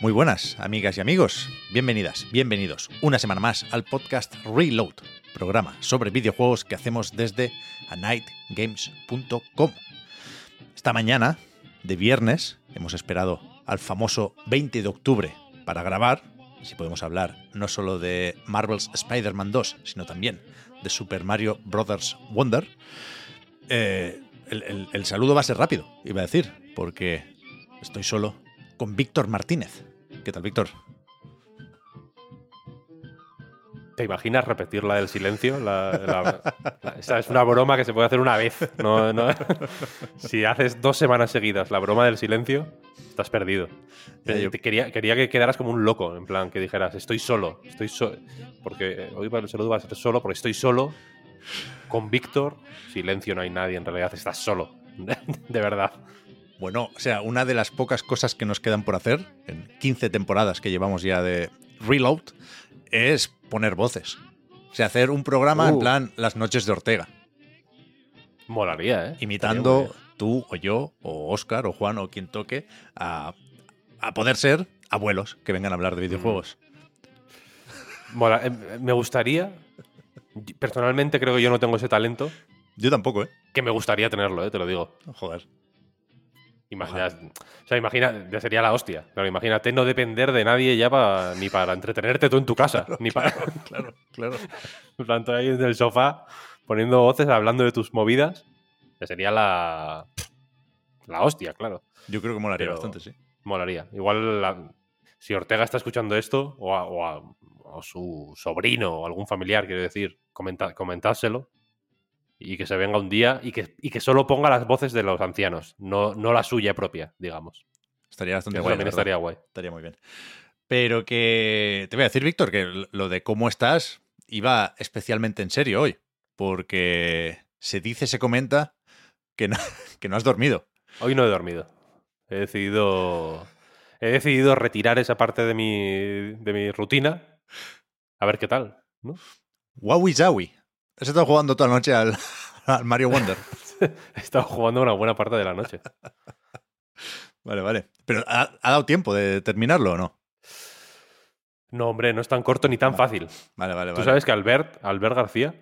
Muy buenas, amigas y amigos. Bienvenidas, bienvenidos una semana más al podcast Reload, programa sobre videojuegos que hacemos desde anightgames.com. Esta mañana, de viernes, hemos esperado al famoso 20 de octubre para grabar, si podemos hablar no solo de Marvel's Spider-Man 2, sino también de Super Mario Bros. Wonder. Eh, el saludo va a ser rápido, iba a decir, porque estoy solo con Víctor Martínez. ¿Qué tal, Víctor? ¿Te imaginas repetir la del silencio? La- la- la- esa es una broma que se puede hacer una vez. No, no- si haces dos semanas seguidas la broma del silencio, estás perdido. Ya, yo- quería, quería que quedaras como un loco, en plan, que dijeras, estoy solo, estoy solo. Porque eh, hoy el saludo va a ser solo, porque estoy solo. Con Víctor, silencio, no hay nadie, en realidad estás solo. De verdad. Bueno, o sea, una de las pocas cosas que nos quedan por hacer en 15 temporadas que llevamos ya de Reload es poner voces. O sea, hacer un programa en Uh. plan Las noches de Ortega, Molaría, ¿eh? imitando tú o yo o Oscar o Juan o quien toque a, a poder ser abuelos que vengan a hablar de videojuegos. bien. Mola- eh, me gustaría. Personalmente creo que yo no tengo ese talento. Yo tampoco, ¿eh? Que me gustaría tenerlo, ¿eh? te lo digo. Joder. Imagina, o sea, imagina, ya sería la hostia. Pero imagínate no depender de nadie ya pa- ni para entretenerte tú en tu casa. ni para. Claro, claro. En plan, tú ahí en el sofá poniendo voces, hablando de tus movidas. Ya sería la. La hostia, claro. Yo creo que molaría Pero- bastante, sí. Molaría. Igual la- si Ortega está escuchando esto, o, a, o a- o su sobrino o algún familiar, quiero decir, comenta, comentárselo. Y que se venga un día y que, y que solo ponga las voces de los ancianos, no, no la suya propia, digamos. Estaría bastante eso guay. también estaría guay. Estaría muy bien. Pero que te voy a decir, Víctor, que lo de cómo estás iba especialmente en serio hoy. Porque se dice, se comenta que no, que no has dormido. Hoy no he dormido. He decidido. He decidido retirar esa parte de mi, de mi rutina. A ver qué tal. ¿no? Wowie. Has estado jugando toda la noche al, al Mario Wonder. He estado jugando una buena parte de la noche. Vale, vale. Pero ¿ha, ha dado tiempo de terminarlo o no? No, hombre, no es tan corto ni tan fácil. Vale, vale, Tú vale. sabes que Albert, Albert García,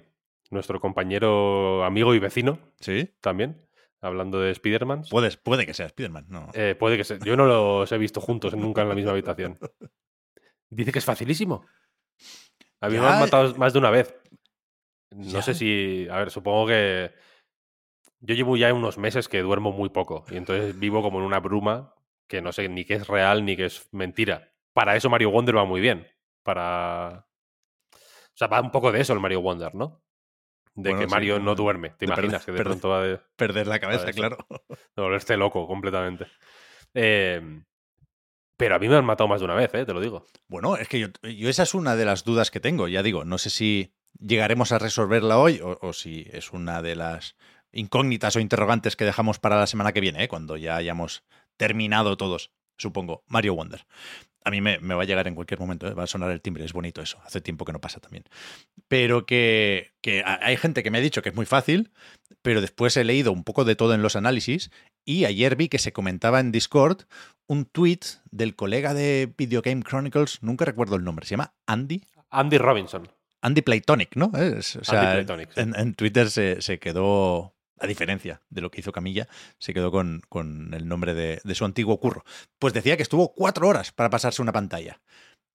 nuestro compañero, amigo y vecino Sí. también, hablando de Spider-Man, puede que sea Spiderman. No. eh, puede que se, yo no los he visto juntos nunca en la misma habitación. Dice que es facilísimo. A mí me Ya. han matado más de una vez. No Ya. sé si. A ver, supongo que. Yo llevo ya unos meses que duermo muy poco. Y entonces vivo como en una bruma que no sé ni qué es real ni qué es mentira. Para eso Mario Wonder va muy bien. Para. O sea, va un poco de eso el Mario Wonder, ¿no? De Bueno, que Mario de- no duerme. ¿Te de perder- imaginas? que de perder- pronto va de, Perder la cabeza, eso. claro. de volverse loco completamente. Eh, pero a mí me han matado más de una vez, ¿eh? Te lo digo. Bueno, es que yo, yo esa es una de las dudas que tengo. Ya digo, no sé si llegaremos a resolverla hoy o, si es una de las incógnitas o interrogantes que dejamos para la semana que viene, ¿eh? cuando ya hayamos terminado todos, supongo, Mario Wonder. A mí me, va a llegar en cualquier momento, ¿eh? va a sonar el timbre, es bonito eso, hace tiempo que no pasa también. Pero que, que ha- hay gente que me ha dicho que es muy fácil, pero después he leído un poco de todo en los análisis y ayer vi que se comentaba en Discord un tweet del colega de Video Game Chronicles, nunca recuerdo el nombre, se llama Andy. Andy Robinson. Andy Playtonic, ¿no? Es- o sea, Andy Playtonic, sí. en, en Twitter se, se quedó, a diferencia de lo que hizo Camilla, se quedó con, con el nombre de, de su antiguo curro. Pues decía que estuvo cuatro horas para pasarse una pantalla.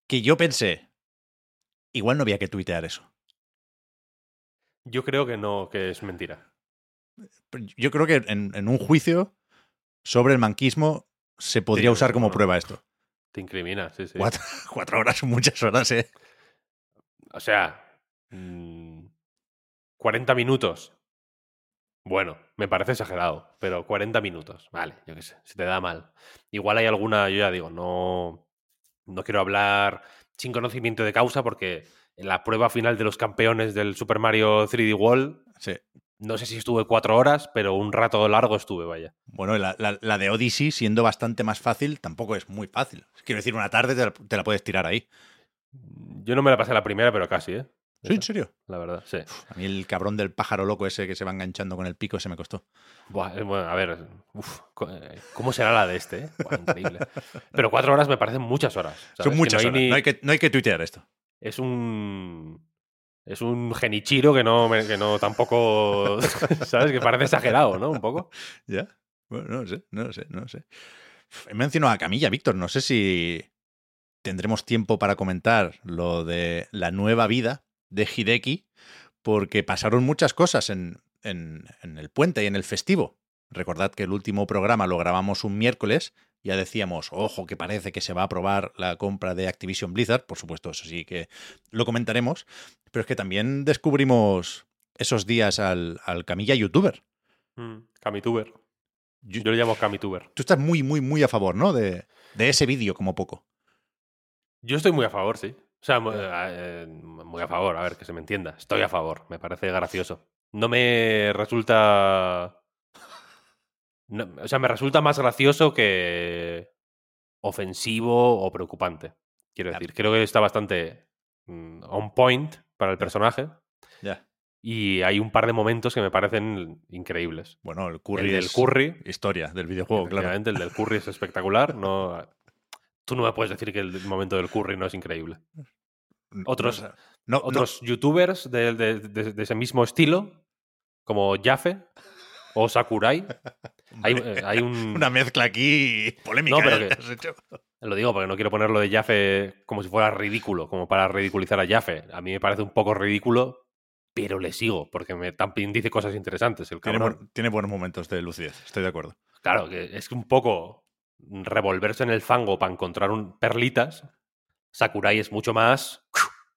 Que yo pensé, igual no había que tuitear eso. Yo creo que no, que es mentira. Yo creo que en, en un juicio sobre el manquismo se podría Sí, usar como no. prueba esto. Te incrimina, sí, sí. Cuatro, cuatro horas son muchas horas, ¿eh? O sea, mm, 40 minutos. Bueno, me parece exagerado, pero 40 minutos. Vale, yo qué sé, se te da mal. Igual hay alguna, yo ya digo, no, no quiero hablar sin conocimiento de causa porque en la prueba final de los campeones del Super Mario 3D World, Sí. no sé si estuve cuatro horas, pero un rato largo estuve, vaya. Bueno, la, la- la de Odyssey, siendo bastante más fácil, tampoco es muy fácil. Quiero decir, una tarde te la, te la puedes tirar ahí. Yo no me la pasé la primera, pero casi, ¿eh? Sí, en serio. La verdad, sí. A mí el cabrón del pájaro loco ese que se va enganchando con el pico, ese me costó. Buah, eh, bueno, a ver, uf, eh, ¿cómo será la de este? eh? Buah, increíble. Pero cuatro horas me parecen muchas horas. ¿sabes? Son Que muchas no hay horas. ni- No, hay que, no hay que tuitear esto. Es un. Es un genichiro que no, que no tampoco. ¿Sabes? Que parece exagerado, ¿no? Un poco. ¿Ya? Bueno, no sé, no sé, no sé. Mencionado a Camilla, Víctor. No sé si tendremos tiempo para comentar lo de la nueva vida de Hideki, porque pasaron muchas cosas en, en- en el puente y en el festivo. Recordad que el último programa lo grabamos un miércoles. Ya decíamos, ojo, que parece que se va a aprobar la compra de Activision Blizzard. Por supuesto, eso sí que lo comentaremos. Pero es que también descubrimos esos días al, al Camilla youtuber. Mm, Camituber. Yo- Yo le llamo Camituber. Tú estás muy, muy, muy a favor, ¿no? De, de ese vídeo, como poco. Yo estoy muy a favor, sí. O sea, eh, muy a favor, a ver, que se me entienda. Estoy a favor, me parece gracioso. No me resulta. no- o sea, me resulta más gracioso que ofensivo o preocupante. Quiero decir, creo que está bastante mm, on point para el personaje. Ya. Y hay un par de momentos que me parecen increíbles. Bueno, el curry el del es curry, historia del videojuego, claro. efectivamente, el del curry es espectacular. No, tú no me puedes decir que el momento del curry no es increíble. Otros- No, no, Otros youtubers de, de- de- de ese mismo estilo, como Jaffe o Sakurai, hay, eh, hay un... una mezcla aquí polémica. No, pero ¿eh? que- has hecho. Lo digo porque no quiero ponerlo de Jaffe como si fuera ridículo, como para ridiculizar a Jaffe. A mí me parece un poco ridículo, pero le sigo, porque me también dice cosas interesantes. El Tiene, cabrón. tiene buenos momentos de lucidez, estoy de acuerdo. Claro, que es un poco revolverse en el fango para encontrar un perlitas. Sakurai es mucho más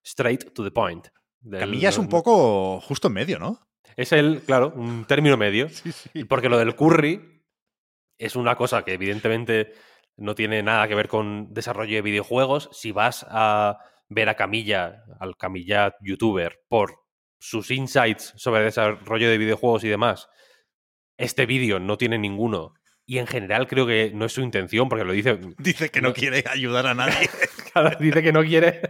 straight to the point. Del- Camilla es un poco justo en medio, ¿no? Es el, claro, un término medio. Sí, sí. Y porque lo del curry es una cosa que evidentemente no tiene nada que ver con desarrollo de videojuegos. Si vas a ver a Camilla, al Camilla youtuber, por sus insights sobre desarrollo de videojuegos y demás, este vídeo no tiene ninguno. Y en general creo que no es su intención, porque lo dice. Dice que no, No. quiere ayudar a nadie. dice que no quiere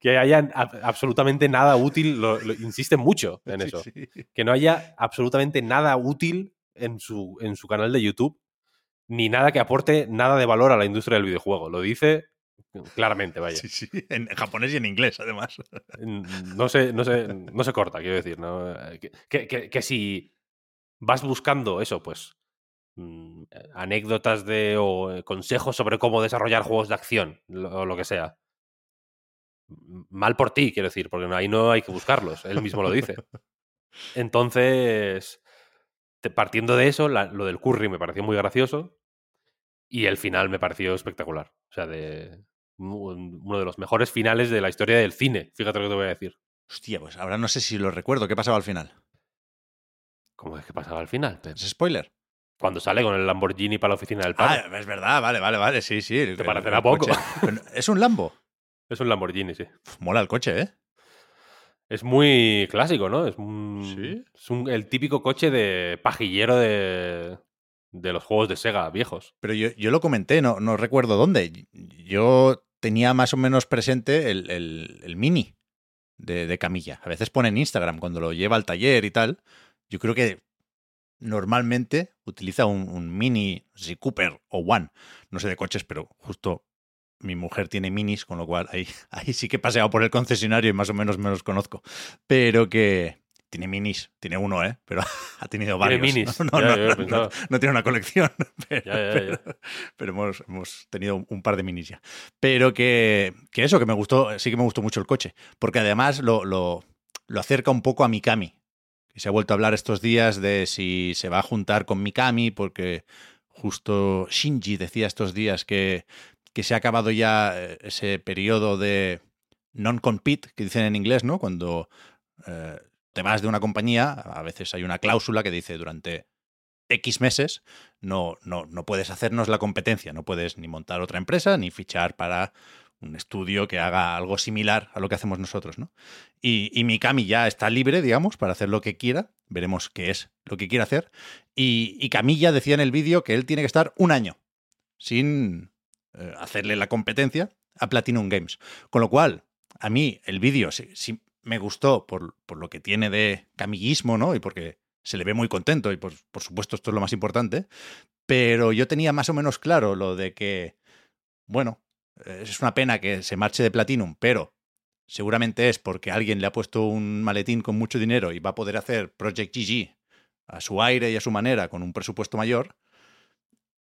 que haya absolutamente nada útil. Lo, lo- insiste mucho en eso sí. que no haya absolutamente nada útil en su, en su canal de YouTube, ni nada que aporte nada de valor a la industria del videojuego. Lo dice claramente, vaya. Sí, sí, En japonés y en inglés, además. No se, no, se, no se corta, quiero decir. ¿no? Que- que si vas buscando eso, pues mm, anécdotas de o eh, consejos sobre cómo desarrollar juegos de acción lo- o lo que sea. Mal por ti, quiero decir, porque ahí no hay que buscarlos, él mismo lo dice. Entonces, te- partiendo de eso, la- lo del curry me pareció muy gracioso y el final me pareció espectacular. O sea, de un- uno de los mejores finales de la historia del cine. Fíjate lo que te voy a decir. Hostia, pues ahora no sé si lo recuerdo. ¿Qué pasaba al final? ¿Cómo es que pasaba al final? Pep? ¿Es spoiler? Cuando sale con el Lamborghini para la oficina del padre. Ah, es verdad, vale, vale, vale. Sí, sí. el- Te parecerá el poco. coche. Es un Lambo. Es un Lamborghini, sí. Mola el coche, ¿eh? Es muy clásico, ¿no? Es, un, ¿Sí? es un- el típico coche de pajillero de, de los juegos de Sega viejos. Pero yo, yo lo comenté, no, no recuerdo dónde. Yo tenía más o menos presente el, el- el Mini de, de Camilla. A veces pone en Instagram cuando lo lleva al taller y tal. Yo creo que normalmente utiliza un, un Mini, si Cooper o One. No sé de coches, pero justo mi mujer tiene minis, con lo cual ahí, ahí sí que he paseado por el concesionario y más o menos me los conozco. Pero que tiene minis, tiene uno, ¿eh? Pero ha tenido Tiene varios. minis, No, no, ya, no, ya, no, pensaba. no, no tiene una colección. Pero, Ya, ya, ya. pero- pero hemos, hemos tenido un par de minis ya. Pero que, que eso, que me gustó, sí que me gustó mucho el coche. Porque además lo, lo, lo acerca un poco a Mikami. Que se ha vuelto a hablar estos días de si se va a juntar con Mikami, porque justo Shinji decía estos días que, que se ha acabado ya eh, ese periodo de non-compete, que dicen en inglés, ¿no? Cuando eh, te vas de una compañía, a veces hay una cláusula que dice durante X meses no, no, no puedes hacernos la competencia, no puedes ni montar otra empresa, ni fichar para un estudio que haga algo similar a lo que hacemos nosotros, ¿no? Y, y Mikami ya está libre, digamos, para hacer lo que quiera. Veremos qué es lo que quiere hacer. Y, y Camilla decía en el vídeo que él tiene que estar un año sin eh, hacerle la competencia a Platinum Games. Con lo cual, a mí el vídeo sí, sí me gustó por, por, lo que tiene de camillismo, ¿no? Y porque se le ve muy contento y por, por supuesto esto es lo más importante. Pero yo tenía más o menos claro lo de que, bueno, es una pena que se marche de Platinum, pero seguramente es porque alguien le ha puesto un maletín con mucho dinero y va a poder hacer Project GG a su aire y a su manera con un presupuesto mayor.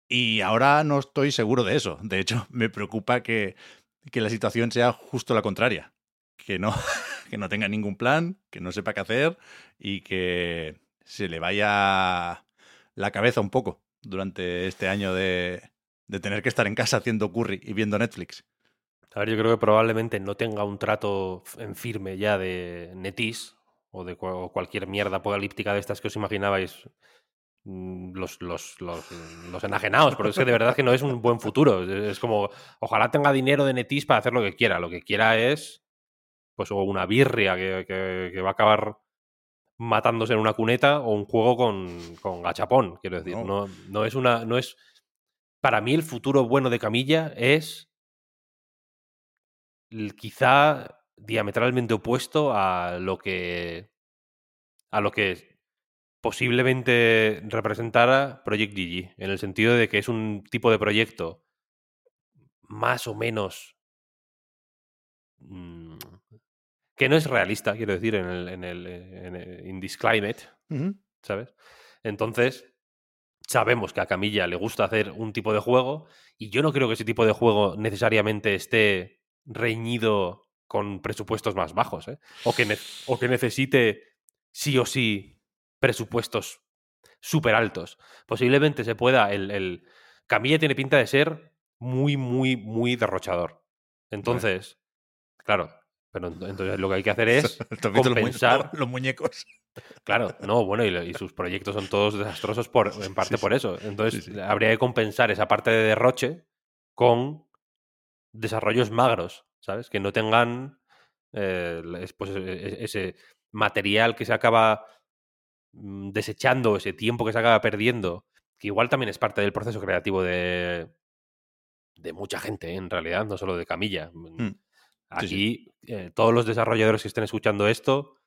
Y ahora no estoy seguro de eso. De hecho, me preocupa que, que la situación sea justo la contraria. Que no, que no tenga ningún plan, que no sepa qué hacer y que se le vaya la cabeza un poco durante este año de, de tener que estar en casa haciendo curry y viendo Netflix. A ver, yo creo que probablemente no tenga un trato en firme ya de Netis o de o cualquier mierda apocalíptica de estas que os imaginabais mm, los, los, los, los, enajenados, pero es que de verdad que no es un buen futuro. Es como, ojalá tenga dinero de Netis para hacer lo que quiera. Lo que quiera es, pues, o una birria que, que, que va a acabar matándose en una cuneta o un juego con, con gachapón, quiero decir. No. no, no es una, no es, para mí el futuro bueno de Camilla es quizá diametralmente opuesto a lo que a lo que posiblemente representara Project Gigi, en el sentido de que es un tipo de proyecto más o menos mmm, que no es realista, quiero decir, en el, en el, en el in this climate, uh -huh. ¿sabes? Entonces, sabemos que a Camilla le gusta hacer un tipo de juego y yo no creo que ese tipo de juego necesariamente esté reñido con presupuestos más bajos, ¿eh? o, que o que necesite sí o sí presupuestos súper altos. Posiblemente se pueda, el, el, Camilla tiene pinta de ser muy, muy, muy derrochador. Entonces, claro, pero entonces lo que hay que hacer es compensar los muñecos. Claro, no, bueno, y, y, sus proyectos son todos desastrosos por, en parte sí, por eso. Entonces, sí, habría que compensar esa parte de derroche con desarrollos magros, ¿sabes? Que no tengan eh, pues, ese material que se acaba mm, desechando, ese tiempo que se acaba perdiendo, que igual también es parte del proceso creativo de, de mucha gente, ¿eh? en realidad, no solo de Camilla. Mm. Aquí, eh, todos los desarrolladores que estén escuchando esto,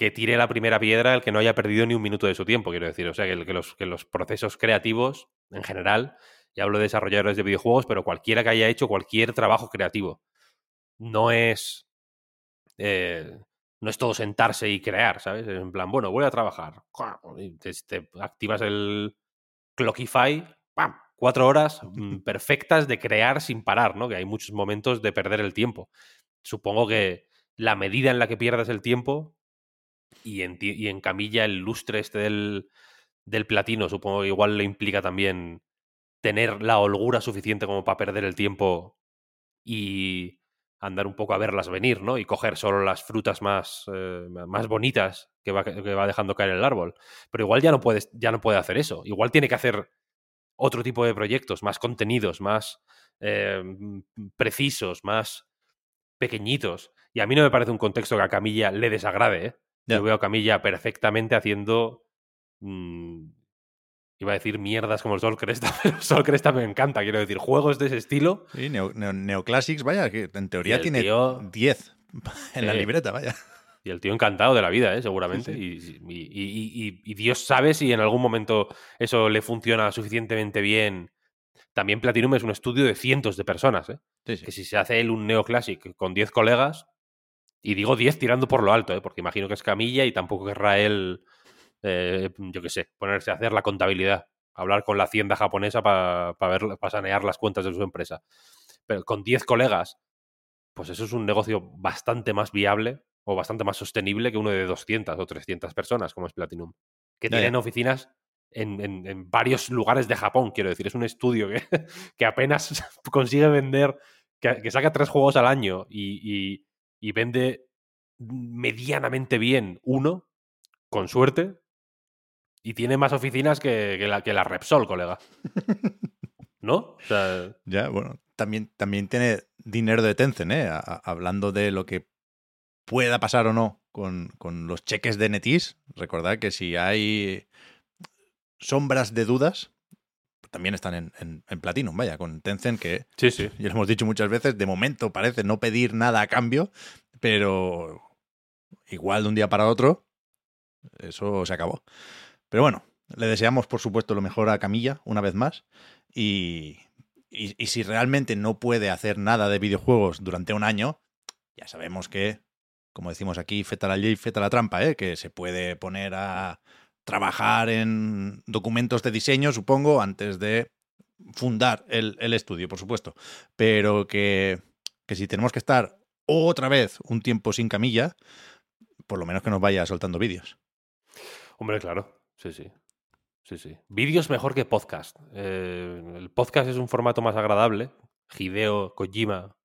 que tire la primera piedra el que no haya perdido ni un minuto de su tiempo, quiero decir. O sea, que, que, los, que los procesos creativos, en general, y hablo de desarrolladores de videojuegos, pero cualquiera que haya hecho cualquier trabajo creativo, no es. Eh, no es todo sentarse y crear, ¿sabes? En plan, bueno, voy a trabajar. Te, te activas el Clockify, ¡pam! Cuatro horas mm, perfectas de crear sin parar, ¿no? Que hay muchos momentos de perder el tiempo. Supongo que la medida en la que pierdas el tiempo y en, y en camilla el lustre este del, del platino, supongo que igual le implica también tener la holgura suficiente como para perder el tiempo y andar un poco a verlas venir, ¿no? Y coger solo las frutas más, eh, más bonitas que va, que va dejando caer el árbol. Pero igual ya no, puede, ya no puede hacer eso. Igual tiene que hacer otro tipo de proyectos, más contenidos, más eh, precisos, más pequeñitos. Y a mí no me parece un contexto que a Camilla le desagrade. ¿eh? Yeah. Yo veo a Camilla perfectamente haciendo. Mmm, iba a decir mierdas como el Sol Cresta, pero el Sol Cresta me encanta. Quiero decir, juegos de ese estilo. Sí, Neo, Neo, Neoclassics, vaya, que en teoría tiene 10 en la libreta, vaya. Y el tío encantado de la vida, ¿eh? seguramente. Sí, sí. Y, y, y, y, Dios sabe si en algún momento eso le funciona suficientemente bien. También Platinum es un estudio de cientos de personas. ¿eh? Que si se hace él un Neoclassic con 10 colegas, y digo 10 tirando por lo alto, ¿eh? porque imagino que es Camilla y tampoco querrá él, eh, yo qué sé, ponerse a hacer la contabilidad, hablar con la hacienda japonesa para pa sanear las cuentas de su empresa. Pero con 10 colegas, pues eso es un negocio bastante más viable o bastante más sostenible que uno de 200 o 300 personas, como es Platinum, que yeah. tienen oficinas en, en, en, varios lugares de Japón, quiero decir, es un estudio que, que apenas consigue vender, que, que, saca tres juegos al año y, y, y vende medianamente bien uno, con suerte, y tiene más oficinas que, la, Repsol, colega. ¿No? Ya, bueno, también, también tiene dinero de Tencent, ¿eh? Hablando de lo que pueda pasar o no con, con los cheques de Netis, recordad que si hay sombras de dudas, también están en, en, en Platinum, vaya, con Tencent, que sí, sí. ya lo hemos dicho muchas veces, de momento parece no pedir nada a cambio, pero igual de un día para otro, eso se acabó. Pero bueno, le deseamos por supuesto lo mejor a Camilla, una vez más, y, y, y si realmente no puede hacer nada de videojuegos durante un año, ya sabemos que, como decimos aquí, feta la ley, feta la trampa, ¿eh? que se puede poner a trabajar en documentos de diseño, supongo, antes de fundar el, el estudio, por supuesto. Pero que, que si tenemos que estar otra vez un tiempo sin camilla, por lo menos que nos vaya soltando vídeos. Hombre, claro. Sí, sí. Sí, sí. Vídeos mejor que podcast. Eh, el podcast es un formato más agradable. Hideo Kojima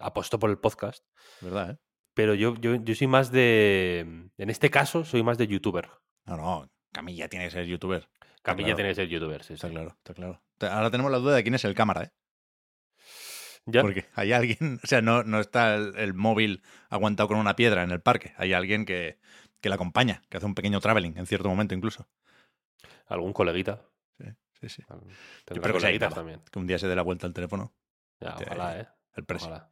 apostó por el podcast. ¿Verdad? Eh? Pero yo, yo, yo soy más de. En este caso, soy más de youtuber. No, no, Camilla tiene que ser youtuber. Camilla claro. tiene que ser youtuber, sí, Está sí. claro, está claro. Ahora tenemos la duda de quién es el cámara, ¿eh? ¿Ya? Porque hay alguien, o sea, no, no está el, el móvil aguantado con una piedra en el parque. Hay alguien que, que la acompaña, que hace un pequeño traveling en cierto momento incluso. ¿Algún coleguita? Sí, sí, sí. Tendrá espero que también. Que un día se dé la vuelta al teléfono. Ya, ojalá, ¿eh? El precio. Ojalá.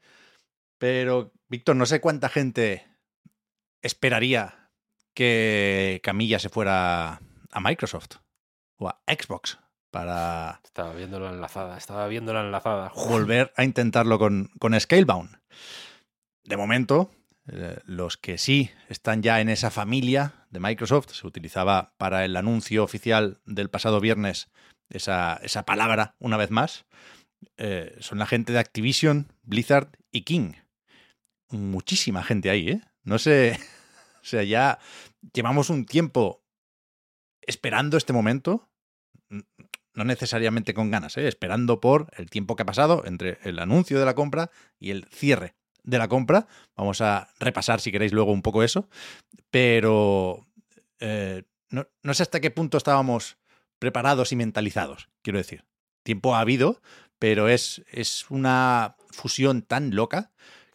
Pero, Víctor, no sé cuánta gente esperaría que Camilla se fuera a Microsoft o a Xbox para Estaba viendo la enlazada, estaba viendo la enlazada. volver a intentarlo con, con Scalebound. De momento, eh, los que sí están ya en esa familia de Microsoft, se utilizaba para el anuncio oficial del pasado viernes esa, esa palabra una vez más, eh, son la gente de Activision, Blizzard y King. Muchísima gente ahí, ¿eh? No sé, o sea, ya llevamos un tiempo esperando este momento, no necesariamente con ganas, ¿eh? esperando por el tiempo que ha pasado entre el anuncio de la compra y el cierre de la compra. Vamos a repasar, si queréis, luego un poco eso. Pero eh, no, no sé hasta qué punto estábamos preparados y mentalizados, quiero decir. Tiempo ha habido, pero es, es una fusión tan loca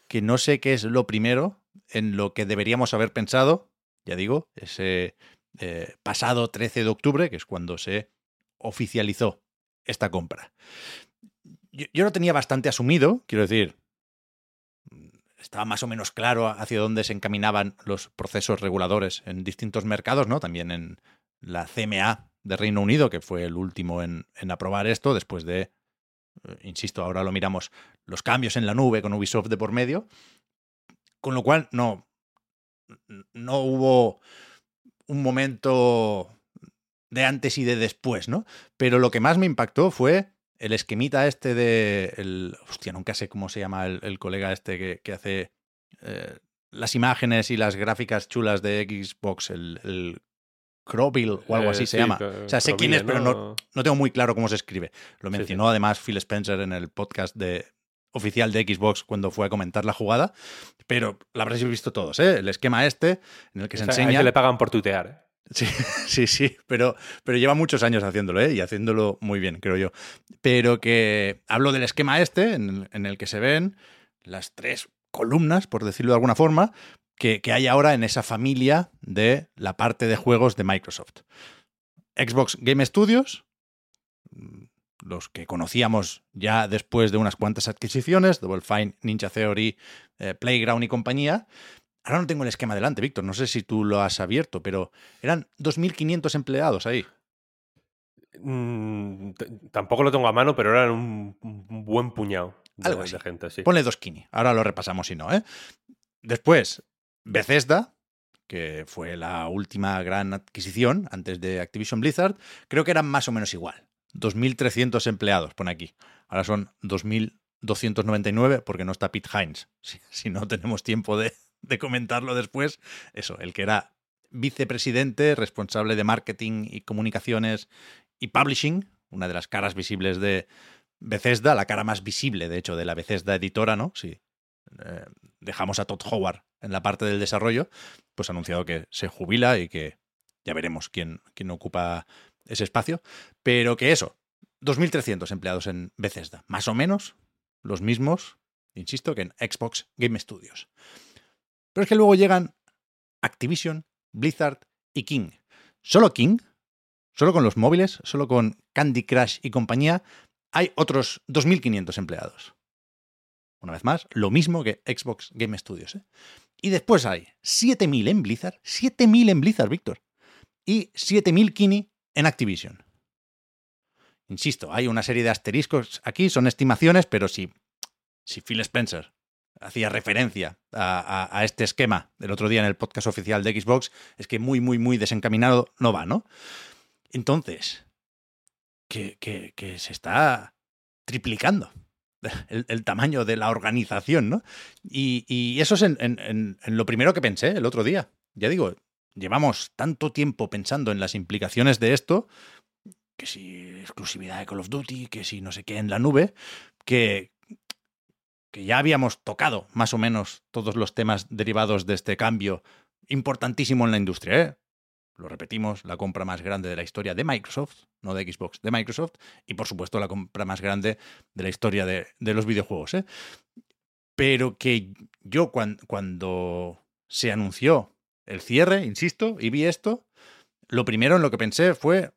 que no sé qué es lo primero en lo que deberíamos haber pensado, ya digo, ese eh, pasado 13 de octubre, que es cuando se oficializó esta compra. Yo, lo tenía bastante asumido, quiero decir, estaba más o menos claro hacia dónde se encaminaban los procesos reguladores en distintos mercados, ¿no? También en la CMA de Reino Unido, que fue el último en, en aprobar esto, después de, eh, insisto, ahora lo miramos, los cambios en la nube con Ubisoft de por medio. Con lo cual, no, no hubo un momento de antes y de después, ¿no? Pero lo que más me impactó fue el esquemita este de. El, hostia, nunca sé cómo se llama el, el colega este que, que hace eh, las imágenes y las gráficas chulas de Xbox, el, el Crowbill o algo Eh, así se sí, llama. O sea, sé quién es, pero no, no tengo muy claro cómo se escribe. Lo Sí, mencionó además Phil Spencer en el podcast de oficial de Xbox cuando fue a comentar la jugada, pero la habréis visto todos, ¿eh? El esquema este en el que se O sea, a enseña... ese le pagan por tuitear. ¿eh? Sí, sí, sí, pero, pero lleva muchos años haciéndolo, ¿eh? Y haciéndolo muy bien, creo yo. Pero que hablo del esquema este, en el, en el que se ven las tres columnas, por decirlo de alguna forma, que, que hay ahora en esa familia de la parte de juegos de Microsoft. Xbox Game Studios, los que conocíamos ya después de unas cuantas adquisiciones, Double Fine, Ninja Theory, eh, Playground y compañía. Ahora no tengo el esquema delante, Víctor, no sé si tú lo has abierto, pero eran 2.500 empleados ahí. Mm, tampoco lo tengo a mano, pero eran un, un buen puñado de, Algo así. de gente, sí. Ponle 2.500, ahora lo repasamos si no, ¿eh? Después, Bethesda, que fue la última gran adquisición antes de Activision Blizzard, creo que eran más o menos igual. 2.300 empleados, pone aquí. Ahora son 2.299 porque no está Pete Hines. Si, no tenemos tiempo de, de comentarlo después, eso, el que era vicepresidente, responsable de marketing y comunicaciones y publishing, una de las caras visibles de Bethesda, la cara más visible, de hecho, de la Bethesda editora, ¿no? Si eh, dejamos a Todd Howard en la parte del desarrollo, pues ha anunciado que se jubila y que ya veremos quién, quién ocupa ese espacio. Pero que eso, 2.300 empleados en Bethesda, más o menos los mismos, insisto, que en Xbox Game Studios. Pero es que luego llegan Activision, Blizzard y King. Solo King, solo con los móviles, solo con Candy Crush y compañía, hay otros 2.500 empleados. Una vez más, lo mismo que Xbox Game Studios. ¿eh? Y después hay 7.000 en Blizzard, 7.000 en Blizzard, Víctor, y 7.000 Kini en Activision. Insisto, hay una serie de asteriscos aquí, son estimaciones, pero si, si Phil Spencer hacía referencia a, este esquema del otro día en el podcast oficial de Xbox, es que muy, muy, muy desencaminado no va, ¿no? Entonces, que, que, que se está triplicando el, el, tamaño de la organización, ¿no? Y, y eso es en, en, en, lo primero que pensé el otro día. Ya digo, llevamos tanto tiempo pensando en las implicaciones de esto, que si exclusividad de Call of Duty, que si no sé qué en la nube, que, que ya habíamos tocado más o menos todos los temas derivados de este cambio importantísimo en la industria. ¿eh? Lo repetimos, la compra más grande de la historia de Microsoft, no de Xbox, de Microsoft, y por supuesto la compra más grande de la historia de, de los videojuegos. ¿eh? Pero que yo cuando, cuando se anunció el cierre, insisto, y vi esto, lo primero en lo que pensé fue,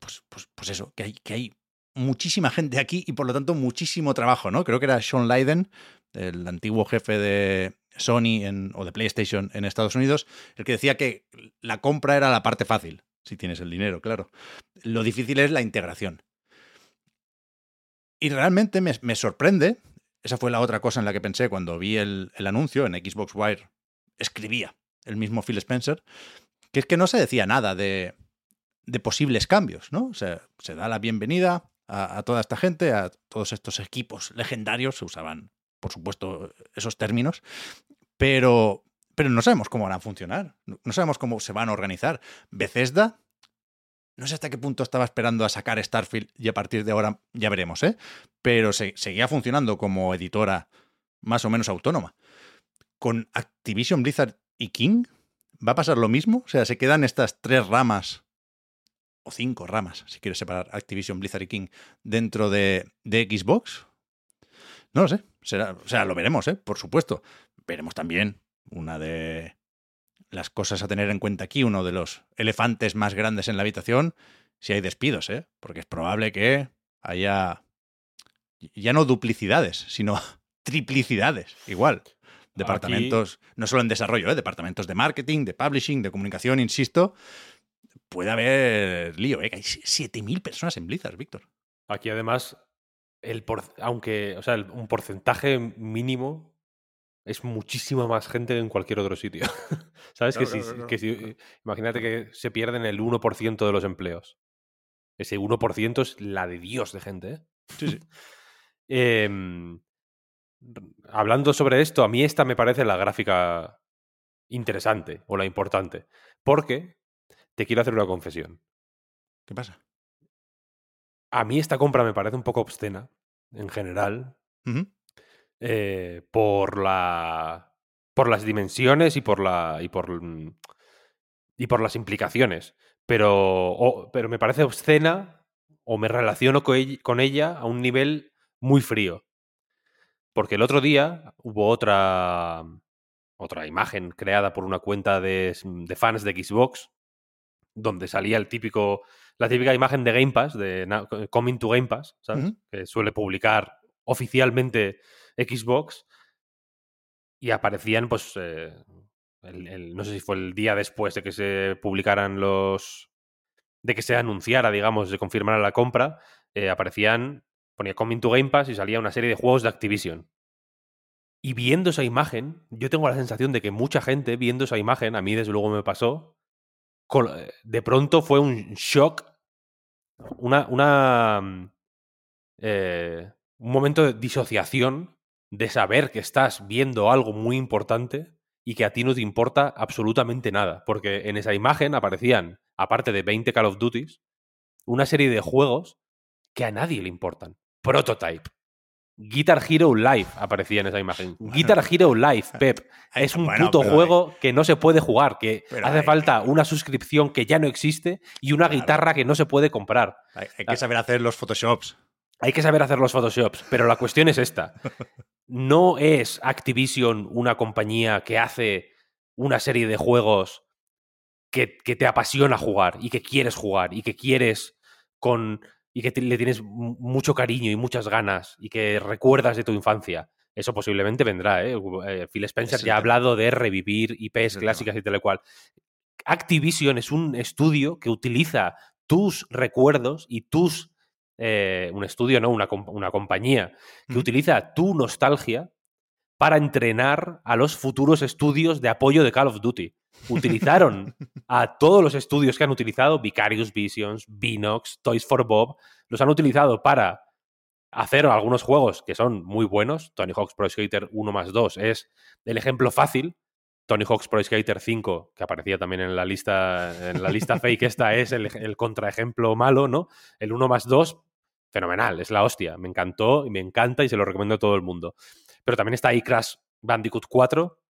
pues, pues, pues eso, que hay, que hay muchísima gente aquí y por lo tanto muchísimo trabajo, ¿no? Creo que era Sean Leiden, el antiguo jefe de Sony en, o de PlayStation en Estados Unidos, el que decía que la compra era la parte fácil, si tienes el dinero, claro. Lo difícil es la integración. Y realmente me, me sorprende, esa fue la otra cosa en la que pensé cuando vi el, el anuncio en Xbox Wire, escribía el mismo Phil Spencer, que es que no se decía nada de, de posibles cambios, ¿no? Se da la bienvenida a, a, toda esta gente, a todos estos equipos legendarios, se usaban, por supuesto, esos términos, pero, pero no sabemos cómo van a funcionar, no sabemos cómo se van a organizar. Bethesda, no sé hasta qué punto estaba esperando a sacar Starfield y a partir de ahora ya veremos, ¿eh? Pero se, seguía funcionando como editora más o menos autónoma. Con Activision, Blizzard y King, ¿va a pasar lo mismo? O sea, se quedan estas tres ramas o cinco ramas, si quieres separar Activision, Blizzard y King dentro de, Xbox. No lo sé, será, o sea, lo veremos, ¿eh? por supuesto. Veremos también una de las cosas a tener en cuenta aquí, uno de los elefantes más grandes en la habitación, si hay despidos, ¿eh? porque es probable que haya ya no duplicidades, sino triplicidades, igual. Departamentos, aquí... no solo en desarrollo, ¿eh? departamentos de marketing, de publishing, de comunicación, insisto, puede haber lío, ¿eh? Hay 7.000 personas en Blizzard, Víctor. Aquí además, el por, aunque, o sea, el, un porcentaje mínimo es muchísima más gente que en cualquier otro sitio. ¿Sabes? Claro, que, claro, si, claro, que si, imagínate que se pierden el 1% de los empleos. Ese 1% es la de Dios de gente, ¿eh? Sí, sí. eh, hablando sobre esto, a mí esta me parece la gráfica interesante o la importante. Porque te quiero hacer una confesión. ¿Qué pasa? A mí esta compra me parece un poco obscena, en general, uh -huh. eh, por la. por las dimensiones y por la. y por. y por las implicaciones. Pero. O, pero me parece obscena. O me relaciono con ella, con ella a un nivel muy frío. Porque el otro día hubo otra. otra imagen creada por una cuenta de, de fans de Xbox donde salía el típico, la típica imagen de Game Pass, de Coming to Game Pass, ¿sabes? Uh -huh. Que suele publicar oficialmente Xbox. Y aparecían, pues, eh, el, el, no sé si fue el día después de que se publicaran los. de que se anunciara, digamos, se confirmara la compra, eh, aparecían, ponía Coming to Game Pass y salía una serie de juegos de Activision. Y viendo esa imagen, yo tengo la sensación de que mucha gente viendo esa imagen, a mí desde luego me pasó, de pronto fue un shock, una, una eh, un momento de disociación de saber que estás viendo algo muy importante y que a ti no te importa absolutamente nada, porque en esa imagen aparecían, aparte de 20 Call of Duties, una serie de juegos que a nadie le importan. Prototype, Guitar Hero Live aparecía en esa imagen. Guitar Hero Live, Pep. Es un bueno, puto juego que no se puede jugar, que Pero hace hay- falta una suscripción que ya no existe y una Claro. guitarra que no se puede comprar. Hay, hay que saber hacer los Photoshops. Hay que saber hacer los Photoshops, pero la cuestión es esta. No es Activision una compañía que hace una serie de juegos que, que te apasiona jugar y que quieres jugar y que quieres con y que te- le tienes mu- mucho cariño y muchas ganas y que recuerdas de tu infancia. Eso posiblemente vendrá, ¿eh? Eh, Phil Spencer ya ha hablado de revivir IPs clásicas y tal y cual. Activision es un estudio que utiliza tus recuerdos y tus. eh, un estudio, no, una, una compañía que utiliza tu nostalgia para entrenar a los futuros estudios de apoyo de Call of Duty. Utilizaron a todos los estudios que han utilizado, Vicarious Visions, Binox, Toys for Bob, los han utilizado para hacer algunos juegos que son muy buenos. Tony Hawk's Pro Skater 1 más 2 es el ejemplo fácil. Tony Hawk's Pro Skater 5, que aparecía también en la lista, en la lista fake, esta es el, el contraejemplo malo, ¿no? El 1 más 2, fenomenal, es la hostia. Me encantó y me encanta y se lo recomiendo a todo el mundo. Pero también está ahí Crash Bandicoot 4,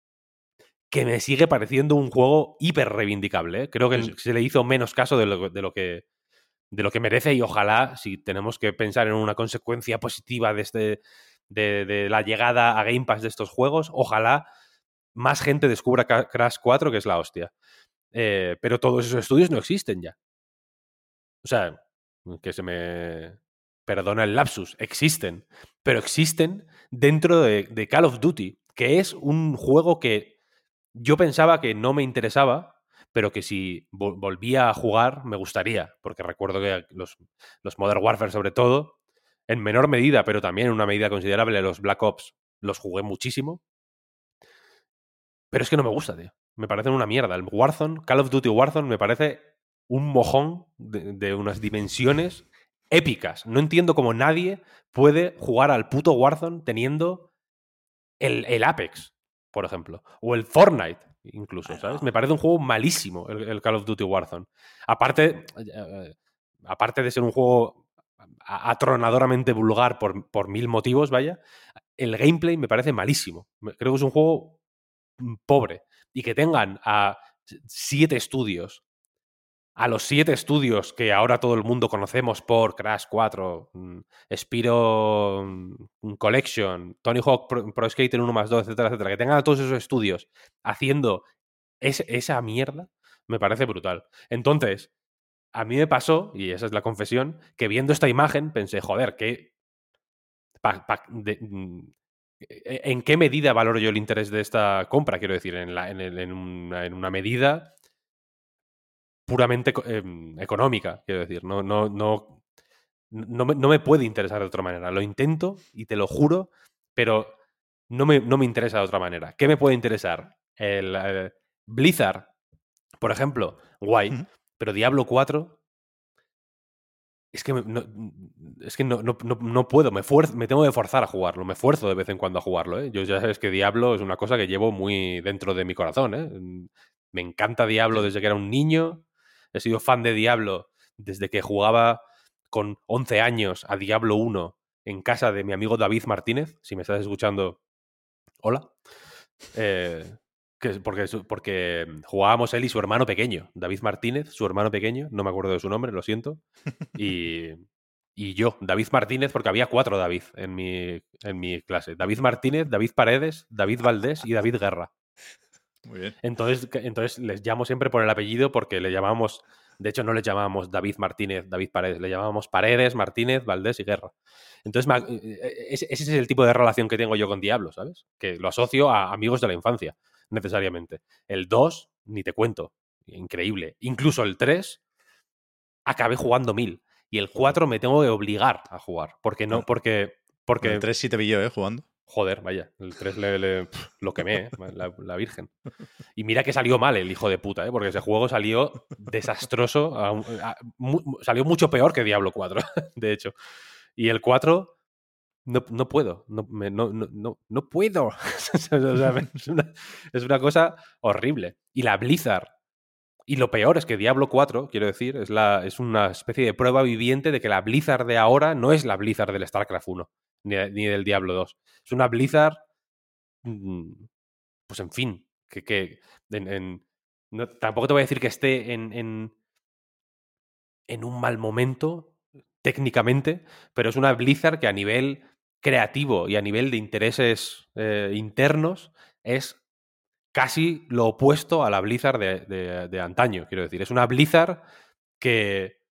que me sigue pareciendo un juego hiper reivindicable. ¿eh? Creo que Sí, se le hizo menos caso de lo, de lo que de lo que merece y ojalá, si tenemos que pensar en una consecuencia positiva de, este, de, de la llegada a Game Pass de estos juegos, ojalá más gente descubra Crash 4, que es la hostia. Eh, pero todos esos estudios no existen ya. O sea, que se me perdona el lapsus, existen, pero existen dentro de, de Call of Duty, que es un juego que yo pensaba que no me interesaba, pero que si vol- volvía a jugar me gustaría, porque recuerdo que los, los Modern Warfare sobre todo, en menor medida, pero también en una medida considerable, los Black Ops los jugué muchísimo. Pero es que no me gusta, tío. Me parecen una mierda. El Warzone, Call of Duty Warzone, me parece un mojón de, de unas dimensiones épicas. No entiendo cómo nadie puede jugar al puto Warzone teniendo el, el Apex, por ejemplo. O el Fortnite, incluso, ¿sabes? Me parece un juego malísimo el, el Call of Duty Warzone. Aparte, eh, aparte de ser un juego atronadoramente vulgar por, por mil motivos, vaya, el gameplay me parece malísimo. Creo que es un juego mm, pobre. Y que tengan a siete estudios, a los siete estudios que ahora todo el mundo conocemos por Crash 4, mm, Spiro mm, Collection, Tony Hawk Pro, Pro Skater 1 más 2, etcétera, etcétera, que tengan a todos esos estudios haciendo es- esa mierda, me parece brutal. Entonces, a mí me pasó, y esa es la confesión, que viendo esta imagen pensé, joder, que pa- pa- de- mm, ¿En qué medida valoro yo el interés de esta compra? Quiero decir, en, la- en el- en una medida puramente em, económica, quiero decir. No, no, no, no, me, no me puede interesar de otra manera. Lo intento y te lo juro, pero no me, no me interesa de otra manera. ¿Qué me puede interesar? El Blizzard, por ejemplo, guay, pero Diablo 4 es que, me- no, es que no, no, no- puedo, me, me tengo que forzar a jugarlo, me esfuerzo de vez en cuando a jugarlo. ¿eh? Yo ya sabes que Diablo es una cosa que llevo muy dentro de mi corazón. ¿eh? Me encanta Diablo desde que era un niño, he sido fan de Diablo desde que jugaba con 11 años a Diablo 1 en casa de mi amigo David Martínez. Si me estás escuchando, hola. Eh, porque, porque jugábamos él y su hermano pequeño, David Martínez, su hermano pequeño, no me acuerdo de su nombre, lo siento. Y, y yo, David Martínez, porque había cuatro David en mi, en mi clase. David Martínez, David Paredes, David Valdés y David Guerra. Muy bien. Entonces, entonces les llamo siempre por el apellido porque le llamábamos, de hecho no les llamábamos David Martínez, David Paredes, le llamábamos Paredes, Martínez, Valdés y Guerra. Entonces, eh, eh, ese es el tipo de relación que tengo yo con Diablo, ¿sabes? Que lo asocio a amigos de la infancia, necesariamente. El 2, ni te cuento, increíble. Incluso el 3, acabé jugando mil. Y el 4 me tengo que obligar a jugar, porque no. Porque Porque el 3 sí te vi yo, ¿eh? Jugando. Joder, vaya, el 3 le, le- pf, lo quemé, ¿eh? la, la Virgen. Y mira que salió mal el hijo de puta, ¿eh? porque ese juego salió desastroso, a un- a- mu- salió mucho peor que Diablo 4, de hecho. Y el 4, no, no puedo, no, me- no, no, no, no puedo. O sea, es, una, es una cosa horrible. Y la Blizzard, y lo peor es que Diablo 4, quiero decir, es, la, es una especie de prueba viviente de que la Blizzard de ahora no es la Blizzard del StarCraft 1. Ni, del Diablo 2. Es una Blizzard, mm, pues en fin, que, que en- tampoco te voy a decir que esté en, en, en un mal momento técnicamente, pero es una Blizzard que a nivel creativo y a nivel de intereses eh, internos es casi lo opuesto a la Blizzard de- de antaño, quiero decir. Es una Blizzard que,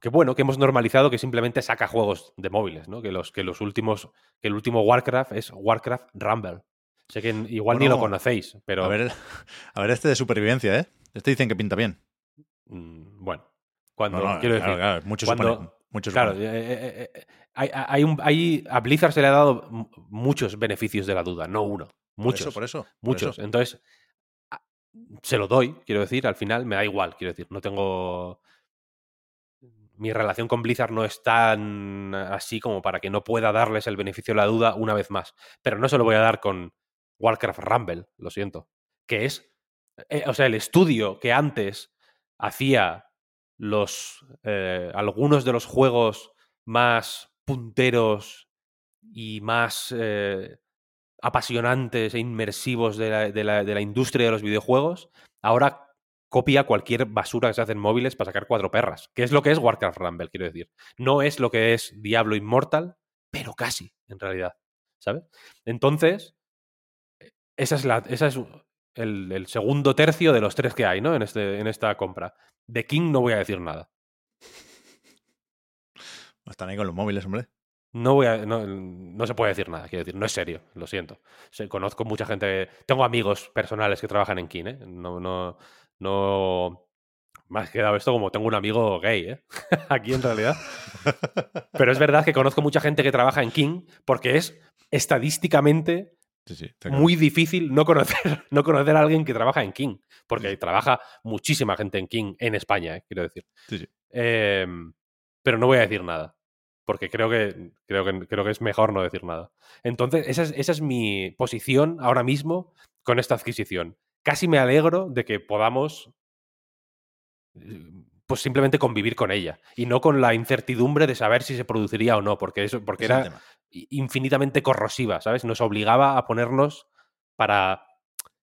que bueno, que hemos normalizado que simplemente saca juegos de móviles, ¿no? Que los, que los últimos, que el último Warcraft es Warcraft Rumble. Sé que igual ni lo conocéis, pero A ver, a ver este de supervivencia, ¿eh? Este dicen que pinta bien. mm, bueno, cuando No, no, quiero claro, decir, claro, mucho cuando- supone- mucho Claro, eh, eh, eh, hay, hay un- hay- a Blizzard se le ha dado muchos beneficios de la duda, no uno. Por Muchos. eso, por eso. por muchos. eso. Entonces, a- se lo doy, quiero decir, al final me da igual, quiero decir, no tengo... Mi relación con Blizzard no es tan así como para que no pueda darles el beneficio de la duda una vez más. Pero no se lo voy a dar con Warcraft Rumble, lo siento. Que es, eh, o sea, el estudio que antes hacía los eh, algunos de los juegos más punteros y más eh, apasionantes e inmersivos de la, industria de los videojuegos, ahora copia cualquier basura que se hace en móviles para sacar cuatro perras, que es lo que es Warcraft Rumble, quiero decir. No es lo que es Diablo Immortal, pero casi, en realidad. ¿Sabes? Entonces, esa es, la, esa es el, el segundo tercio de los tres que hay, ¿no? En, este, en esta compra. De King no voy a decir nada. Están ahí con los móviles, hombre. No, voy a, no, no se puede decir nada, quiero decir, no es serio, lo siento. Se- conozco mucha gente, tengo amigos personales que trabajan en King, ¿eh? No, no, no. Me ha quedado esto como tengo un amigo gay, ¿eh? Aquí en realidad. Pero es verdad que conozco mucha gente que trabaja en King porque es estadísticamente Sí, sí. muy difícil no conocer, no conocer a alguien que trabaja en King, porque trabaja muchísima gente en King en España, ¿eh? quiero decir. Em, pero no voy a decir nada, porque creo que, creo que, creo que es mejor no decir nada. Entonces, esa es, esa es mi posición ahora mismo con esta adquisición. Casi me alegro de que podamos pues simplemente convivir con ella y no con la incertidumbre de saber si se produciría o no, porque eso porque es era infinitamente corrosiva, ¿sabes? Nos obligaba a ponernos para,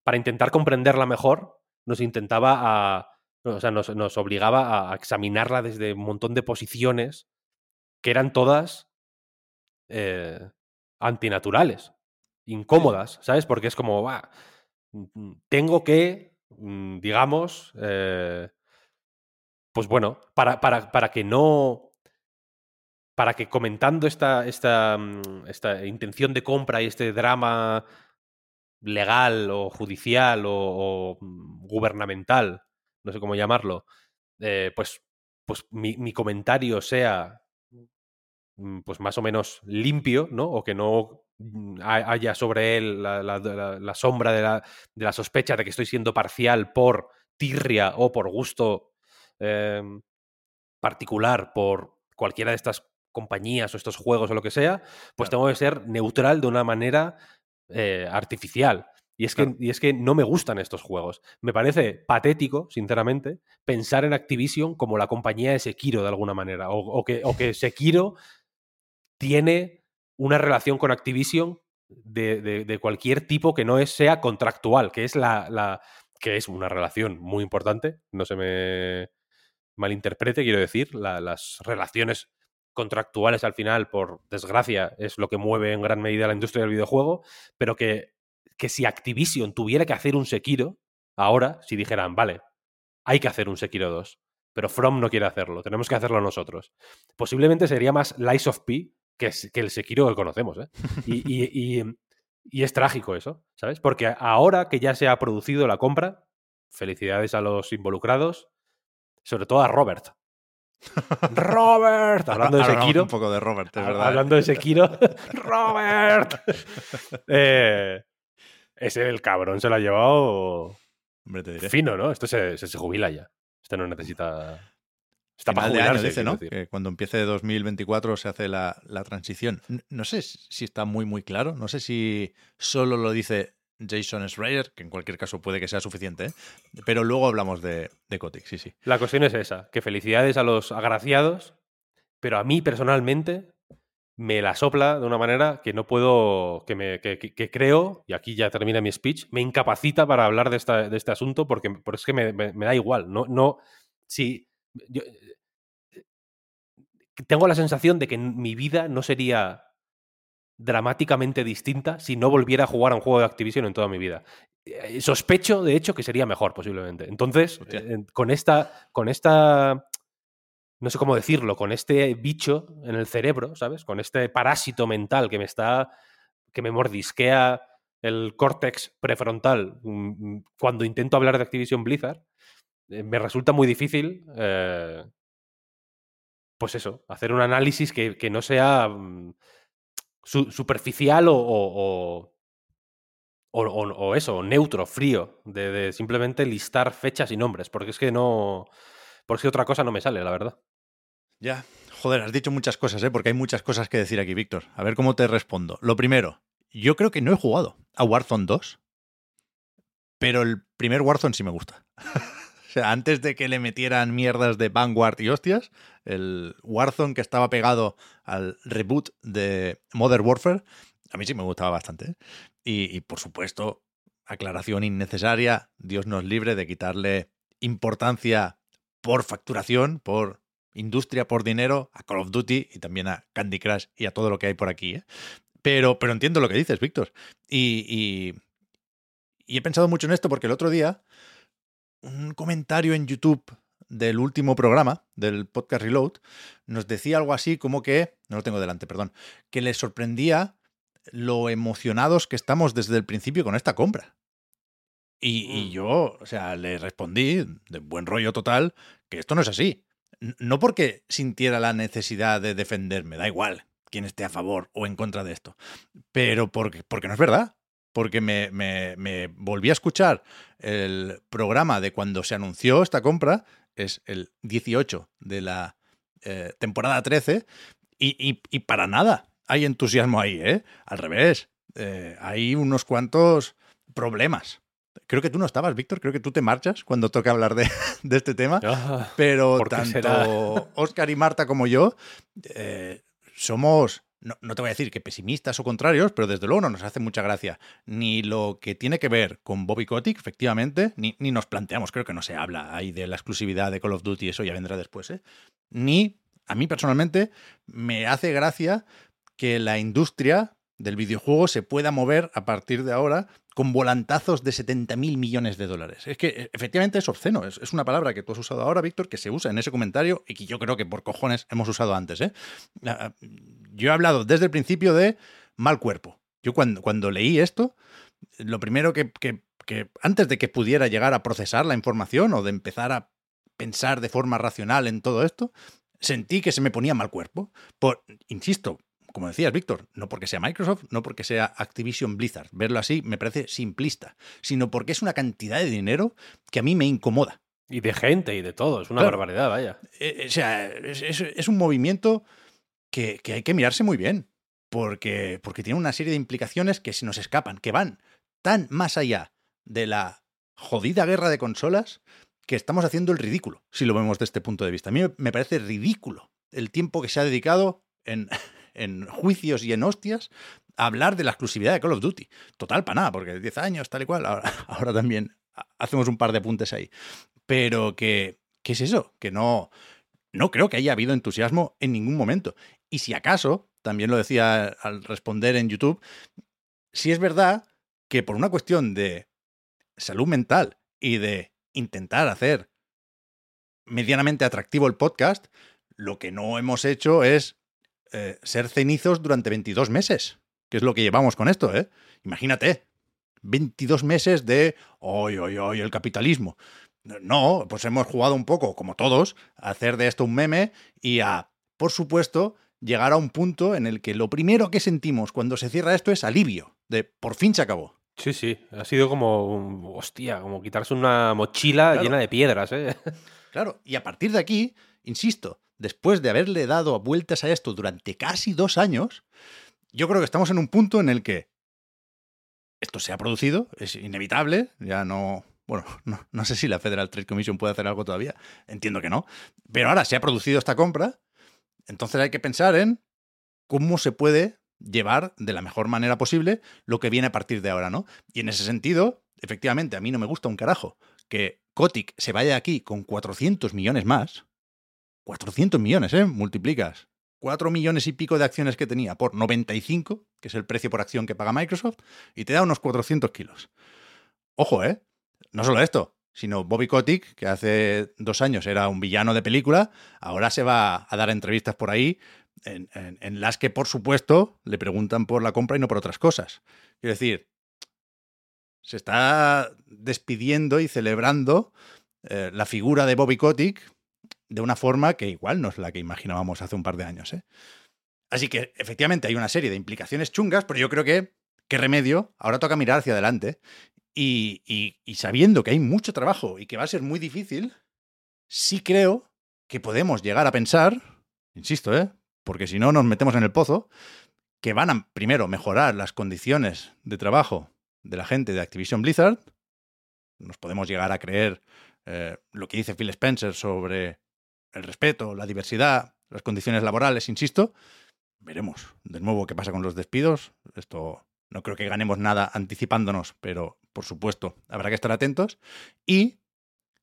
para intentar comprenderla mejor, nos intentaba a. O sea, nos, nos obligaba a examinarla desde un montón de posiciones que eran todas eh, antinaturales, incómodas, ¿sabes? Porque es como, va, tengo que, mm, digamos, eh, pues bueno, para, para, para que no para que comentando esta, esta, mm, esta intención de compra y este drama legal o judicial o, mm, gubernamental, no sé cómo llamarlo, eh, pues, pues mi, mi comentario sea mm, pues más o menos limpio, ¿no? O que no mm, haya sobre él la, la- la- la sombra de la, de la sospecha de que estoy siendo parcial por tirria o por gusto em, particular por cualquiera de estas compañías o estos juegos o lo que sea, pues tengo que ser neutral de una manera eh, artificial. Y es, que, y es que no me gustan estos juegos. Me parece patético, sinceramente, pensar en Activision como la compañía de Sekiro de alguna manera. O, o que, o que Sekiro tiene una relación con Activision de, de- cualquier tipo que no sea contractual, que es la, que es una relación muy importante. No se me malinterprete, quiero decir, la- las relaciones contractuales al final, por desgracia, es lo que mueve en gran medida la industria del videojuego, pero que, que si Activision tuviera que hacer un Sekiro, ahora, si dijeran, vale, hay que hacer un Sekiro 2, pero From no quiere hacerlo, tenemos que hacerlo nosotros. Posiblemente sería más Lies of P que, es- que el Sekiro que conocemos, ¿eh? Y, y- y- y es trágico eso, ¿sabes? Porque ahora que ya se ha producido la compra, felicidades a los involucrados, sobre todo a Robert. Robert, hablando de Sekiro. un poco de Robert, es verdad. Hablando de Sekiro. ¡Robert! Eh, ese el cabrón se lo ha llevado Hombre, te diré. fino, ¿no? Esto se, se, se jubila ya. Este no necesita. Está para de año, jubilarse, dice, quiero ¿no? decir. Que cuando empiece 2024 se hace la, la transición. No sé si está muy, muy claro. No sé si solo lo dice Jason Schreier, que en cualquier caso puede que sea suficiente, ¿eh? pero luego hablamos de, de Kotick, sí, sí. La cuestión es esa: que felicidades a los agraciados, pero a mí personalmente me la sopla de una manera que no puedo, que, me, que, que- que creo, y aquí ya termina mi speech, me incapacita para hablar de, esta- de este asunto porque, porque es que me, me- me da igual. No, no, si, yo, tengo la sensación de que mi vida no sería dramáticamente distinta si no volviera a jugar a un juego de Activision en toda mi vida. Eh, Sospecho, de hecho, que sería mejor posiblemente. Entonces, eh, con esta, con esta, no sé cómo decirlo, con este bicho en el cerebro, ¿sabes? Con este parásito mental que me está, que me mordisquea el córtex prefrontal mm, mm, cuando intento hablar de Activision Blizzard, eh, me resulta muy difícil, eh, pues eso, hacer un análisis que, que no sea mm, su- superficial o, o- o- eso, neutro, frío, de, simplemente listar fechas y nombres, porque es que no, porque es otra cosa no me sale, la verdad. Ya. Joder, has dicho muchas cosas, ¿eh? Porque hay muchas cosas que decir aquí, Víctor. A ver cómo te respondo. Lo primero, yo creo que no he jugado a Warzone 2, pero el primer Warzone sí me gusta. antes de que le metieran mierdas de Vanguard y hostias, el Warzone que estaba pegado al reboot de Modern Warfare, a mí sí me gustaba bastante. ¿eh? Y, por supuesto, aclaración innecesaria, Dios nos libre de quitarle importancia por facturación, por industria, por dinero, a Call of Duty y también a Candy Crush y a todo lo que hay por aquí. ¿eh? Pero, pero entiendo lo que dices, Víctor. Y, y he pensado mucho en esto porque el otro día un comentario en YouTube del último programa del podcast Reload nos decía algo así como que, no lo tengo delante, perdón, que le sorprendía lo emocionados que estamos desde el principio con esta compra. Y, y, yo, o sea, le respondí de buen rollo total que esto no es así. No porque sintiera la necesidad de defenderme, da igual quién esté a favor o en contra de esto, pero porque, porque no es verdad. Porque me, me, me volví a escuchar el programa de cuando se anunció esta compra, es el 18 de la eh, temporada 13, y, y, y, para nada hay entusiasmo ahí, ¿eh? Al revés, eh, hay unos cuantos problemas. Creo que tú no estabas, Víctor, creo que tú te marchas cuando toca hablar de, de este tema, Ah, pero ¿por qué tanto será? Oscar y Marta como yo eh, somos, no, no te voy a decir que pesimistas o contrarios, pero desde luego no nos hace mucha gracia ni lo que tiene que ver con Bobby Kotick, efectivamente, ni, ni nos planteamos, creo que no se habla ahí de la exclusividad de Call of Duty, eso ya vendrá después, ¿eh? ni a mí personalmente me hace gracia que la industria del videojuego se pueda mover a partir de ahora con volantazos de 70 mil millones de dólares. Es que efectivamente es obsceno, es, una palabra que tú has usado ahora, Víctor, que se usa en ese comentario y que yo creo que por cojones hemos usado antes. ¿eh? Yo he hablado desde el principio de mal cuerpo. Yo cuando, cuando leí esto, lo primero que, que, que antes de que pudiera llegar a procesar la información o de empezar a pensar de forma racional en todo esto, sentí que se me ponía mal cuerpo. Por, insisto, como decías, Víctor, no porque sea Microsoft, no porque sea Activision Blizzard, verlo así me parece simplista, sino porque es una cantidad de dinero que a mí me incomoda. Y de gente y de todo, es una Claro. barbaridad, vaya. Eh, o sea, es, es- es un movimiento que, que hay que mirarse muy bien, porque, porque tiene una serie de implicaciones que se nos escapan, que van tan más allá de la jodida guerra de consolas que estamos haciendo el ridículo, si lo vemos de este punto de vista. A mí me parece ridículo el tiempo que se ha dedicado en, en juicios y en hostias hablar de la exclusividad de Call of Duty. Total, para nada, porque 10 años, tal y cual. Ahora, también ha- hacemos un par de apuntes ahí. Pero que, ¿qué es eso? Que no, no creo que haya habido entusiasmo en ningún momento. Y si acaso, también lo decía al responder en YouTube, si es verdad que por una cuestión de salud mental y de intentar hacer medianamente atractivo el podcast, lo que no hemos hecho es eh, ser cenizos durante 22 meses, que es lo que llevamos con esto, ¿eh? Imagínate, 22 meses de, hoy, hoy, hoy, el capitalismo. No, pues hemos jugado un poco, como todos, a hacer de esto un meme y a, por supuesto, llegar a un punto en el que lo primero que sentimos cuando se cierra esto es alivio, de por fin se acabó. Sí, sí, ha sido como, un- hostia, como quitarse una mochila Claro. llena de piedras, ¿eh? Claro, y a partir de aquí, insisto, después de haberle dado vueltas a esto durante casi dos años, yo creo que estamos en un punto en el que esto se ha producido, es inevitable, ya no... Bueno, no, sé si la Federal Trade Commission puede hacer algo todavía, entiendo que no, pero ahora se ha producido esta compra, entonces hay que pensar en cómo se puede llevar de la mejor manera posible lo que viene a partir de ahora, ¿no? Y en ese sentido, efectivamente, a mí no me gusta un carajo que Kotick se vaya aquí con 400 millones más. 400 millones, ¿eh? Multiplicas 4 millones y pico de acciones que tenía por 95, que es el precio por acción que paga Microsoft, y te da unos 400 kilos. Ojo, ¿eh? No solo esto, sino Bobby Kotick, que hace dos años era un villano de película, ahora se va a dar entrevistas por ahí en, las que, por supuesto, le preguntan por la compra y no por otras cosas. Quiero decir, se está despidiendo y celebrando eh, la figura de Bobby Kotick de una forma que igual no es la que imaginábamos hace un par de años. ¿eh? Así que efectivamente hay una serie de implicaciones chungas, pero yo creo que, qué remedio, ahora toca mirar hacia adelante. Y, sabiendo que hay mucho trabajo y que va a ser muy difícil, sí creo que podemos llegar a pensar, insisto, ¿eh? porque si no nos metemos en el pozo, que van a primero mejorar las condiciones de trabajo de la gente de Activision Blizzard. Nos podemos llegar a creer eh, lo que dice Phil Spencer sobre el respeto, la diversidad, las condiciones laborales, insisto. Veremos de nuevo qué pasa con los despidos. Esto no creo que ganemos nada anticipándonos, pero por supuesto habrá que estar atentos. Y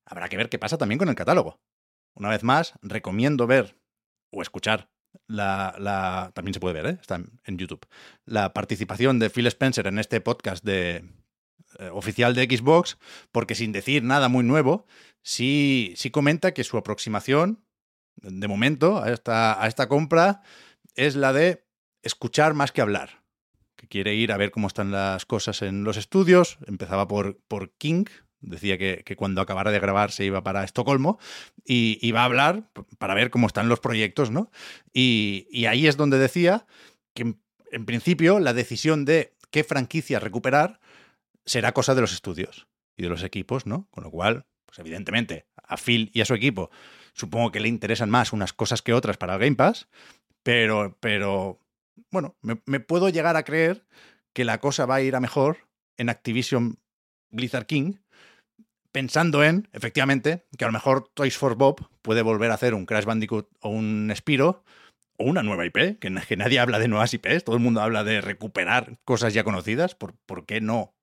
habrá que ver qué pasa también con el catálogo. Una vez más, recomiendo ver o escuchar la, la también se puede ver, ¿eh? está en YouTube, la participación de Phil Spencer en este podcast de, eh, oficial de Xbox, porque sin decir nada muy nuevo, sí, sí comenta que su aproximación, de momento, a esta, compra es la de escuchar más que hablar. Que quiere ir a ver cómo están las cosas en los estudios. Empezaba por, por King, decía que, cuando acabara de grabar se iba para Estocolmo y iba a hablar para ver cómo están los proyectos, ¿no? Y, ahí es donde decía que en, principio la decisión de qué franquicia recuperar será cosa de los estudios y de los equipos, ¿no? Con lo cual, pues evidentemente, a Phil y a su equipo supongo que le interesan más unas cosas que otras para el Game Pass, pero, pero bueno, me, puedo llegar a creer que la cosa va a ir a mejor en Activision Blizzard King, pensando en, efectivamente, que a lo mejor Toys for Bob puede volver a hacer un Crash Bandicoot o un Spiro o una nueva IP, que, nadie habla de nuevas IPs, todo el mundo habla de recuperar cosas ya conocidas, ¿por, ¿por qué no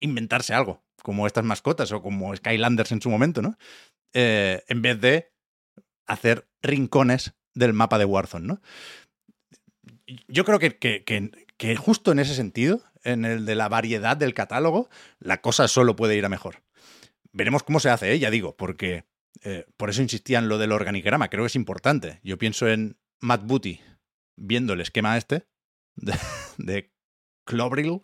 inventarse algo, como estas mascotas o como Skylanders en su momento, ¿no? Eh, en vez de hacer rincones del mapa de Warzone, ¿no? Yo creo que, que, justo en ese sentido, en el de la variedad del catálogo, la cosa solo puede ir a mejor. Veremos cómo se hace, ¿eh? ya digo, porque eh, por eso insistía en lo del organigrama, creo que es importante. Yo pienso en Matt Booty viendo el esquema este de, de Clobril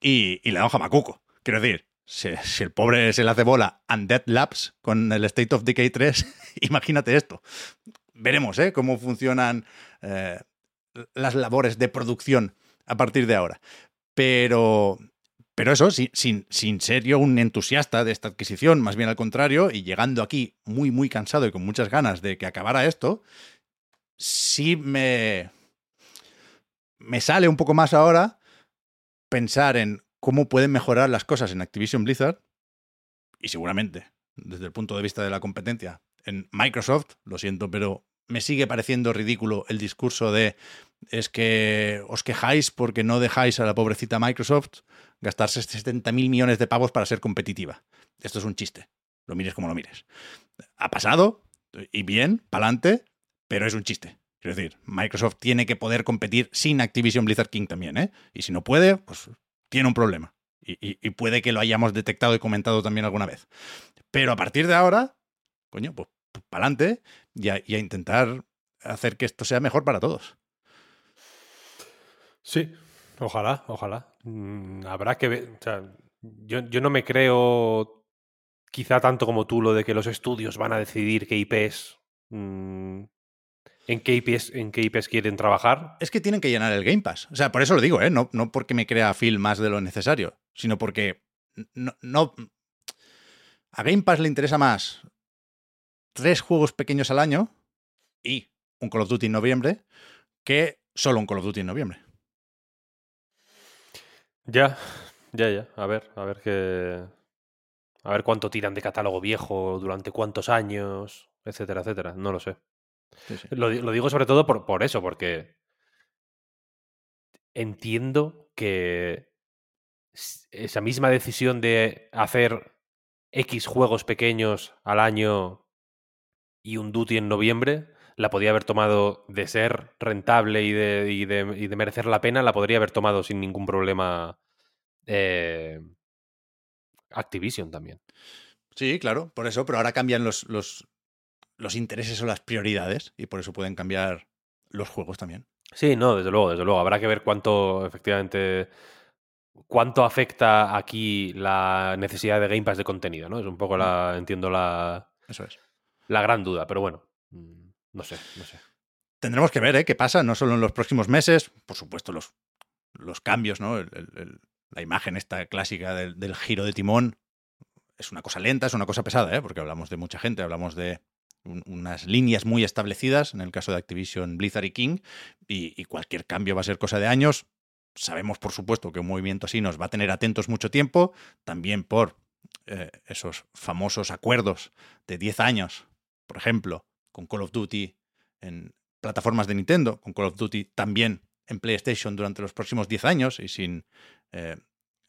y, y le da Macuco. Quiero decir, si, el pobre se le hace bola Undead Labs con el State of Decay 3, imagínate esto. Veremos ¿eh? cómo funcionan eh, las labores de producción a partir de ahora. Pero, pero eso, sin, sin, sin, ser yo un entusiasta de esta adquisición, más bien al contrario, y llegando aquí muy, muy cansado y con muchas ganas de que acabara esto, sí me, me sale un poco más ahora pensar en cómo pueden mejorar las cosas en Activision Blizzard y seguramente desde el punto de vista de la competencia en Microsoft, lo siento, pero me sigue pareciendo ridículo el discurso de es que os quejáis porque no dejáis a la pobrecita Microsoft gastarse 70 mil millones de pavos para ser competitiva. Esto es un chiste, lo mires como lo mires. Ha pasado y bien, pa'lante, pero es un chiste. Quiero decir, Microsoft tiene que poder competir sin Activision Blizzard King también, ¿eh? Y si no puede, pues tiene un problema. Y, puede que lo hayamos detectado y comentado también alguna vez. Pero a partir de ahora, coño, pues, pues para adelante y, a, intentar hacer que esto sea mejor para todos. Sí, ojalá, ojalá. Mm, habrá que ver. O sea, yo, yo, no me creo quizá tanto como tú lo de que los estudios van a decidir qué IPs en qué, IPs, en qué IPs quieren trabajar. Es que tienen que llenar el Game Pass. O sea, por eso lo digo, ¿eh? No, no porque me crea Phil más de lo necesario, sino porque no, no, a Game Pass le interesa más tres juegos pequeños al año y un Call of Duty en noviembre que solo un Call of Duty en noviembre. Ya, ya, ya. A ver, a ver qué. A ver cuánto tiran de catálogo viejo, durante cuántos años, etcétera, etcétera. No lo sé. Lo, digo sobre todo por, por, eso, porque entiendo que esa misma decisión de hacer X juegos pequeños al año y un duty en noviembre la podía haber tomado de ser rentable y de, y de, merecer la pena, la podría haber tomado sin ningún problema eh, Activision también. Sí, claro, por eso, pero ahora cambian los, los, los intereses o las prioridades y por eso pueden cambiar los juegos también. Sí, no, desde luego, desde luego. Habrá que ver cuánto efectivamente cuánto afecta aquí la necesidad de Game Pass de contenido, ¿no? Es un poco la, entiendo la, Eso es. la gran duda, pero bueno, mm, no sé, no sé. Tendremos que ver ¿eh? qué pasa, no solo en los próximos meses, por supuesto los, los cambios, ¿no? la imagen esta clásica del, giro de timón es una cosa lenta, es una cosa pesada, ¿eh? porque hablamos de mucha gente, hablamos de unas líneas muy establecidas, en el caso de Activision, Blizzard y King, y, cualquier cambio va a ser cosa de años. Sabemos, por supuesto, que un movimiento así nos va a tener atentos mucho tiempo, también por eh, esos famosos acuerdos de 10 años, por ejemplo, con Call of Duty en plataformas de Nintendo, con Call of Duty también en PlayStation durante los próximos 10 años y sin eh,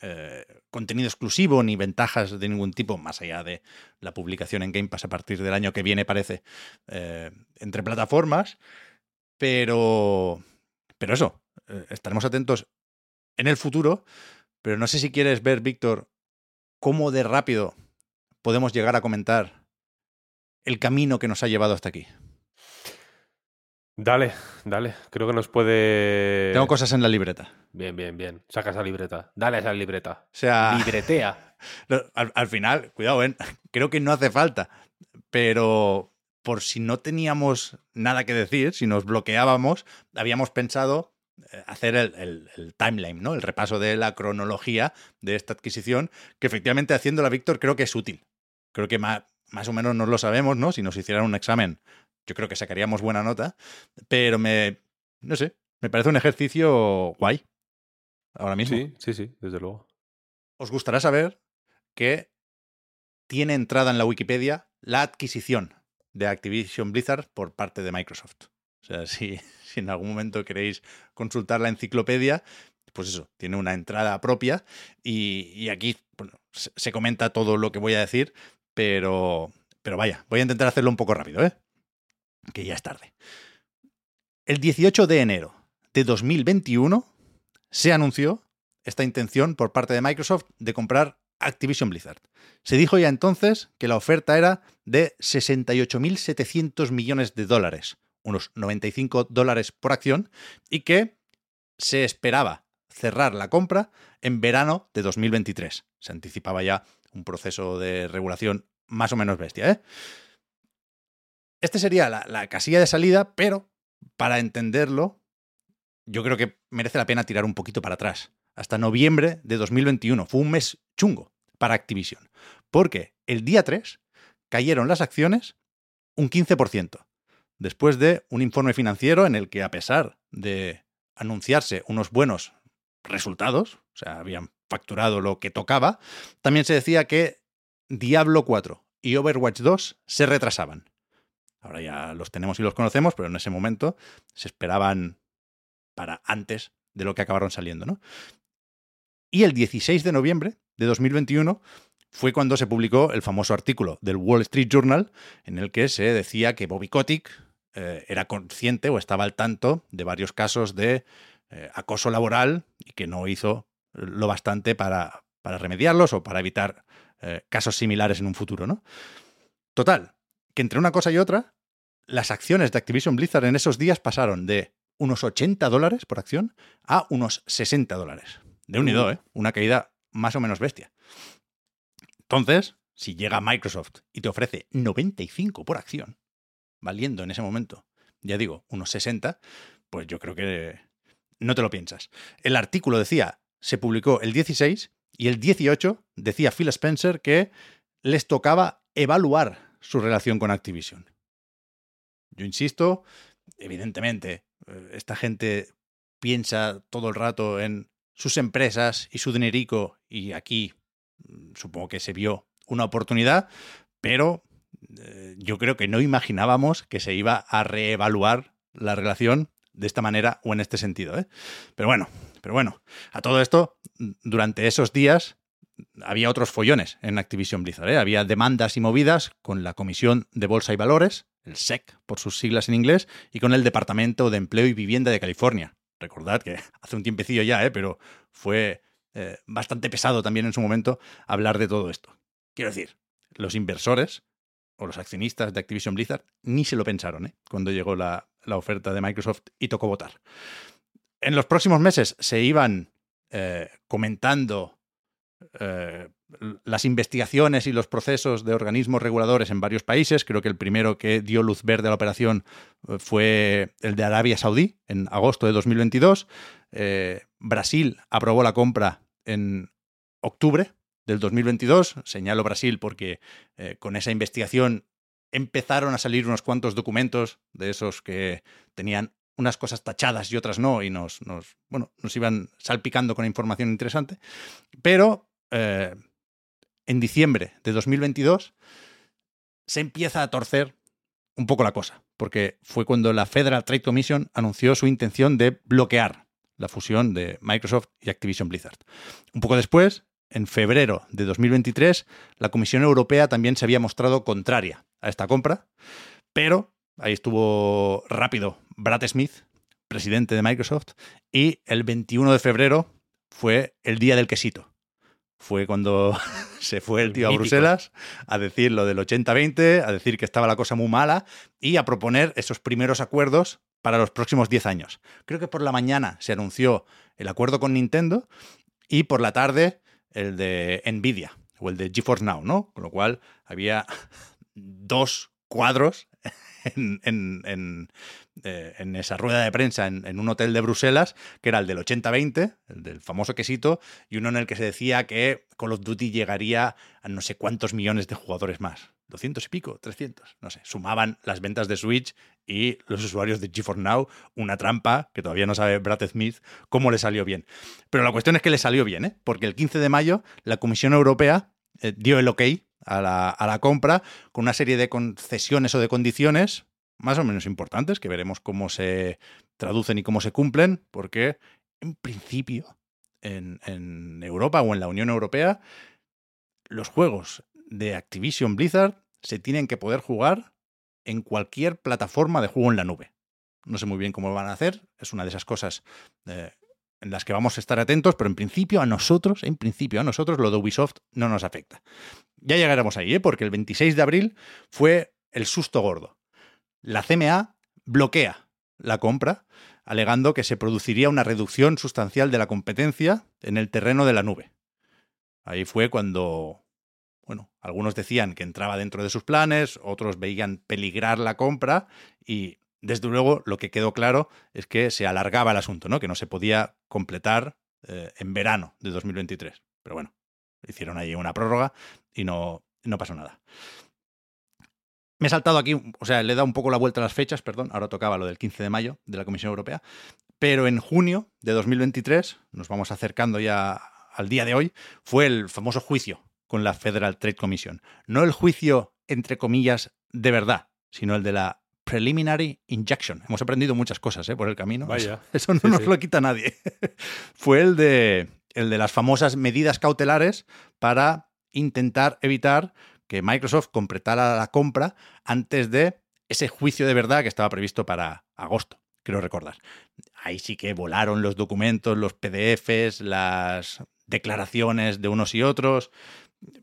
eh, contenido exclusivo ni ventajas de ningún tipo, más allá de la publicación en Game Pass a partir del año que viene, parece, eh, entre plataformas. Pero, pero eso, eh, estaremos atentos en el futuro. Pero no sé si quieres ver, Víctor, cómo de rápido podemos llegar a comentar el camino que nos ha llevado hasta aquí. Dale, dale. Creo que nos puede. Tengo cosas en la libreta. Bien, bien, bien. Saca esa libreta. Dale a esa libreta. O sea. Libretea. al, final, cuidado, ¿eh? creo que no hace falta. Pero por si no teníamos nada que decir, si nos bloqueábamos, habíamos pensado eh, hacer el, el, timeline, ¿no? El repaso de la cronología de esta adquisición, que efectivamente haciéndola, Víctor, creo que es útil. Creo que más, más o menos nos lo sabemos, ¿no? Si nos hicieran un examen yo creo que sacaríamos buena nota, pero me, no sé, me parece un ejercicio guay ahora mismo. Sí, sí, sí, desde luego. Os gustará saber que tiene entrada en la Wikipedia la adquisición de Activision Blizzard por parte de Microsoft. O sea, si, si en algún momento queréis consultar la enciclopedia, pues eso, tiene una entrada propia y, y aquí se comenta todo lo que voy a decir, pero, pero vaya, voy a intentar hacerlo un poco rápido, ¿eh? Que ya es tarde. El 18 de enero de 2021 se anunció esta intención por parte de Microsoft de comprar Activision Blizzard. Se dijo ya entonces que la oferta era de 68.700 millones de dólares, unos 95 dólares por acción, y que se esperaba cerrar la compra en verano de 2023. Se anticipaba ya un proceso de regulación más o menos bestia. ¿eh? Este sería la, casilla de salida, pero para entenderlo, yo creo que merece la pena tirar un poquito para atrás. Hasta noviembre de 2021. Fue un mes chungo para Activision. Porque el día 3 cayeron las acciones un 15%. Después de un informe financiero en el que, a pesar de anunciarse unos buenos resultados, o sea, habían facturado lo que tocaba, también se decía que Diablo 4 y Overwatch 2 se retrasaban. Ahora ya los tenemos y los conocemos, pero en ese momento se esperaban para antes de lo que acabaron saliendo, ¿no? Y el 16 de noviembre de 2021 fue cuando se publicó el famoso artículo del Wall Street Journal en el que se decía que Bobby Kotick eh, era consciente o estaba al tanto de varios casos de eh, acoso laboral y que no hizo lo bastante para, para remediarlos o para evitar eh, casos similares en un futuro, ¿no? Total, que entre una cosa y otra, las acciones de Activision Blizzard en esos días pasaron de unos 80 dólares por acción a unos 60 dólares. De unido, uh. ¿eh? Una caída más o menos bestia. Entonces, si llega Microsoft y te ofrece 95 por acción, valiendo en ese momento, ya digo, unos 60, pues yo creo que no te lo piensas. El artículo decía, se publicó el 16 y el 18 decía Phil Spencer que les tocaba evaluar su relación con Activision. Yo insisto, evidentemente, eh, esta gente piensa todo el rato en sus empresas y su dinerico y aquí mm, supongo que se vio una oportunidad, pero eh, yo creo que no imaginábamos que se iba a reevaluar la relación de esta manera o en este sentido. ¿eh? Pero bueno, Pero bueno, a todo esto, durante esos días había otros follones en Activision Blizzard. ¿eh? Había demandas y movidas con la Comisión de Bolsa y Valores, el SEC por sus siglas en inglés, y con el Departamento de Empleo y Vivienda de California. Recordad que hace un tiempecillo ya, ¿eh? pero fue eh, bastante pesado también en su momento hablar de todo esto. Quiero decir, los inversores o los accionistas de Activision Blizzard ni se lo pensaron ¿eh? cuando llegó la, la oferta de Microsoft y tocó votar. En los próximos meses se iban comentando eh, las investigaciones y los procesos de organismos reguladores en varios países. Creo que el primero que dio luz verde a la operación eh, fue el de Arabia Saudí en agosto de 2022. Brasil aprobó la compra en octubre del 2022. Señalo Brasil porque con esa investigación empezaron a salir unos cuantos documentos de esos que tenían unas cosas tachadas y otras no, y nos, nos, bueno, nos iban salpicando con información interesante. Pero eh, en diciembre de 2022 se empieza a torcer un poco la cosa, porque fue cuando la Federal Trade Commission anunció su intención de bloquear la fusión de Microsoft y Activision Blizzard. Un poco después, en febrero de 2023, la Comisión Europea también se había mostrado contraria a esta compra, pero ahí estuvo rápido Brad Smith, presidente de Microsoft, y el 21 de febrero fue el día del quesito. Fue cuando se fue el tío a Bruselas a decir lo del 80-20, a decir que estaba la cosa muy mala y a proponer esos primeros acuerdos para los próximos 10 años. Creo que por la mañana se anunció el acuerdo con Nintendo y por la tarde el de Nvidia o el de GeForce Now, ¿no? Con lo cual había dos cuadros en, eh, en, esa rueda de prensa en, un hotel de Bruselas, que era el del 80-20, el del famoso quesito, y uno en el que se decía que Call of Duty llegaría a no sé cuántos millones de jugadores más. 200 y pico, 300, no sé. Sumaban las ventas de Switch y los usuarios de GeForce Now, una trampa que todavía no sabe Brad Smith cómo le salió bien. Pero la cuestión es que le salió bien, ¿eh? porque el 15 de mayo la Comisión Europea eh, dio el ok a la, a la compra con una serie de concesiones o de condiciones más o menos importantes, que veremos cómo se traducen y cómo se cumplen, porque en principio en, en, Europa o en la Unión Europea los juegos de Activision Blizzard se tienen que poder jugar en cualquier plataforma de juego en la nube. No sé muy bien cómo lo van a hacer, es una de esas cosas eh, en las que vamos a estar atentos, pero en principio a nosotros, en principio a nosotros lo de Ubisoft no nos afecta. Ya llegaremos ahí, ¿eh? porque el 26 de abril fue el susto gordo. La CMA bloquea la compra, alegando que se produciría una reducción sustancial de la competencia en el terreno de la nube. Ahí fue cuando, bueno, algunos decían que entraba dentro de sus planes, otros veían peligrar la compra y desde luego, lo que quedó claro es que se alargaba el asunto, ¿no? Que no se podía completar eh, en verano de 2023. Pero bueno, hicieron ahí una prórroga y no, no pasó nada. Me he saltado aquí, o sea, le he dado un poco la vuelta a las fechas, perdón, ahora tocaba lo del 15 de mayo de la Comisión Europea, pero en junio de 2023, nos vamos acercando ya al día de hoy, fue el famoso juicio con la Federal Trade Commission. No el juicio, entre comillas, de verdad, sino el de la Preliminary Injection. Hemos aprendido muchas cosas ¿eh? por el camino. Vaya. Eso, no nos lo quita nadie. Fue el de, el de las famosas medidas cautelares para intentar evitar que Microsoft completara la compra antes de ese juicio de verdad que estaba previsto para agosto, creo recordar. Ahí sí que volaron los documentos, los PDFs, las declaraciones de unos y otros.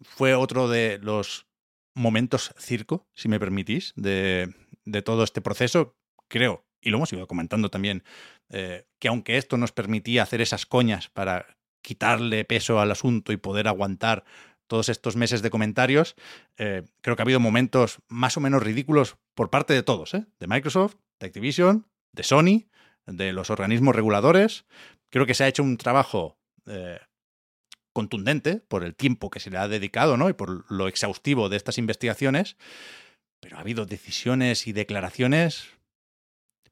Fue otro de los momentos circo, si me permitís, de, de todo este proceso, creo, y lo hemos ido comentando también, eh, que aunque esto nos permitía hacer esas coñas para quitarle peso al asunto y poder aguantar todos estos meses de comentarios, eh, creo que ha habido momentos más o menos ridículos por parte de todos, ¿eh? de Microsoft, de Activision, de Sony, de los organismos reguladores. Creo que se ha hecho un trabajo contundente por el tiempo que se le ha dedicado ¿no? y por lo exhaustivo de estas investigaciones. Pero ha habido decisiones y declaraciones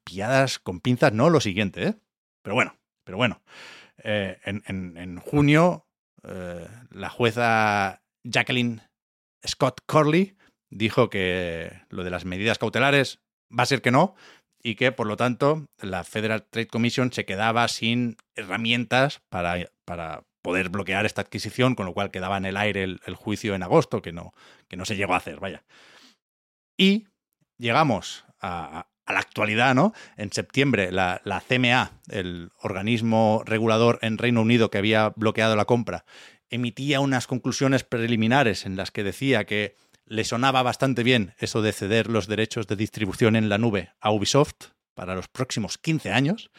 pilladas con pinzas, no lo siguiente, ¿eh? Pero bueno, pero bueno. Eh, en, junio, eh, la jueza Jacqueline Scott Corley dijo que lo de las medidas cautelares va a ser que no y que, por lo tanto, la Federal Trade Commission se quedaba sin herramientas para, para poder bloquear esta adquisición, con lo cual quedaba en el aire el, el juicio en agosto, que no, que no se llegó a hacer, vaya. Y llegamos a, la actualidad, ¿no? En septiembre, la, CMA, el organismo regulador en Reino Unido que había bloqueado la compra, emitía unas conclusiones preliminares en las que decía que le sonaba bastante bien eso de ceder los derechos de distribución en la nube a Ubisoft para los próximos 15 años.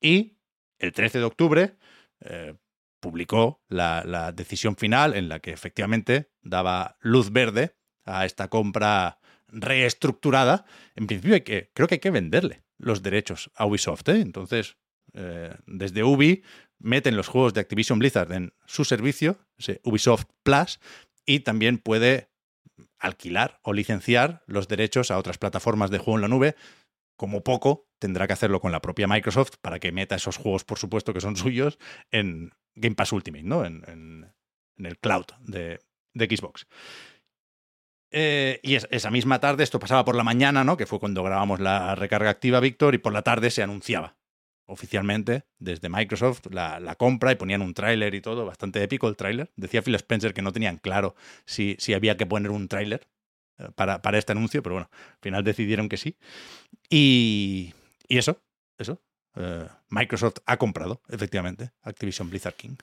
Y el 13 de octubre eh, publicó la decisión final en la que efectivamente daba luz verde a esta compra reestructurada, en principio que, creo que hay que venderle los derechos a Ubisoft. ¿eh? Entonces, eh, desde Ubi meten los juegos de Activision Blizzard en su servicio, Ubisoft Plus, y también puede alquilar o licenciar los derechos a otras plataformas de juego en la nube. Como poco, tendrá que hacerlo con la propia Microsoft para que meta esos juegos, por supuesto, que son suyos, en Game Pass Ultimate, ¿no? En, en, en el cloud de, de Xbox. Eh, y es, esa misma tarde, esto pasaba por la mañana, ¿no? Que fue cuando grabamos la recarga activa, Víctor, y por la tarde se anunciaba oficialmente desde Microsoft la, la compra y ponían un tráiler y todo, bastante épico el tráiler. Decía Phil Spencer que no tenían claro si, si había que poner un tráiler eh, para, para, este anuncio, pero bueno, al final decidieron que sí. Y, y eso, eso. Eh, Microsoft ha comprado, efectivamente, Activision Blizzard King.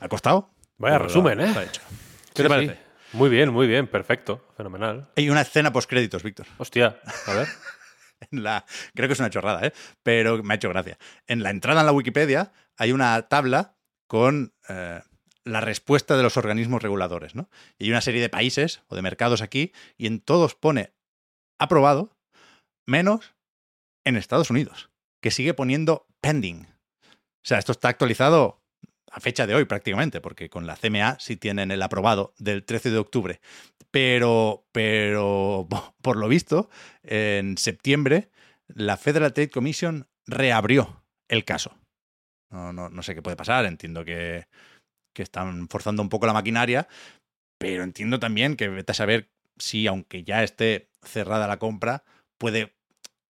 ¿Ha costado? Vaya resumen, ¿eh? ¿Qué Sí, te parece? sí. Muy bien, muy bien, perfecto, fenomenal. Hay una escena post créditos, Víctor. Hostia, a ver. En la, creo que es una chorrada, ¿eh? pero me ha hecho gracia. En la entrada en la Wikipedia hay una tabla con eh, la respuesta de los organismos reguladores, ¿no? Y hay una serie de países o de mercados aquí y en todos pone aprobado, menos en Estados Unidos, que sigue poniendo pending. O sea, esto está actualizado a fecha de hoy prácticamente, porque con la CMA sí tienen el aprobado del 13 de octubre. Pero, pero por lo visto, en septiembre la Federal Trade Commission reabrió el caso. No, no, no sé qué puede pasar, entiendo que, que, están forzando un poco la maquinaria, pero entiendo también que vete a saber si, aunque ya esté cerrada la compra, puede,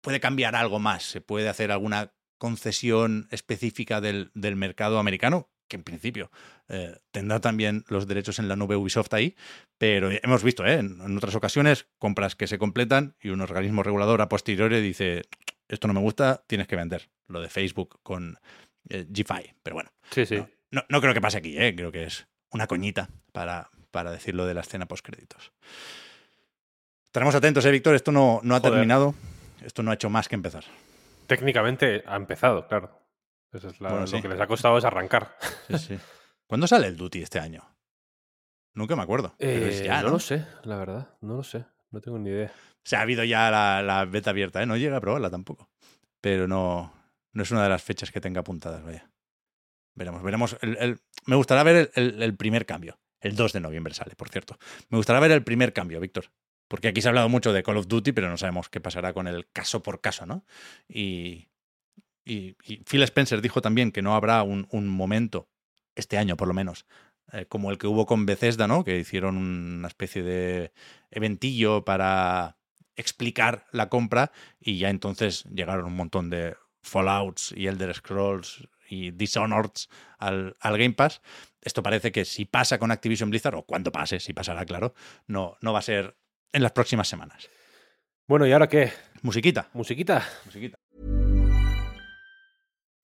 puede cambiar algo más, se puede hacer alguna concesión específica del, del mercado americano, que en principio eh, tendrá también los derechos en la nube Ubisoft ahí, pero hemos visto ¿eh? en, en, otras ocasiones compras que se completan y un organismo regulador a posteriori dice, esto no me gusta, tienes que vender. Lo de Facebook con eh, GFI, pero bueno. Sí, sí. No, no, no, creo que pase aquí, ¿eh? creo que es una coñita para, para decirlo de la escena postcréditos. Estaremos atentos, ¿eh, Víctor? Esto no, no ha Joder. terminado, esto no ha hecho más que empezar. Técnicamente ha empezado, claro. Eso es la, Bueno, lo sí. que les ha costado es arrancar. Sí, sí. ¿Cuándo sale el Duty este año? Nunca me acuerdo. pero es Eh, ya, no ¿no? lo sé, la verdad. No lo sé. No tengo ni idea. O sea, ha habido ya la, la beta abierta, ¿eh? No llega a probarla tampoco. Pero no, no es una de las fechas que tenga apuntadas, vaya. Veremos, veremos. El, el, me gustaría ver el, el, el, primer cambio. El 2 de noviembre sale, por cierto. Me gustaría ver el primer cambio, Víctor. Porque aquí se ha hablado mucho de Call of Duty, pero no sabemos qué pasará con el caso por caso, ¿no? Y, y, y Phil Spencer dijo también que no habrá un, un momento, este año por lo menos, eh, como el que hubo con Bethesda, ¿no? Que hicieron una especie de eventillo para explicar la compra y ya entonces llegaron un montón de Fallouts y Elder Scrolls y Dishonored al, al, Game Pass. Esto parece que si pasa con Activision Blizzard, o cuando pase, si pasará, claro, no, no va a ser en las próximas semanas. Bueno, ¿y ahora qué? Musiquita. Musiquita. Musiquita.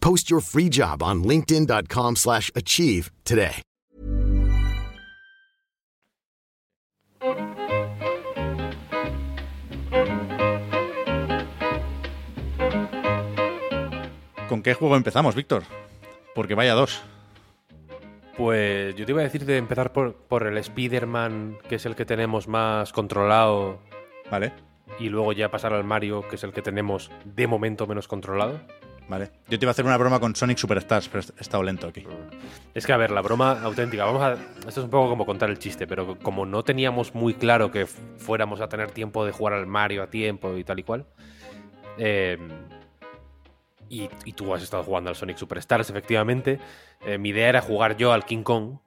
Post your free job on linkedin.com/achieve slash achieve today. ¿Con qué juego empezamos, Víctor? Porque vaya dos. Pues yo te iba a decir de empezar por, por el Spider-Man, que es el que tenemos más controlado, Vale, y luego ya pasar al Mario, que es el que tenemos de momento menos controlado. Vale. Yo te iba a hacer una broma con Sonic Superstars, pero he estado lento aquí. Es que, a ver, la broma auténtica, vamos a... Esto es un poco como contar el chiste, pero como no teníamos muy claro que fuéramos a tener tiempo de jugar al Mario a tiempo y tal y cual, eh, y, y tú has estado jugando al Sonic Superstars, efectivamente, eh, mi idea era jugar yo al King Kong.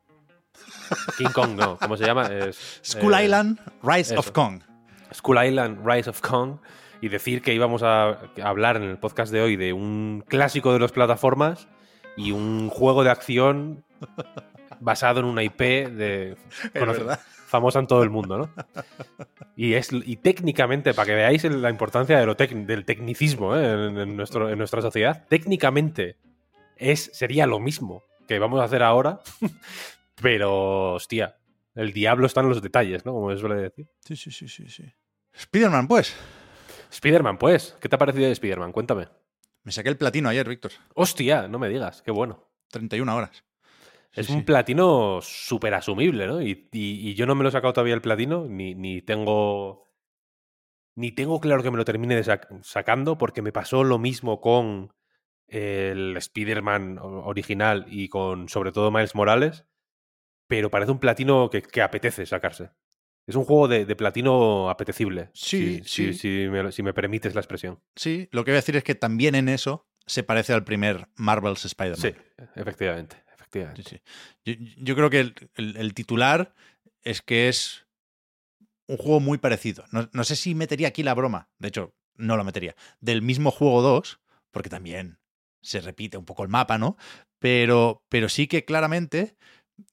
King Kong no, ¿cómo se llama? Es, School eh, Island, Rise of. Kong. School Island, Rise of Kong, y decir que íbamos a hablar en el podcast de hoy de un clásico de las plataformas y un juego de acción basado en una IP de famosa en todo el mundo, ¿no? Y es y técnicamente, para que veáis la importancia de lo tec- del tecnicismo ¿eh? en, en nuestro, en nuestra sociedad, técnicamente es, sería lo mismo que vamos a hacer ahora, pero hostia, el diablo está en los detalles, ¿no? Como se suele decir. Sí, sí, sí, sí, sí. Spider-Man, pues. Spider-Man, pues. ¿Qué te ha parecido de Spider-Man? Cuéntame. Me saqué el platino ayer, Víctor. Hostia, no me digas, qué bueno. 31 horas. Es sí. un platino súper asumible, ¿no? Y, y- y yo no me lo he sacado todavía el platino, ni, ni tengo. Ni tengo claro que me lo termine de sac- sacando, porque me pasó lo mismo con el Spider-Man original y con, sobre todo, Miles Morales. Pero parece un platino que, que apetece sacarse. Es un juego de, de platino apetecible. Sí, si, sí. si me, si me permites la expresión. Sí, lo que voy a decir es que también en eso se parece al primer Marvel's Spider-Man. Sí, efectivamente. efectivamente. Sí, sí. Yo, yo creo que el, el- el titular es que es un juego muy parecido. No, no sé si metería aquí la broma, de hecho, no lo metería, del mismo juego 2, porque también se repite un poco el mapa, ¿no? Pero, pero sí que claramente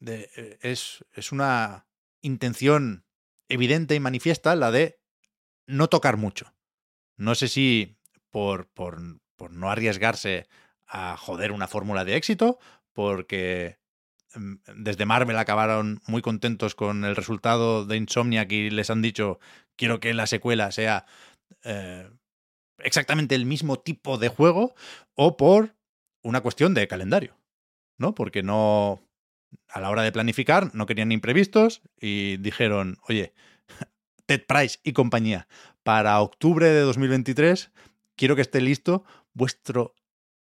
de- eh, es, es una intención evidente y manifiesta la de no tocar mucho. No sé si por, por, por no arriesgarse a joder una fórmula de éxito, porque mm, desde Marvel acabaron muy contentos con el resultado de Insomniac y les han dicho quiero que la secuela sea eh, exactamente el mismo tipo de juego o por una cuestión de calendario, ¿no? Porque no a la hora de planificar no querían imprevistos y dijeron, oye, Ted Price y compañía, para octubre de 2023 quiero que esté listo vuestro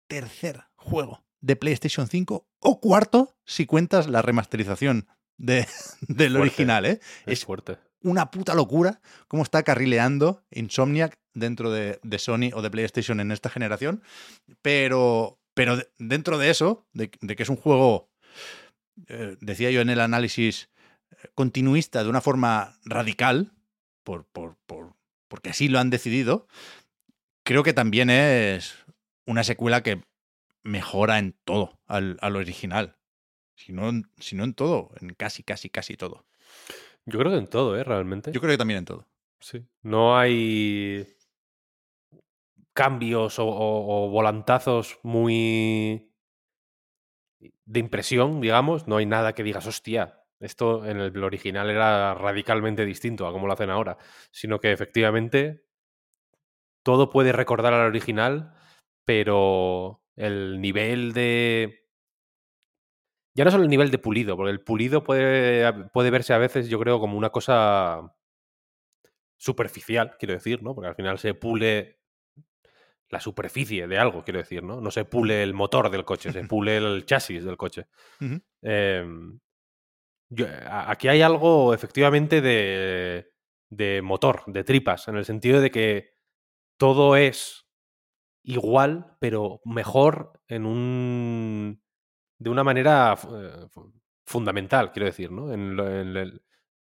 tercer juego de PlayStation 5 o cuarto si cuentas la remasterización de, del Fuerte. original, ¿eh? Es Es fuerte. una puta locura cómo está carrileando Insomniac dentro de, de Sony o de PlayStation en esta generación. Pero, pero de- dentro de eso, de, de que es un juego, eh, decía yo en el análisis, eh, continuista de una forma radical, por, por, por- porque así lo han decidido, creo que también es una secuela que mejora en todo al, al original. Si no, en- si no en todo, en casi, casi, casi todo. Yo creo que en todo, ¿eh? Realmente. Yo creo que también en todo. Sí. No hay cambios o, o- o volantazos muy de impresión, digamos. No hay nada que digas, hostia, esto en el original era radicalmente distinto a como lo hacen ahora. Sino que efectivamente todo puede recordar al original, pero el nivel de. Ya no solo el nivel de pulido, porque el pulido puede, puede verse a veces, yo creo, como una cosa superficial, quiero decir, ¿no? Porque al final se pule la superficie de algo, quiero decir, ¿no? No se pule el motor del coche, se pule el chasis del coche. Em, yo- aquí hay algo efectivamente de, de motor, de tripas, en el sentido de que todo es igual, pero mejor en un. de una manera eh, fu- fundamental, quiero decir, ¿no? En, lo- en el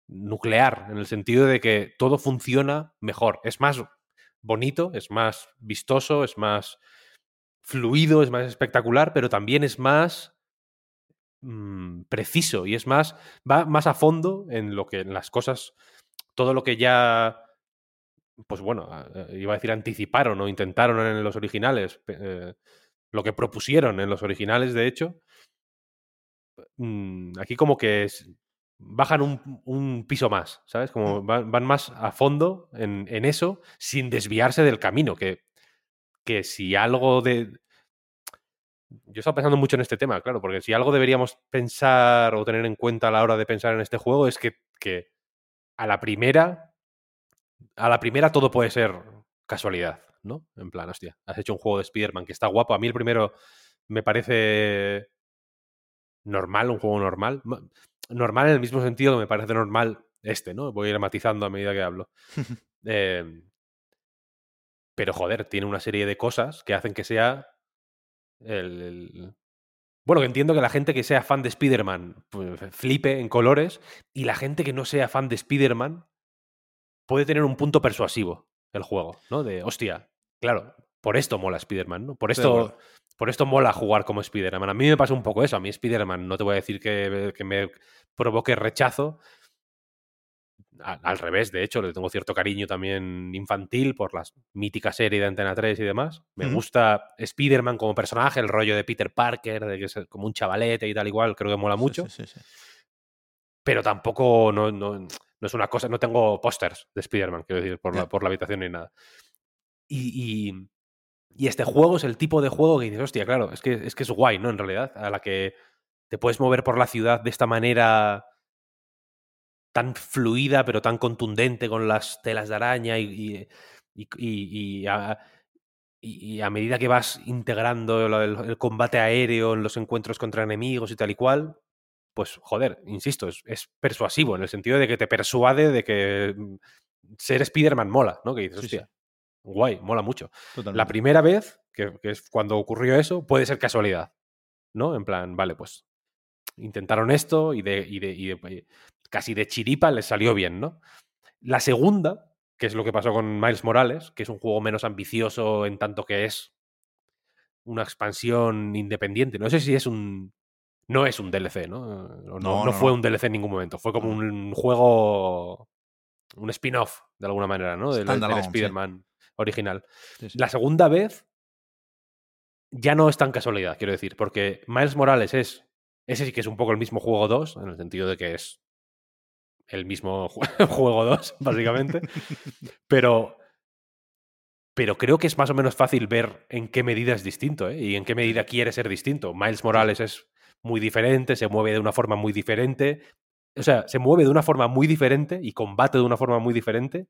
nuclear, en el sentido de que todo funciona mejor. Es más bonito, es más vistoso, es más fluido, es más espectacular, pero también es más mm, preciso y es más, va más a fondo en lo que, en las cosas, todo lo que ya, pues bueno, iba a decir anticiparon o intentaron en los originales, eh, lo que propusieron en los originales, de hecho, mm, aquí como que es- bajan un, un piso más, ¿sabes? Como van, van más a fondo en, en eso sin desviarse del camino, que, que si algo de... Yo estaba pensando mucho en este tema, claro, porque si algo deberíamos pensar o tener en cuenta a la hora de pensar en este juego es que, que a la primera, a la primera todo puede ser casualidad, ¿no? En plan, hostia, has hecho un juego de Spider-Man que está guapo. A mí el primero me parece normal, un juego normal. Ma- Normal en el mismo sentido que me parece normal este, ¿no? Voy a ir matizando a medida que hablo. Eh, pero joder, tiene una serie de cosas que hacen que sea el, el- Bueno, que entiendo que la gente que sea fan de Spider-Man pues, flipe en colores y la gente que no sea fan de Spider-Man puede tener un punto persuasivo el juego, ¿no? De, hostia, claro, por esto mola Spider-Man, ¿no? Por esto. Por esto mola jugar como Spider-Man. A mí me pasa un poco eso. A mí Spider-Man no te voy a decir que, que me provoque rechazo. Al revés, de hecho, le tengo cierto cariño también infantil por la mítica serie de Antena 3 y demás. Me gusta Spider-Man como personaje, el rollo de Peter Parker, de que es como un chavalete y tal igual, creo que mola mucho. Sí, sí, sí, sí. Pero tampoco no, no, no es una cosa, no tengo pósters de Spider-Man, quiero decir, por, la, por la habitación ni nada. Y, y, y este juego es el tipo de juego que dices, hostia, claro, es que, es que es guay, ¿no? En realidad, a la que te puedes mover por la ciudad de esta manera tan fluida, pero tan contundente con las telas de araña y, y, y- y- a, medida que vas integrando el, el combate aéreo en los encuentros contra enemigos y tal y cual, pues joder, insisto, es, es persuasivo en el sentido de que te persuade de que mm, ser Spider-Man mola, ¿no? Que dices, Sí, sí. Guay, mola mucho. Totalmente. La primera vez, que, que es cuando ocurrió eso, puede ser casualidad, ¿no? En plan, vale, pues intentaron esto y de, y de- y de- casi de chiripa les salió bien, ¿no? La segunda, que es lo que pasó con Miles Morales, que es un juego menos ambicioso en tanto que es una expansión independiente. No sé si es un. No es un DLC, ¿no? No, No, no no, fue un DLC en ningún momento. Fue como No. un juego. Un spin-off, de alguna manera, ¿no? Del, sí. Original. Sí, sí. La segunda vez ya no es tan casualidad, quiero decir, porque Miles Morales es. Ese sí que es un poco el mismo juego 2, en el sentido de que es el mismo ju- juego 2, básicamente. pero. Pero creo que es más o menos fácil ver en qué medida es distinto, ¿eh? Y en qué medida quiere ser distinto. Miles Morales es muy diferente, se mueve de una forma muy diferente. O sea, se mueve de una forma muy diferente y combate de una forma muy diferente,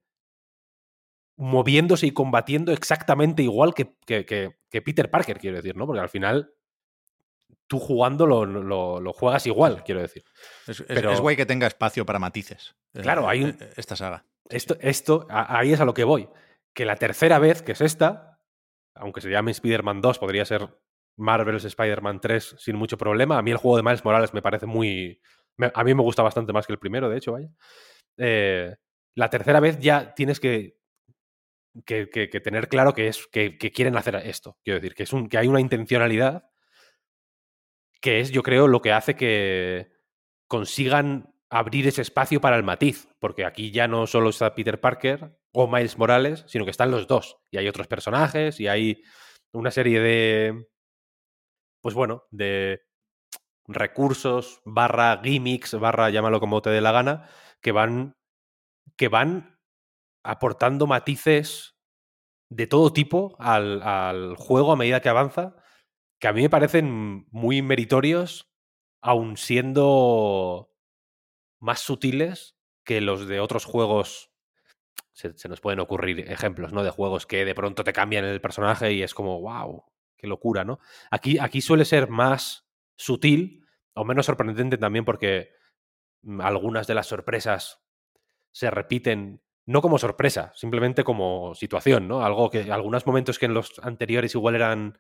moviéndose y combatiendo exactamente igual que, que- que- que Peter Parker, quiero decir, ¿no? Porque al final tú jugando lo, lo- lo juegas igual, quiero decir. Es, es- pero- es guay que tenga espacio para matices. eh, Claro, hay un- eh, Esta saga. Esto, esto, ahí es a lo que voy. Que la tercera vez, que es esta, aunque se llame Spider-Man 2, podría ser Marvel's Spider-Man 3 sin mucho problema. A mí el juego de Miles Morales me parece muy... a mí me gusta bastante más que el primero, de hecho, vaya. Eh, la tercera vez ya tienes que, que, que- tener claro que, es, que, que quieren hacer esto. Quiero decir, que, es un, que hay una intencionalidad que es, yo creo, lo que hace que consigan abrir ese espacio para el matiz, porque aquí ya no solo está Peter Parker o Miles Morales, sino que están los dos, y hay otros personajes, y hay una serie de, pues bueno, de recursos, barra gimmicks, barra llámalo como te dé la gana, que van, que van aportando matices de todo tipo al, al juego a medida que avanza, que a mí me parecen muy meritorios, aun siendo más sutiles que los de otros juegos. Se, se nos pueden ocurrir ejemplos, ¿no? De juegos que de pronto te cambian el personaje y es como, wow, qué locura, ¿no? Aquí, aquí suele ser más sutil o menos sorprendente también porque mm, algunas de las sorpresas se repiten, no como sorpresa, simplemente como situación, ¿no? Algo que, algunos momentos que en los anteriores igual eran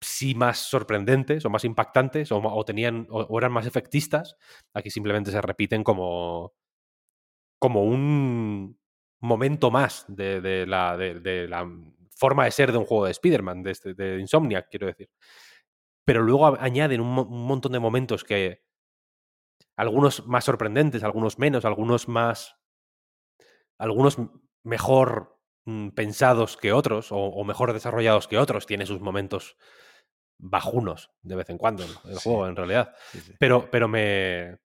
sí más sorprendentes o más impactantes o, tenían o, eran más efectistas, aquí simplemente se repiten como como un momento más de, la, de, la forma de ser de un juego de Spider-Man, de, este- de Insomniac, quiero decir. Pero luego añaden un montón de momentos que algunos más sorprendentes, algunos menos, algunos más algunos mejor mm, pensados que otros o, o mejor desarrollados que otros. Tiene sus momentos bajunos de vez en cuando el Sí. juego, en realidad. Sí, sí. Pero, pero me.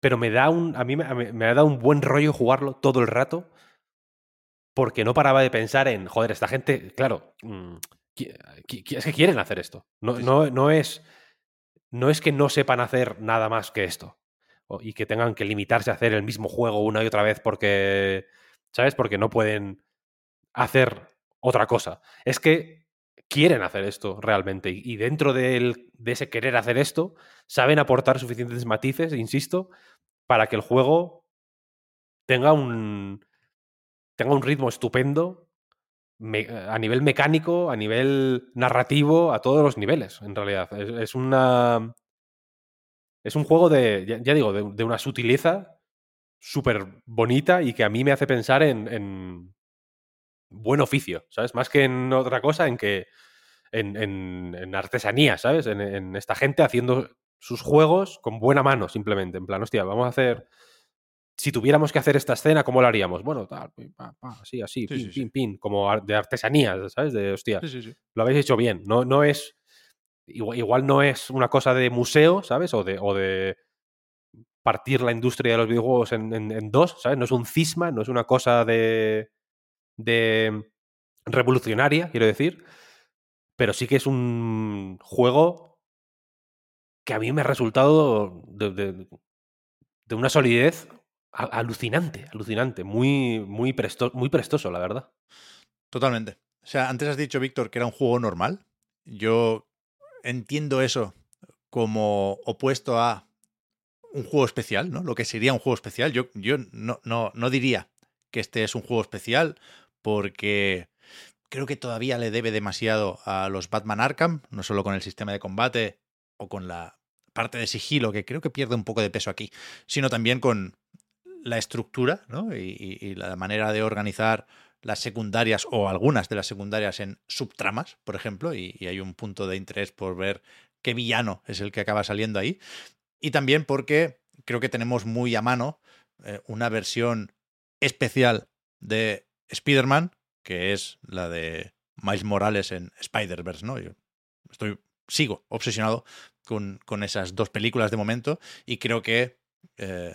Pero me da un. A mí me, ha dado un buen rollo jugarlo todo el rato. Porque no paraba de pensar en. Joder, esta gente. Claro. mm, es que quieren hacer esto. No, no, no es. No es que no sepan hacer nada más que esto. Y que tengan que limitarse a hacer el mismo juego una y otra vez porque. ¿Sabes? Porque no pueden hacer otra cosa. Es que quieren hacer esto realmente. Y dentro del- de ese querer hacer esto, saben aportar suficientes matices, insisto, para que el juego tenga un. tenga un ritmo estupendo. me- a nivel mecánico, a nivel narrativo, a todos los niveles, en realidad. Es una. Es un juego de. Ya, ya digo, de, de una sutileza súper bonita y que a mí me hace pensar en, en buen oficio, ¿sabes? Más que en otra cosa, en que. En, en- en artesanía, ¿sabes? En, esta gente haciendo sus juegos con buena mano, simplemente. En plan, hostia, vamos a hacer. Si tuviéramos que hacer esta escena, ¿cómo lo haríamos? Bueno, tal, pa, pa, así, así, Sí, pin, sí, sí. pin, pin, como de artesanía, ¿sabes? De hostia, Sí, sí, sí. lo habéis hecho bien. No, no es. Igual, no es una cosa de museo, ¿sabes? O de, o de partir la industria de los videojuegos en, dos, ¿sabes? No es un cisma, no es una cosa de. de. revolucionaria, quiero decir. Pero sí que es un juego que a mí me ha resultado de, de- una solidez alucinante, alucinante. Muy, muy, presto- muy prestoso, la verdad. Totalmente. O sea, antes has dicho, Víctor, que era un juego normal. Yo entiendo eso como opuesto a un juego especial, ¿no? Lo que sería un juego especial. Yo, yo no, no, no diría que este es un juego especial porque creo que todavía le debe demasiado a los Batman Arkham, no solo con el sistema de combate o con la parte de sigilo, que creo que pierde un poco de peso aquí, sino también con la estructura ¿no? y, y- y la manera de organizar las secundarias o algunas de las secundarias en subtramas, por ejemplo, y, hay un punto de interés por ver qué villano es el que acaba saliendo ahí. Y también porque creo que tenemos muy a mano eh, una versión especial de Spider-Man, que es la de Miles Morales en Spider-Verse, ¿no? Estoy, sigo obsesionado con, con esas dos películas de momento y creo que eh,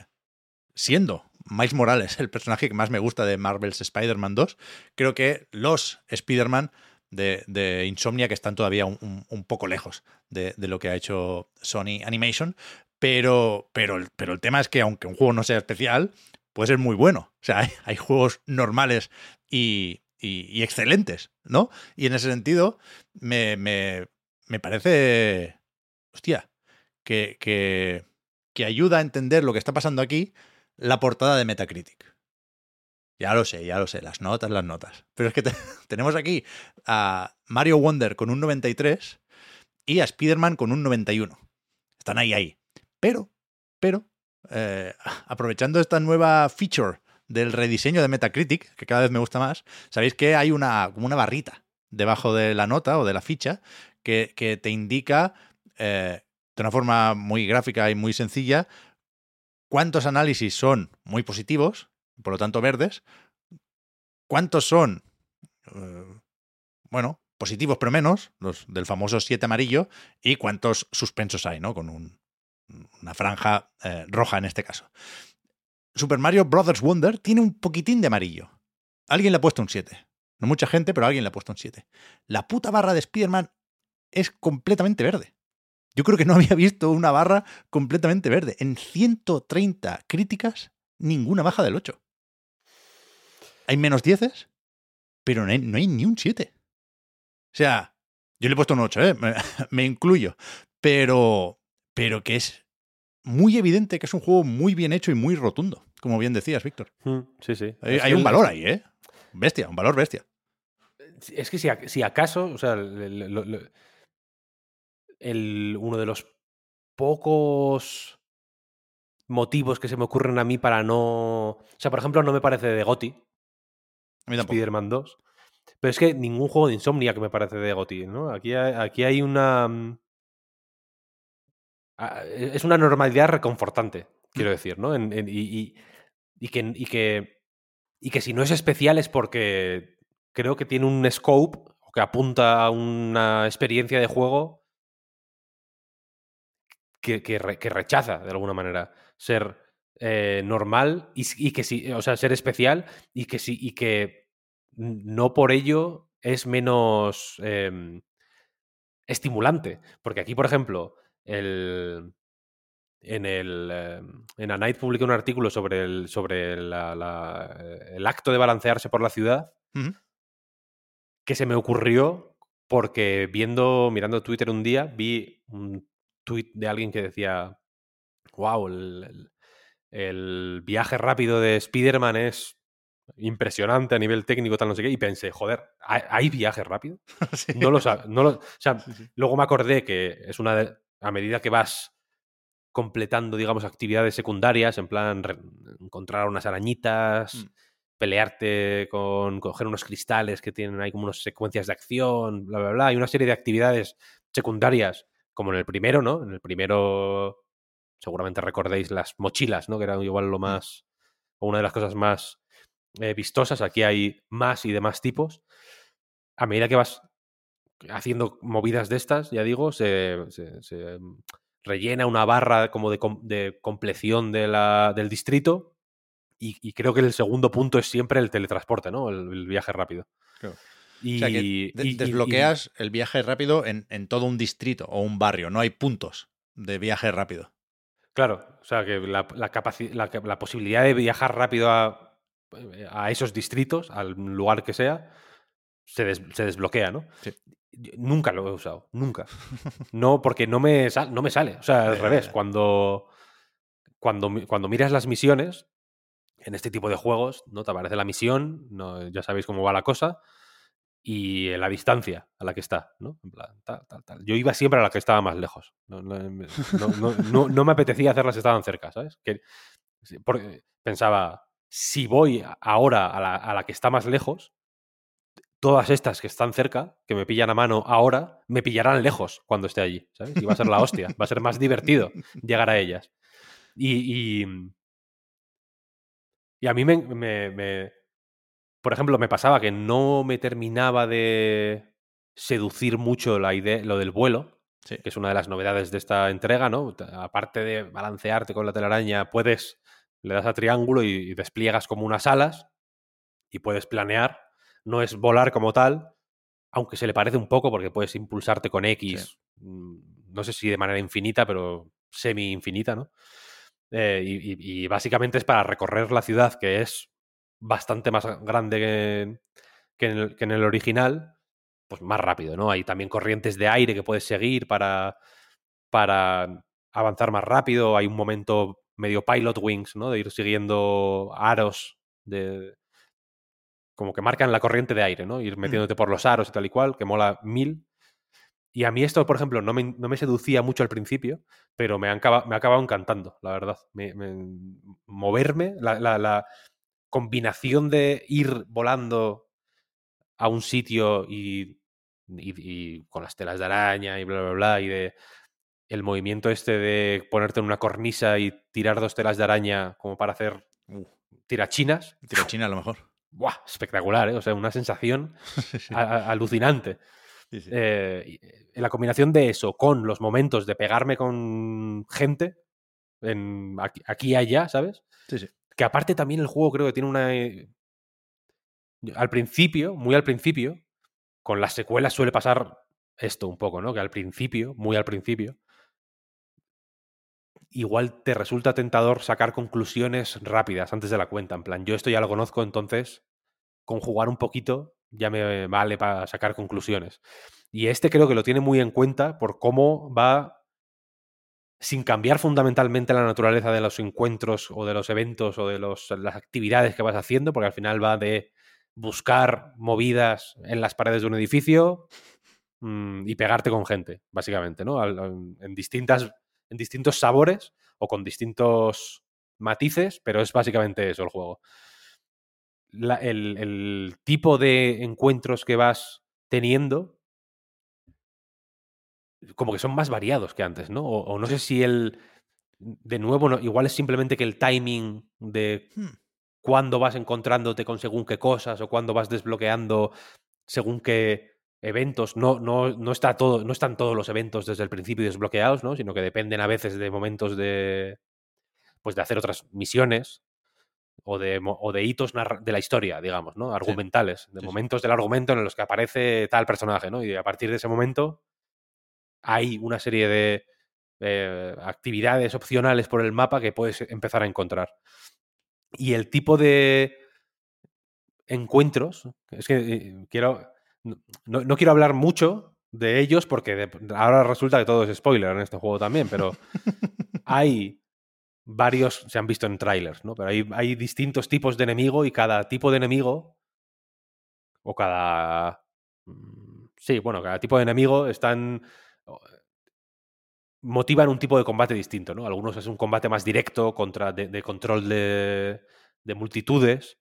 siendo Miles Morales el personaje que más me gusta de Marvel's Spider-Man 2, creo que los Spider-Man de, Insomnia que están todavía un, poco lejos de, lo que ha hecho Sony Animation, pero, pero, pero el tema es que aunque un juego no sea especial, puede ser muy bueno. O sea, hay, juegos normales y, y- y excelentes, ¿no? Y en ese sentido, me, me- me parece, hostia, que, que, que ayuda a entender lo que está pasando aquí la portada de Metacritic. Ya lo sé, ya lo sé, las notas, las notas. Pero es que te- tenemos aquí a Mario Wonder con un 93 y a Spider-Man con un 91. Están ahí, ahí. Pero, pero, eh, aprovechando esta nueva feature del rediseño de Metacritic, que cada vez me gusta más, sabéis que hay una, como una barrita debajo de la nota o de la ficha que, que te indica eh, de una forma muy gráfica y muy sencilla cuántos análisis son muy positivos, por lo tanto verdes, cuántos son, eh, bueno, positivos pero menos, los del famoso 7 amarillo, y cuántos suspensos hay, ¿no? Con un- una franja eh, roja en este caso. Super Mario Brothers Wonder tiene un poquitín de amarillo. Alguien le ha puesto un 7. No mucha gente, pero alguien le ha puesto un 7. La puta barra de Spider-Man es completamente verde. Yo creo que no había visto una barra completamente verde. En 130 críticas, ninguna baja del 8. Hay menos 10, pero no hay, no hay ni un 7. O sea, yo le he puesto un 8, ¿eh? me, me incluyo. Pero, pero que es muy evidente que es un juego muy bien hecho y muy rotundo, como bien decías, Víctor. Mm, Sí, sí. Hay, un valor ahí, ¿eh? Bestia, un valor bestia. Es que si, acaso, o sea, lo- lo- el- uno de los pocos motivos que se me ocurren a mí para no. O sea, por ejemplo, no me parece de Goti, A mí tampoco. Spider-Man 2. Pero es que ningún juego de Insomnia que me parece de Goti, ¿no? Aquí hay, aquí hay una. mm, ah, Es una normalidad reconfortante, quiero decir, ¿no? En- en- y, y- y que, y, que, y que si no es especial es porque creo que tiene un scope, o que apunta a una experiencia de juego que, que re- que rechaza de alguna manera ser eh, normal y, que sí, o sea, ser especial y que sí, y que no por ello es menos em, estimulante. Porque aquí, por ejemplo, el, en el em, en A Night publiqué un artículo sobre el, sobre la- la- el acto de balancearse por la ciudad que se me ocurrió porque viendo, mirando Twitter un día, vi un tweet de alguien que decía, wow, el, el- el viaje rápido de Spider-Man es impresionante a nivel técnico, tal no sé qué, y pensé, joder, ¿hay, hay viaje rápido? Sí. No lo sabía. No lo- o sea, Sí, sí. luego me acordé que es una de, a medida que vas completando, digamos, actividades secundarias, en plan re- encontrar unas arañitas, Mm. pelearte con coger unos cristales que tienen ahí como unas secuencias de acción, bla, bla, bla. Hay una serie de actividades secundarias, como en el primero, ¿no? En el primero, seguramente recordéis las mochilas, ¿no? Que era igual lo más, o una de las cosas más eh, vistosas. Aquí hay más y de más tipos. A medida que vas haciendo movidas de estas, ya digo, se, se- se, mm, rellena una barra como de, com- de compleción de la- del distrito. Y, y creo que el segundo punto es siempre el teletransporte, ¿no? El, el viaje rápido. Claro. Y, O sea que y- de- y- desbloqueas el viaje rápido en, en todo un distrito o un barrio. No hay puntos de viaje rápido. Claro, o sea que la, la, capaci- la, la posibilidad de viajar rápido a, a esos distritos, al lugar que sea, se, des- se desbloquea, ¿no? Sí. Nunca lo he usado, nunca. No, porque no me, sal- no me sale. O sea, al revés, cuando, cuando, cuando miras las misiones, en este tipo de juegos, ¿no? Te aparece la misión, no, ya sabéis cómo va la cosa, y la distancia a la que está, ¿no? En plan, tal, tal, tal. Yo iba siempre a la que estaba más lejos. No, no, no- no- no- me apetecía hacerlas que estaban cerca, ¿sabes? Que, porque pensaba, si voy ahora a la, a la que está más lejos, todas estas que están cerca, que me pillan a mano ahora, me pillarán lejos cuando esté allí, ¿sabes? Y va a ser la hostia, va a ser más divertido llegar a ellas. Y, y, y a mí me, me- me- por ejemplo, me pasaba que no me terminaba de seducir mucho la idea, lo del vuelo, Sí. que es una de las novedades de esta entrega, ¿no? Aparte de balancearte con la telaraña, puedes, le das a triángulo y, y despliegas como unas alas y puedes planear. No es volar como tal, aunque se le parece un poco porque puedes impulsarte con X, mm, no sé si de manera infinita, pero semi infinita, ¿no? Eh, y básicamente es para recorrer la ciudad, que es bastante más grande que, que en el, que en el original, pues más rápido, ¿no? Hay también corrientes de aire que puedes seguir para, para avanzar más rápido. Hay un momento medio pilot wings, ¿no? De ir siguiendo aros de... Como que marcan la corriente de aire, ¿no? Ir metiéndote por los aros y tal y cual, que mola mil. Y a mí esto, por ejemplo, no me, no me seducía mucho al principio, pero me, han me ha acabado encantando, la verdad. Me- me- moverme, la, la- la combinación de ir volando a un sitio y, y- y con las telas de araña y bla, bla, bla, y de el movimiento este de ponerte en una cornisa y tirar dos telas de araña como para hacer tirachinas. tiro china a lo mejor. ¡Buah! Espectacular, ¿eh? O sea, una sensación Sí, alucinante. Sí, sí. Eh, eh, la combinación de eso con los momentos de pegarme con gente en, aquí, aquí y allá, ¿sabes? Sí, sí. Que aparte también el juego creo que tiene una... eh, Al principio, muy al principio, con las secuelas suele pasar esto un poco, ¿no? Que al principio, muy al principio, igual te resulta tentador sacar conclusiones rápidas antes de la cuenta. En plan, yo esto ya lo conozco, entonces con jugar un poquito ya me vale para sacar conclusiones. Y este creo que lo tiene muy en cuenta por cómo va sin cambiar fundamentalmente la naturaleza de los encuentros o de los eventos o de las actividades que vas haciendo, porque al final va de buscar movidas en las paredes de un edificio mm, y pegarte con gente, básicamente, ¿no? En, distintas, en distintos sabores o con distintos matices, pero es básicamente eso el juego. El tipo de encuentros que vas teniendo como que son más variados que antes, ¿no? O, o no sé si el... De nuevo, no, igual es simplemente que el timing de Hmm. cuándo vas encontrándote con según qué cosas o cuándo vas desbloqueando según qué eventos, no, no, no, está todo, no están todos los eventos desde el principio desbloqueados, ¿no? Sino que dependen a veces de momentos de. Pues de hacer otras misiones. O de, o de hitos de la historia, digamos, ¿no? Argumentales. De sí. momentos del argumento en los que aparece tal personaje, ¿no? Y a partir de ese momento hay una serie de eh, actividades opcionales por el mapa que puedes empezar a encontrar. Y el tipo de encuentros, es que eh, quiero, no, no quiero hablar mucho de ellos porque ahora resulta que todo es spoiler en este juego también, pero hay varios, se han visto en trailers, ¿no? Pero hay, hay distintos tipos de enemigo y cada tipo de enemigo, o cada... mm, Sí, bueno, cada tipo de enemigo están... motivan un tipo de combate distinto, ¿no? Algunos es un combate más directo contra de, de control de, de multitudes,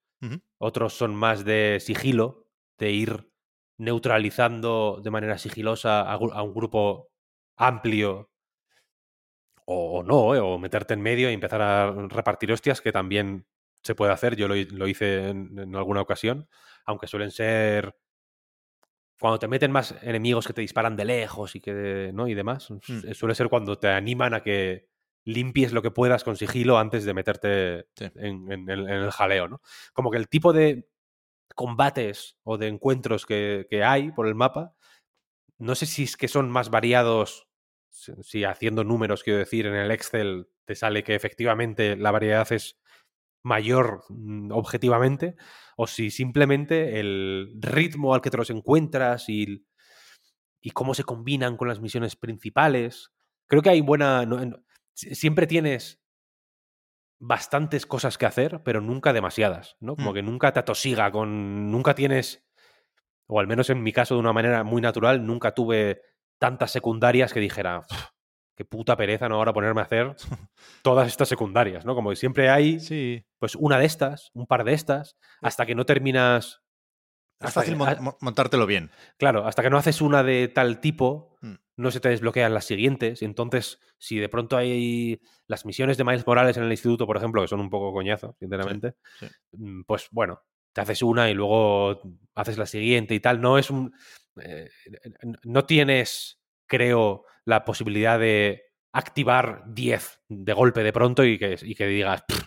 otros son más de sigilo, de ir neutralizando de manera sigilosa a, un grupo amplio o, o no, ¿eh? o meterte en medio y empezar a repartir hostias, que también se puede hacer. Yo lo, hi- lo hice en, en alguna ocasión, aunque suelen ser cuando te meten más enemigos que te disparan de lejos y que no y demás, Mm. suele ser cuando te animan a que limpies lo que puedas con sigilo antes de meterte Sí. en, en el, en el jaleo, ¿no? Como que el tipo de combates o de encuentros que, que hay por el mapa, no sé si es que son más variados, si, si haciendo números, quiero decir, en el Excel te sale que efectivamente la variedad es mayor mm, objetivamente, o si simplemente el ritmo al que te los encuentras y, y cómo se combinan con las misiones principales. Creo que hay buena... no- no- si- siempre tienes bastantes cosas que hacer, pero nunca demasiadas, ¿no? Como Mm. que nunca te atosiga con... Nunca tienes, o al menos en mi caso de una manera muy natural, nunca tuve tantas secundarias que dijera, "Uf, qué puta pereza no ahora ponerme a hacer todas estas secundarias, ¿no? Como siempre hay Sí. pues una de estas, un par de estas, hasta que no terminas. Es fácil que- mon- mo- montártelo bien. Claro, hasta que no haces una de tal tipo, Mm. no se te desbloquean las siguientes. Entonces, si de pronto hay las misiones de Miles Morales en el instituto, por ejemplo, que son un poco coñazo, sinceramente, sí. mm, pues bueno, te haces una y luego haces la siguiente y tal. No es un. eh, no tienes, creo, la posibilidad de activar 10 de golpe de pronto y que, y que digas, "Pff,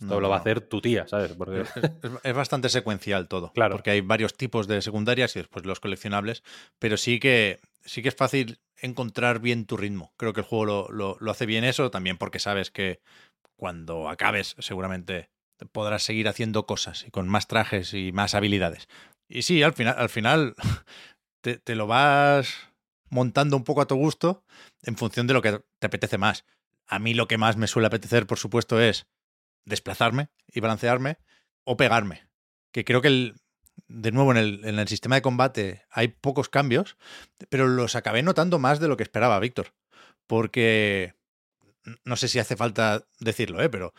esto No, lo va a hacer tu tía, ¿sabes? Porque, Es, es- es bastante secuencial todo. Claro. Porque hay varios tipos de secundarias y después los coleccionables. Pero sí que, sí que es fácil encontrar bien tu ritmo. Creo que el juego lo, lo- lo hace bien eso, también porque sabes que cuando acabes seguramente podrás seguir haciendo cosas y con más trajes y más habilidades. Y sí, al final, al final te, te lo vas montando un poco a tu gusto en función de lo que te apetece más. A mí lo que más me suele apetecer, por supuesto, es desplazarme y balancearme o pegarme. Que creo que, el, de nuevo, en el, en el sistema de combate hay pocos cambios, pero los acabé notando más de lo que esperaba, Víctor. Porque no sé si hace falta decirlo, ¿eh? pero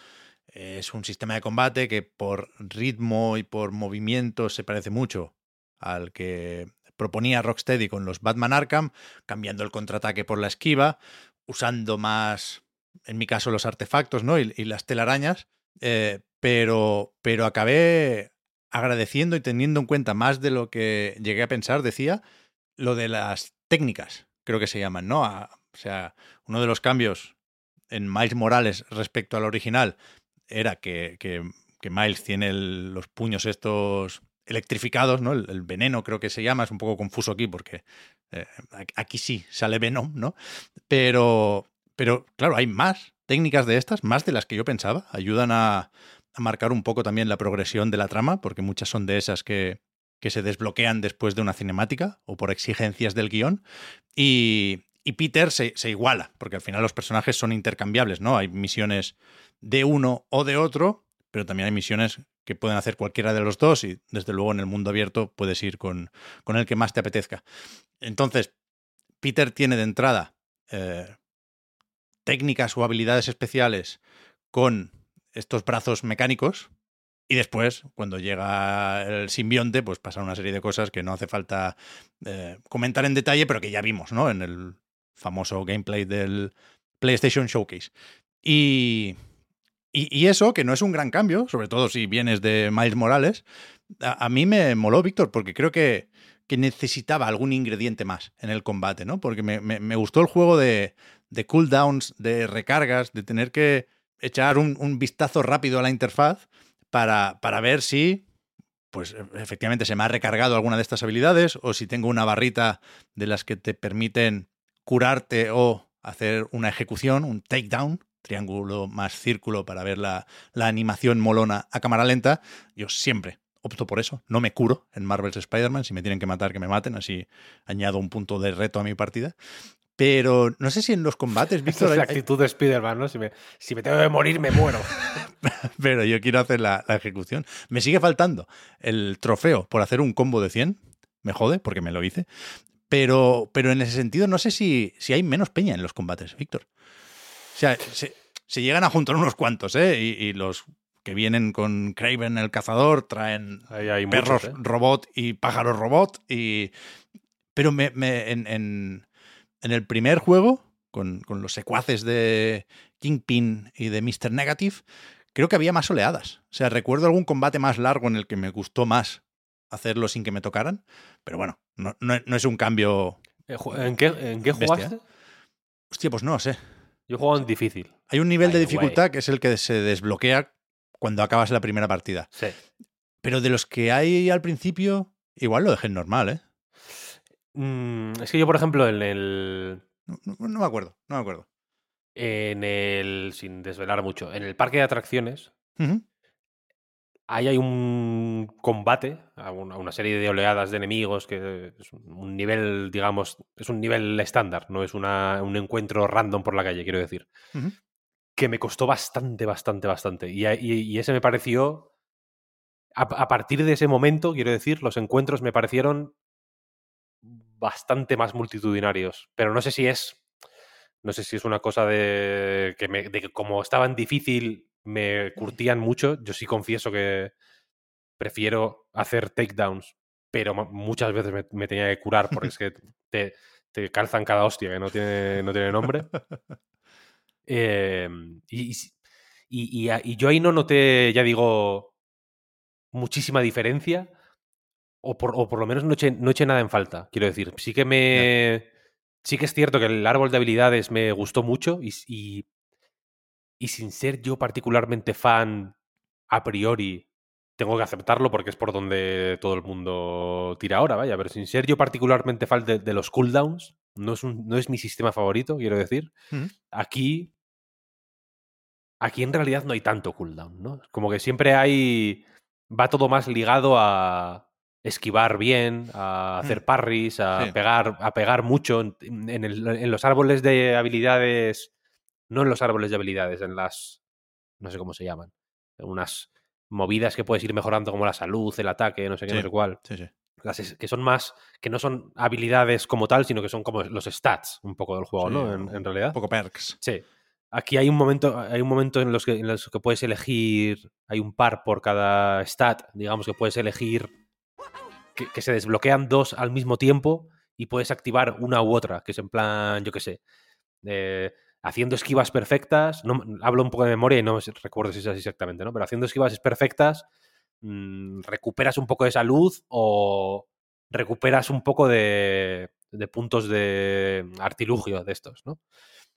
es un sistema de combate que por ritmo y por movimiento se parece mucho al que proponía Rocksteady con los Batman Arkham, cambiando el contraataque por la esquiva, usando más, en mi caso, los artefactos ¿no? y, y las telarañas, eh, pero, pero acabé agradeciendo y teniendo en cuenta más de lo que llegué a pensar, decía, lo de las técnicas, creo que se llaman, ¿no? O sea, uno de los cambios en Miles Morales respecto al original era que, que, que Miles tiene los puños estos electrificados, ¿no? El, veneno creo que se llama, es un poco confuso aquí porque eh, aquí- sí sale Venom, ¿no? Pero, pero claro, hay más técnicas de estas, más de las que yo pensaba, ayudan a, a marcar un poco también la progresión de la trama, porque muchas son de esas que, que se desbloquean después de una cinemática o por exigencias del guion. Y, y Peter se, se iguala, porque al final los personajes son intercambiables, ¿no? Hay misiones de uno o de otro, pero también hay misiones que pueden hacer cualquiera de los dos y desde luego en el mundo abierto puedes ir con, con el que más te apetezca. Entonces, Peter tiene de entrada eh, técnicas o habilidades especiales con estos brazos mecánicos y después, cuando llega el simbionte, pues pasan una serie de cosas que no hace falta eh, comentar en detalle, pero que ya vimos, ¿no? En el famoso gameplay del PlayStation Showcase. Y, y, y eso, que no es un gran cambio, sobre todo si vienes de Miles Morales, a, mí me moló, Víctor, porque creo que, que necesitaba algún ingrediente más en el combate, ¿no? Porque me, me- me gustó el juego de, de cooldowns, de recargas, de tener que echar un, un vistazo rápido a la interfaz para, para ver si, pues e- efectivamente se me ha recargado alguna de estas habilidades o si tengo una barrita de las que te permiten curarte o hacer una ejecución, un takedown, triángulo más círculo para ver la, la animación molona a cámara lenta. Yo siempre opto por eso. No me curo en Marvel's Spider-Man. Si me tienen que matar, que me maten. Así añado un punto de reto a mi partida. Pero no sé si en los combates, Esa Víctor, es la actitud de Spider-Man, ¿no? Si me, si me tengo que morir, me muero. pero yo quiero hacer la, la ejecución. Me sigue faltando el trofeo por hacer un combo de 100. Me jode, porque me lo hice. Pero, pero en ese sentido, no sé si, si hay menos peña en los combates, Víctor. O sea, se, se llegan a juntar unos cuantos, ¿eh? Y, y los que vienen con Craven el cazador traen Ahí hay perros muchos, ¿eh? robot y pájaros robot. Y... Pero me, me- en, en- en el primer juego, con, con los secuaces de Kingpin y de Mr. Negative, creo que había más oleadas. O sea, recuerdo algún combate más largo en el que me gustó más hacerlo sin que me tocaran. Pero bueno, no, no- no es un cambio. Eh, ¿En qué, en qué Bestia. jugaste? Hostia, pues no sé. Yo jugado en difícil. Hay un nivel de dificultad que es el que se desbloquea cuando acabas la primera partida. Sí. Pero de los que hay al principio, igual lo dejé normal, ¿eh? Mm, es que yo, por ejemplo, en el. No, no- no me acuerdo, no me acuerdo. En el. Sin desvelar mucho. En el parque de atracciones. Ahí hay un combate, a un- a una serie de oleadas de enemigos que es un nivel, digamos, es un nivel estándar, no es una- un encuentro random por la calle, quiero decir. Que me costó bastante, bastante, bastante. Y, a- y- y ese me pareció. A, a partir de ese momento, quiero decir, los encuentros me parecieron bastante más multitudinarios. Pero no sé si es. No sé si es una cosa de que, me- de que como estaban difícil, me curtían mucho. Yo sí confieso que prefiero hacer takedowns, pero muchas veces me, me tenía que curar porque es que te, te calzan cada hostia que no tiene, no tiene nombre. Eh, y, y y- y yo ahí no noté, ya digo, muchísima diferencia. O por, o por lo menos no eché, no eché nada en falta, quiero decir. Sí que me. Sí que es cierto que el árbol de habilidades me gustó mucho y, y sin ser yo particularmente fan a priori, tengo que aceptarlo porque es por donde todo el mundo tira ahora, vaya, pero sin ser yo particularmente fan de, de los cooldowns, no es, un- no es mi sistema favorito, quiero decir. Aquí. Aquí en realidad no hay tanto cooldown, ¿no? Como que siempre hay. Va todo más ligado a esquivar bien, a hacer Mm. parries, a Sí. pegar, a pegar mucho. En, en el- en los árboles de habilidades. No en los árboles de habilidades, en las. No sé cómo se llaman. Unas movidas que puedes ir mejorando como la salud, el ataque, no sé qué, Sí. no sé cuál. Sí, sí. Las que son más. que no son habilidades como tal, sino que son como los stats un poco del juego, ¿no? En, en realidad. Un poco perks. Sí. Aquí hay un momento, hay un momento en los que, en los que puedes elegir, hay un par por cada stat, digamos que puedes elegir que, que se desbloquean dos al mismo tiempo y puedes activar una u otra, que es en plan, yo qué sé, eh, haciendo esquivas perfectas, no, hablo un poco de memoria y no recuerdo si es así exactamente, ¿no? Pero haciendo esquivas perfectas, mm, recuperas un poco de salud o recuperas un poco de, de puntos de artilugio de estos, ¿no?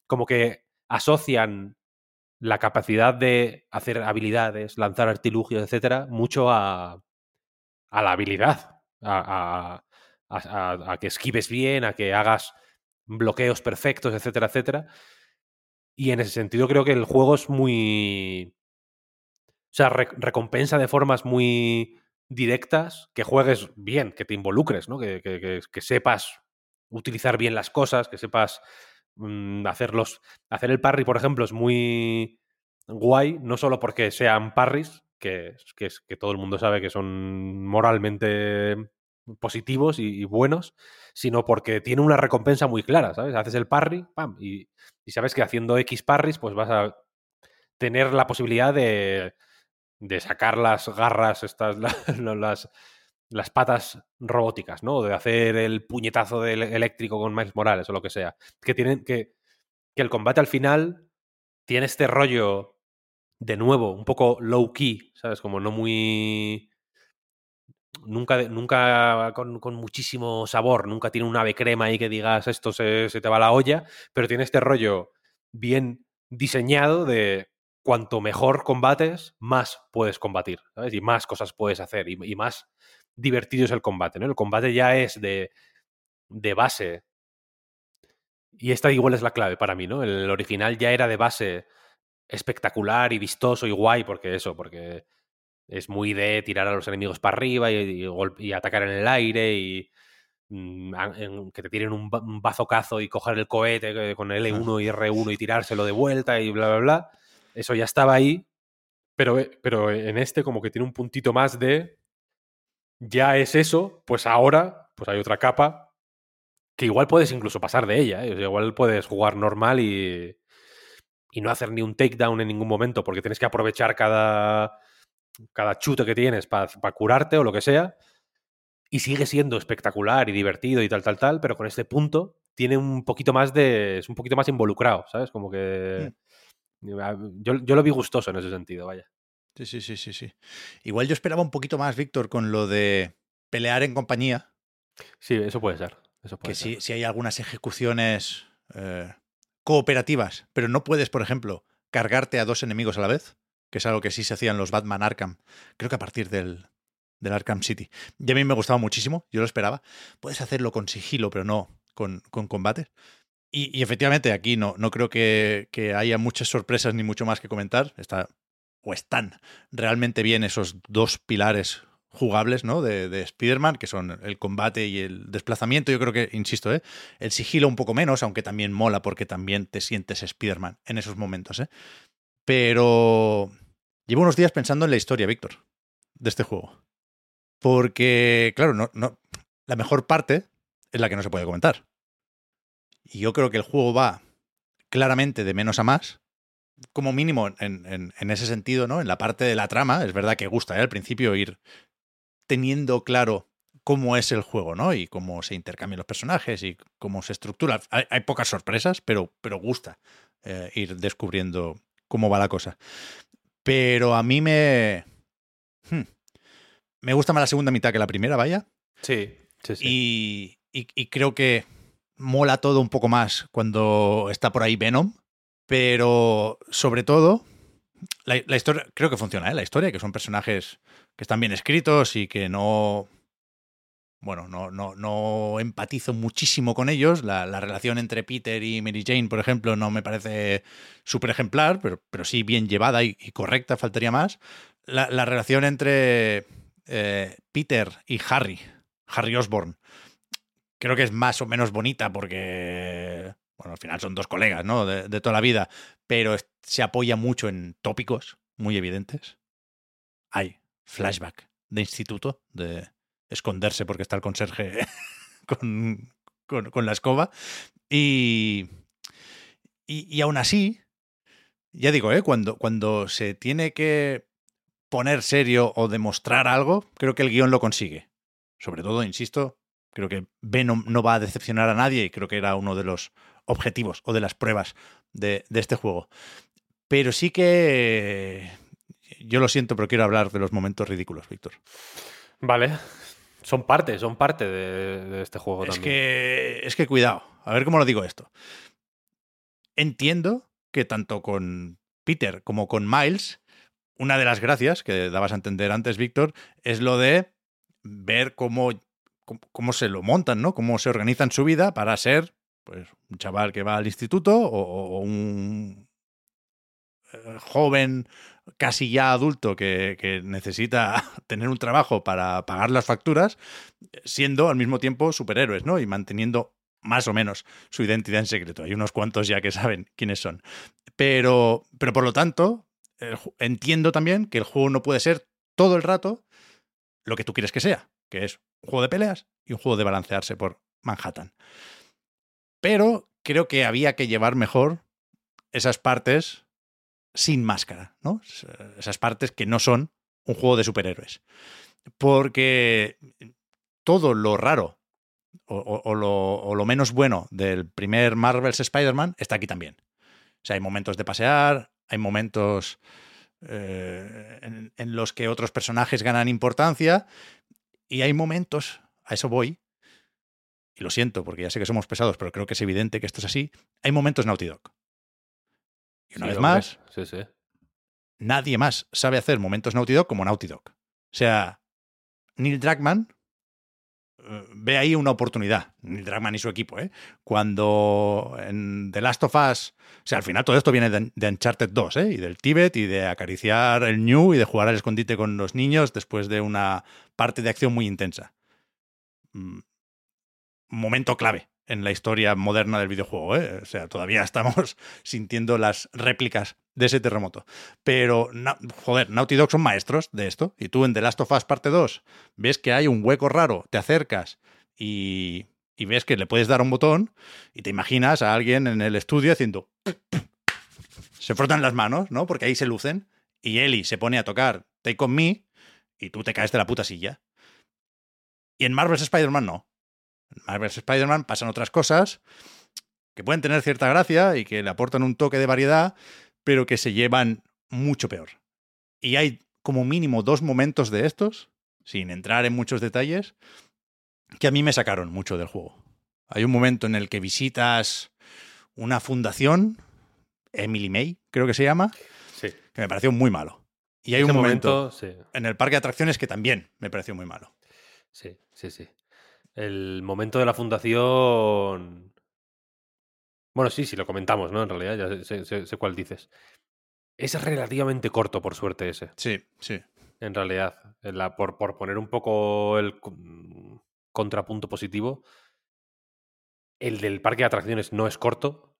Como que asocian la capacidad de hacer habilidades, lanzar artilugios, etcétera, mucho a, la habilidad, a- a que esquives bien, a que hagas bloqueos perfectos, etcétera, etcétera. Y en ese sentido creo que el juego es muy... O sea, re- recompensa de formas muy directas que juegues bien, que te involucres, ¿no? Que, que- que- sepas utilizar bien las cosas, que sepas mm, hacerlos. Hacer el parry, por ejemplo, es muy guay, no solo porque sean parries, que, que, que todo el mundo sabe que son moralmente positivos y, buenos, sino porque tiene una recompensa muy clara, ¿sabes? Haces el parry, pam, y, y sabes que haciendo X parries, pues vas a tener la posibilidad de, de sacar las garras, estas, las, las patas robóticas, ¿no? De hacer el puñetazo del eléctrico con Miles Morales o lo que sea. Que tienen que, que el combate al final tiene este rollo de nuevo, un poco low key, ¿sabes? Como no muy nunca, nunca con, con muchísimo sabor, nunca tiene un ave crema ahí que digas esto se, se te va la olla, pero tiene este rollo bien diseñado de cuanto mejor combates, más puedes combatir, ¿sabes? Y más cosas puedes hacer y, más divertido es el combate, ¿no? El combate ya es de, de base. Y esta igual es la clave para mí, ¿no? El original ya era de base espectacular y vistoso y guay, porque eso, porque es muy de tirar a los enemigos para arriba y, y, y atacar en el aire y mm, en- que te tiren un, un bazocazo y coger el cohete que- con L1 y R1 y tirárselo de vuelta y bla, bla, bla. Eso ya estaba ahí, pero, eh, pero en este como que tiene un puntito más de ya es eso, pues ahora pues hay otra capa que igual puedes incluso pasar de ella, ¿eh? O sea, igual puedes jugar normal y, y no hacer ni un takedown en ningún momento porque tienes que aprovechar cada, cada chute que tienes para curarte o lo que sea. Y sigue siendo espectacular y divertido y tal, tal, tal, pero con este punto tiene un poquito más de. es un poquito más involucrado, ¿sabes? Como que. Yo, yo lo vi gustoso en ese sentido, vaya. Sí, sí, sí, sí, sí. Igual yo esperaba un poquito más, Víctor, con lo de pelear en compañía, Sí, eso puede ser. Eso puede que ser. si, si hay algunas ejecuciones eh, cooperativas, pero no puedes, por ejemplo, cargarte a dos enemigos a la vez, que es algo que sí se hacía en los Batman Arkham, creo que a partir del, del Arkham City. Y a mí me gustaba muchísimo, yo lo esperaba. Puedes hacerlo con sigilo, pero no con, con combate. Y, y efectivamente aquí no, no creo que, que haya muchas sorpresas ni mucho más que comentar. Está, o están realmente bien esos dos pilares jugables ¿no? de, de Spider-Man, que son el combate y el desplazamiento. Yo creo que, insisto, ¿eh? el sigilo un poco menos, aunque también mola porque también te sientes Spider-Man en esos momentos. ¿eh? Pero llevo unos días pensando en la historia, Víctor, de este juego. Porque, claro, no, no, la mejor parte es la que no se puede comentar. Y yo creo que el juego va claramente de menos a más, como mínimo en, en, ese sentido, ¿no? En la parte de la trama, es verdad que gusta ¿eh? al principio ir teniendo claro cómo es el juego, ¿no? Y cómo se intercambian los personajes y cómo se estructura. Hay, hay pocas sorpresas, pero, pero gusta eh, ir descubriendo cómo va la cosa. Pero a mí me... Hmm, me gusta más la segunda mitad que la primera, vaya. Sí, sí, sí. Y, y, y creo que mola todo un poco más cuando está por ahí Venom. Pero sobre todo, la, la historia, creo que funciona, ¿eh? La historia, que son personajes que están bien escritos y que no. Bueno, no, no, no empatizo muchísimo con ellos. La, la, relación entre Peter y Mary Jane, por ejemplo, no me parece súper ejemplar, pero, pero sí bien llevada y, correcta, faltaría más. La, la relación entre eh, Peter y Harry, Harry Osborn, creo que es más o menos bonita porque, bueno, al final son dos colegas, ¿no? De, de toda la vida, pero se apoya mucho en tópicos muy evidentes. Hay flashback de instituto, de esconderse porque está el conserje con, con, con la escoba. Y, y, y, aún así, ya digo, ¿eh? cuando, cuando se tiene que poner serio o demostrar algo, creo que el guion lo consigue. Sobre todo, insisto, creo que Venom no va a decepcionar a nadie y creo que era uno de los objetivos o de las pruebas de, de este juego. Pero sí que yo lo siento, pero quiero hablar de los momentos ridículos, Víctor. Vale. Son parte, son parte de, de este juego es también. Que, es que cuidado, a ver cómo lo digo esto. Entiendo que tanto con Peter como con Miles, una de las gracias que dabas a entender antes, Víctor, es lo de ver cómo, cómo, cómo, se lo montan, ¿no? Cómo se organizan su vida para ser pues, un chaval que va al instituto o, o un eh, joven casi ya adulto que, necesita tener un trabajo para pagar las facturas, siendo al mismo tiempo superhéroes, ¿no? Y manteniendo más o menos su identidad en secreto. Hay unos cuantos ya que saben quiénes son. Pero, pero por lo tanto, entiendo también que el juego no puede ser todo el rato lo que tú quieres que sea, que es un juego de peleas y un juego de balancearse por Manhattan. Pero creo que había que llevar mejor esas partes sin máscara, ¿no? Esas partes que no son un juego de superhéroes. Porque todo lo raro o, lo, menos bueno del primer Marvel's Spider-Man está aquí también. O sea, hay momentos de pasear, hay momentos eh, en, en, los que otros personajes ganan importancia Y hay momentos, a eso voy, y lo siento porque ya sé que somos pesados, pero creo que es evidente que esto es así, hay momentos Naughty Dog. Y una Sí, vez más, Sí, sí. nadie más sabe hacer momentos Naughty Dog como Naughty Dog. O sea, Neil Druckmann eh, ve ahí una oportunidad, Neil Druckmann y su equipo, ¿eh? Cuando en The Last of Us, o sea, al final todo esto viene de, de Uncharted 2, ¿eh? Y del Tíbet y de acariciar el New y de jugar al escondite con los niños después de una parte de acción muy intensa. Mm, Momento clave en la historia moderna del videojuego, ¿eh? O sea, todavía estamos sintiendo las réplicas de ese terremoto. Pero, joder, Naughty Dog son maestros de esto. Y tú en The Last of Us parte 2 ves que hay un hueco raro, te acercas y, y ves que le puedes dar un botón y te imaginas a alguien en el estudio haciendo... Se frotan las manos, ¿no? Porque ahí se lucen. Y Ellie se pone a tocar Take On Me y tú te caes de la puta silla. Y en Marvel's Spider-Man no. En Marvel's Spider-Man pasan otras cosas que pueden tener cierta gracia y que le aportan un toque de variedad, pero que se llevan mucho peor. Y hay como mínimo dos momentos de estos, sin entrar en muchos detalles, que a mí me sacaron mucho del juego. Hay un momento en el que visitas una fundación, Emily May, creo que se llama, Sí. que me pareció muy malo. Y hay Ese un momento, momento, sí. en el parque de atracciones que también me pareció muy malo. Sí, sí, sí. El momento de la fundación. Bueno, sí, sí, lo comentamos, ¿no? En realidad, ya sé, sé- sé- sé cuál dices. Es relativamente corto, por suerte, ese. Sí, sí. En realidad. En la- por, por poner un poco el con- contrapunto positivo, el del parque de atracciones no es corto.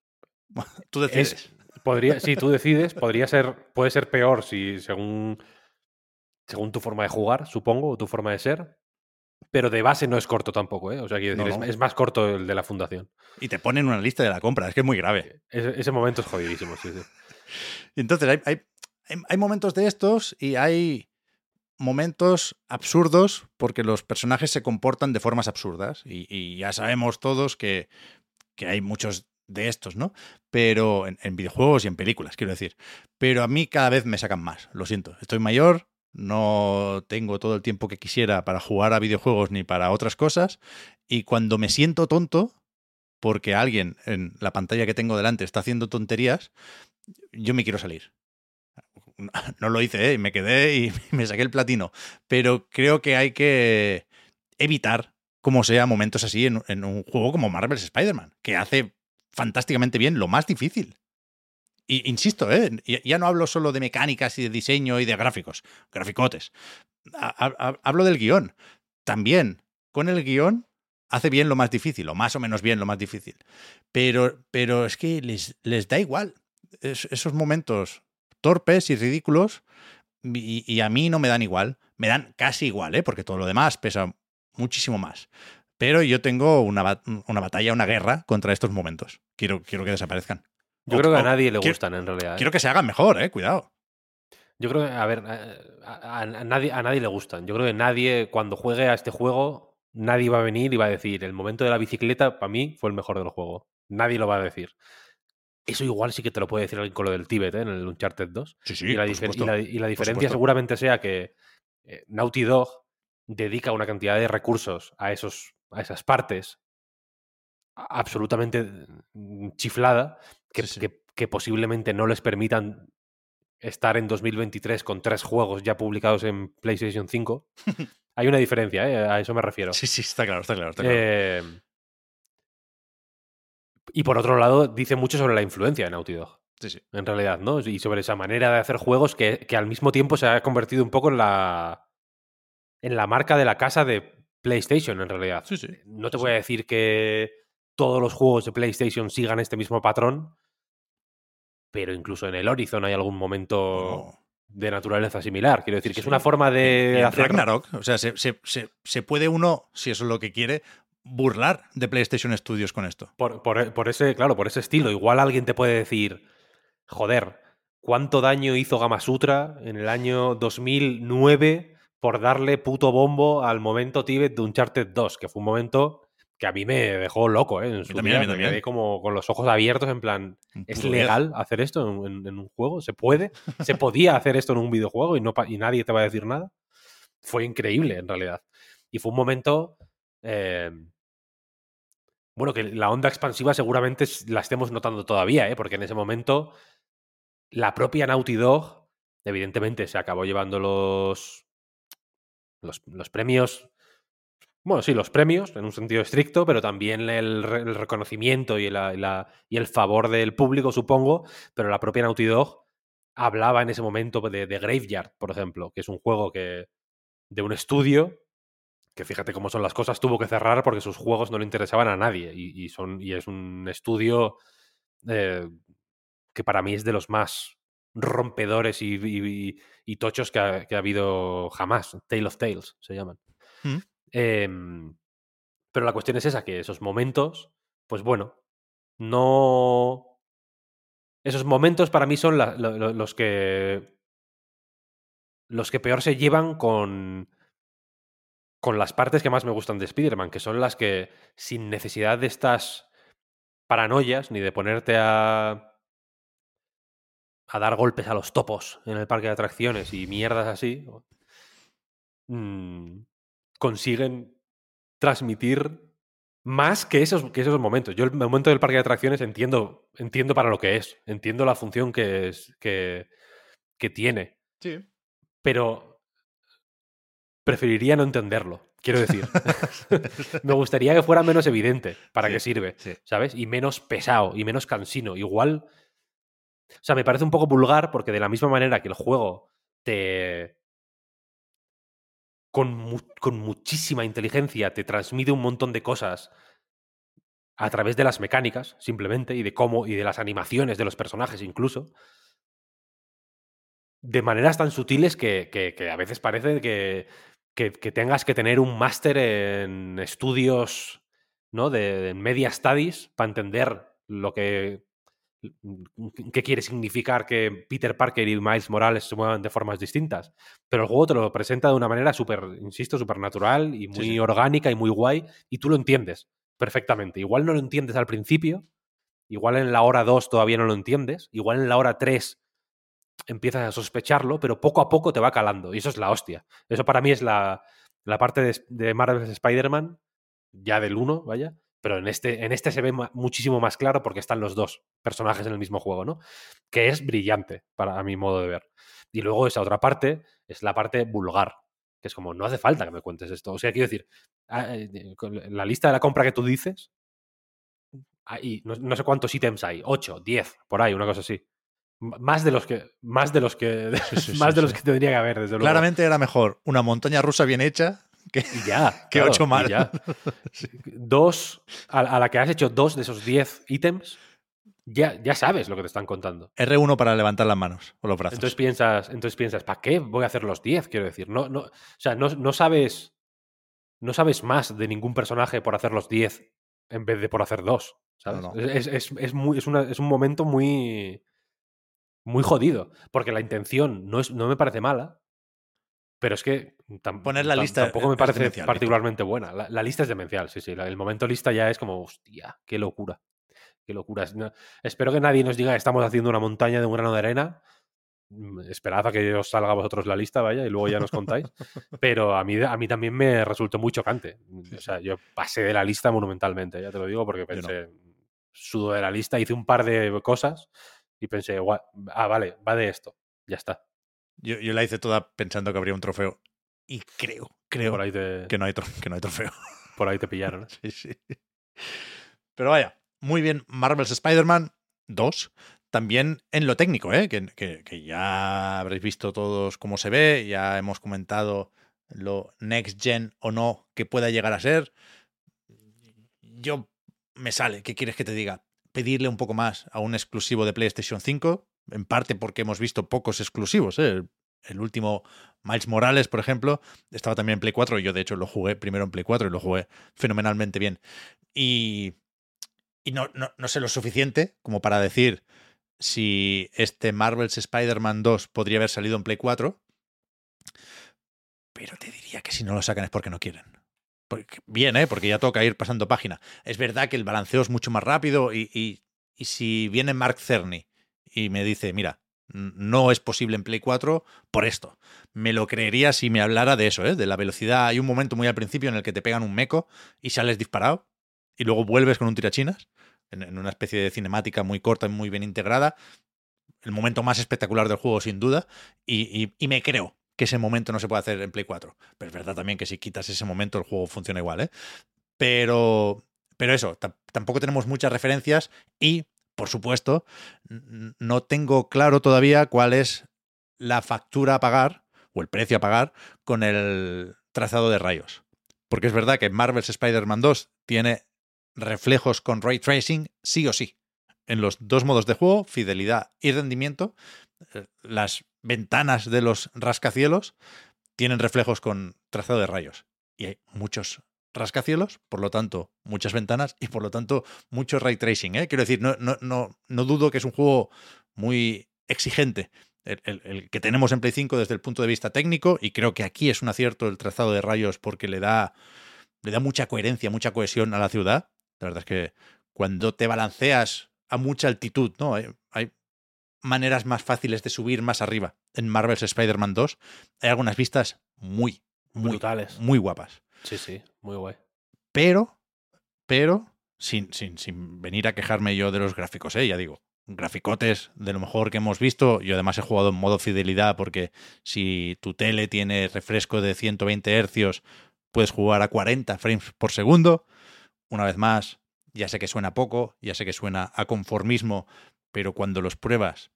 Tú decides. Es, podría, sí, tú decides, podría ser, puede ser peor si según, según tu forma de jugar, supongo, o tu forma de ser. Pero de base no es corto tampoco, ¿eh? O sea, quiero decir, es- no. Es, más corto el de la fundación. Y te ponen una lista de la compra, es que es muy grave. Ese, ese momento es jodidísimo, sí, sí. Entonces hay, hay, hay- hay momentos de estos y hay momentos absurdos porque los personajes se comportan de formas absurdas. Y, y ya sabemos todos que, que hay muchos de estos, ¿no? Pero en, en videojuegos y en películas, quiero decir. Pero a mí cada vez me sacan más, lo siento. Estoy mayor, no tengo todo el tiempo que quisiera para jugar a videojuegos ni para otras cosas. Y cuando me siento tonto, porque alguien en la pantalla que tengo delante está haciendo tonterías, yo me quiero salir. No lo hice, ¿eh? me quedé y me saqué el platino. Pero creo que hay que evitar, como sea, momentos así en, en un juego como Marvel's Spider-Man, que hace fantásticamente bien lo más difícil. Y insisto, ¿eh? ya no hablo solo de mecánicas y de diseño y de gráficos, graficotes. Ha- ha- Hablo del guion. También, con el guion, hace bien lo más difícil, o más o menos bien lo más difícil. Pero, pero es que les, les da igual es- esos momentos torpes y ridículos y, y a mí no me dan igual. Me dan casi igual, ¿eh? porque todo lo demás pesa muchísimo más. Pero yo tengo una, una batalla, una guerra contra estos momentos. Quiero, quiero que desaparezcan. Yo O- creo que a nadie le quiero- gustan, en realidad. ¿eh? Quiero que se hagan mejor, ¿eh? Cuidado. Yo creo que, a ver, a, a- nadie, a nadie le gustan. Yo creo que nadie, cuando juegue a este juego, nadie va a venir y va a decir, el momento de la bicicleta, para mí, fue el mejor del juego. Nadie lo va a decir. Eso igual sí que te lo puede decir alguien con lo del Tíbet, ¿eh? en el Uncharted 2. Sí, sí, y, la por y la- y la diferencia seguramente sea que eh, Naughty Dog dedica una cantidad de recursos a, esos, a esas partes absolutamente mm, chiflada que, Sí, sí. que- que posiblemente no les permitan estar en 2023 con tres juegos ya publicados en PlayStation 5. Hay una diferencia, ¿eh? a eso me refiero. Sí, sí, está claro, está claro. Está claro. Eh, y por otro lado, dice mucho sobre la influencia de Naughty Dog Sí, sí. en realidad, ¿no? Y sobre esa manera de hacer juegos que, que al mismo tiempo se ha convertido un poco en la en la marca de la casa de PlayStation, en realidad. Sí, sí. No te voy a decir que todos los juegos de PlayStation sigan este mismo patrón, pero incluso en el Horizon hay algún momento No. de naturaleza similar. Quiero decir Sí, que es una forma de en hacer... Ragnarok, o sea, se, se- se- se puede uno, si eso es lo que quiere, burlar de PlayStation Studios con esto. Por, por- por ese, claro, por ese estilo. Igual alguien te puede decir, joder, ¿cuánto daño hizo Gamasutra en el año 2009 por darle puto bombo al momento Tibet de Uncharted 2? Que fue un momento que a mí me dejó loco, ¿eh? En su también, Me como con los ojos abiertos en plan, ¿es legal hacer esto en, un juego? ¿Se puede? ¿Se podía hacer esto en un videojuego y, no, y nadie te va a decir nada? Fue increíble, en realidad. Y fue un momento. eh, bueno, que la onda expansiva seguramente la estemos notando todavía, ¿eh? porque en ese momento la propia Naughty Dog, evidentemente, se acabó llevando los, los, los premios. Bueno, sí, los premios, en un sentido estricto, pero también el, el reconocimiento y, el favor del público, supongo. Pero la propia Naughty Dog hablaba en ese momento de, Graveyard, por ejemplo, que es un juego que de un estudio que fíjate cómo son las cosas, tuvo que cerrar porque sus juegos no le interesaban a nadie. Y, son, y es un estudio eh, que para mí es de los más rompedores y, tochos que ha, que ha habido jamás. Tale of Tales se llaman. Mm. Em, pero la cuestión es esa, que esos momentos, pues bueno, no... Esos momentos para mí son los que... Los que peor se llevan con con las partes que más me gustan de Spider-Man, que son las que, sin necesidad de estas paranoias, ni de ponerte a. a dar golpes a los topos en el parque de atracciones y mierdas así, mm, consiguen transmitir más que esos, que esos momentos. Yo el momento del parque de atracciones entiendo, entiendo para lo que es, entiendo la función que, es, que, que tiene Sí. pero preferiría no entenderlo. Quiero decir, me gustaría que fuera menos evidente para Sí, qué sirve, sí. ¿sabes? Y menos pesado y menos cansino. Igual, o sea, me parece un poco vulgar porque de la misma manera que el juego te con, con muchísima inteligencia te transmite un montón de cosas a través de las mecánicas, simplemente, y de cómo, y de las animaciones de los personajes incluso, de maneras tan sutiles que, que- a veces parece que, que- tengas que tener un máster en estudios, ¿no? De, en media studies para entender lo que qué quiere significar que Peter Parker y Miles Morales se muevan de formas distintas. Pero el juego te lo presenta de una manera súper, insisto, súper natural y muy sí. orgánica y muy guay, y tú lo entiendes perfectamente. Igual no lo entiendes al principio, igual en la hora 2 todavía no lo entiendes, igual en la hora 3 empiezas a sospecharlo, pero poco a poco te va calando, y eso es la hostia. Eso para mí es la, la parte de, de Marvel's Spider-Man, ya del 1, vaya, pero en este, en este se ve muchísimo más claro porque están los dos personajes en el mismo juego, ¿no? Que es brillante, para a mi modo de ver. Y luego esa otra parte es la parte vulgar, que es como, no hace falta que me cuentes esto. O sea, quiero decir, ah, eh, la lista de la compra que tú dices, hay, no, no sé cuántos ítems hay, 8, 10, por ahí, una cosa así. Más de los que, más de los que, sí, más sí, de los que tendría que haber, desde luego. Claramente era mejor una montaña rusa bien hecha que, Y ya. que claro, ocho mal. ya. Dos, a, a la que has hecho dos de esos 10 ítems, ya, ya sabes lo que te están contando. R1 para levantar las manos o los brazos. Entonces piensas, entonces piensas, ¿para qué voy a hacer los 10? Quiero decir, no, no, o sea, no, no sabes. No sabes más de ningún personaje por hacer los 10 en vez de por hacer dos. ¿sabes? No, no. Es, es- es muy, es, una- es un momento muy. Muy jodido. Porque la intención no, es, no me parece mala. Pero es que tam- Poner la tam- lista tampoco me parece particularmente buena. La, la lista es demencial, sí, sí. La- el momento lista ya es como, hostia, qué locura. Qué locura. No- espero que nadie nos diga que estamos haciendo una montaña de un grano de arena. Mm, Esperad a que os salga a vosotros la lista, vaya, y luego ya nos contáis. Pero a mí, a mí también me resultó muy chocante. O sea, yo pasé de la lista monumentalmente, ya te lo digo, porque no. pensé, sudo de la lista, hice un par de cosas y pensé, "Gua- ah, vale, va de esto, ya está. Yo, yo la hice toda pensando que habría un trofeo. Y creo, creo Por ahí te, que, no hay que no hay trofeo. por ahí te pillaron. ¿eh? Sí, sí. Pero vaya, muy bien. Marvel's Spider-Man 2. También en lo técnico, ¿eh? que, que- que ya habréis visto todos cómo se ve. Ya hemos comentado lo next gen o no que pueda llegar a ser. Yo me sale, ¿qué quieres que te diga? Pedirle un poco más a un exclusivo de PlayStation 5, en parte porque hemos visto pocos exclusivos. ¿eh? El, último Miles Morales, por ejemplo, estaba también en Play 4 y yo de hecho lo jugué primero en Play 4 y lo jugué fenomenalmente bien. Y, y no, no, no sé lo suficiente como para decir si este Marvel's Spider-Man 2 podría haber salido en Play 4, pero te diría que si no lo sacan es porque no quieren. Porque- bien, ¿eh? porque ya toca ir pasando página. Es verdad que el balanceo es mucho más rápido y, y- y si viene Mark Cerny y me dice, mira, no es posible en Play 4 por esto. Me lo creería si me hablara de eso, ¿eh? de la velocidad. Hay un momento muy al principio en el que te pegan un meco y sales disparado y luego vuelves con un tirachinas en, en una especie de cinemática muy corta y muy bien integrada. El momento más espectacular del juego, sin duda. Y, y- me creo que ese momento no se puede hacer en Play 4. Pero es verdad también que si quitas ese momento el juego funciona igual, ¿eh? Pero, pero eso, tam- tampoco tenemos muchas referencias y, por supuesto, no tengo claro todavía cuál es la factura a pagar o el precio a pagar con el trazado de rayos. Porque es verdad que Marvel's Spider-Man 2 tiene reflejos con ray tracing sí o sí. En los dos modos de juego, fidelidad y rendimiento, eh, las ventanas de los rascacielos tienen reflejos con trazado de rayos. Y hay muchos rascacielos, por lo tanto, muchas ventanas y por lo tanto, mucho ray tracing. ¿eh? Quiero decir, no, no, no, no dudo que es un juego muy exigente. El, el- el que tenemos en Play 5 desde el punto de vista técnico, y creo que aquí es un acierto el trazado de rayos porque le da, le da mucha coherencia, mucha cohesión a la ciudad. La verdad es que cuando te balanceas a mucha altitud, ¿no? Hay, hay maneras más fáciles de subir más arriba. En Marvel's Spider-Man 2 hay algunas vistas muy, muy, Brutales. muy guapas. Sí, sí, muy guay. Pero, pero, sin, sin, sin venir a quejarme yo de los gráficos, ¿eh? ya digo, graficotes de lo mejor que hemos visto. Yo además he jugado en modo fidelidad porque si tu tele tiene refresco de 120 hercios, puedes jugar a 40 frames por segundo. Una vez más, ya sé que suena poco, ya sé que suena a conformismo, pero cuando los pruebas,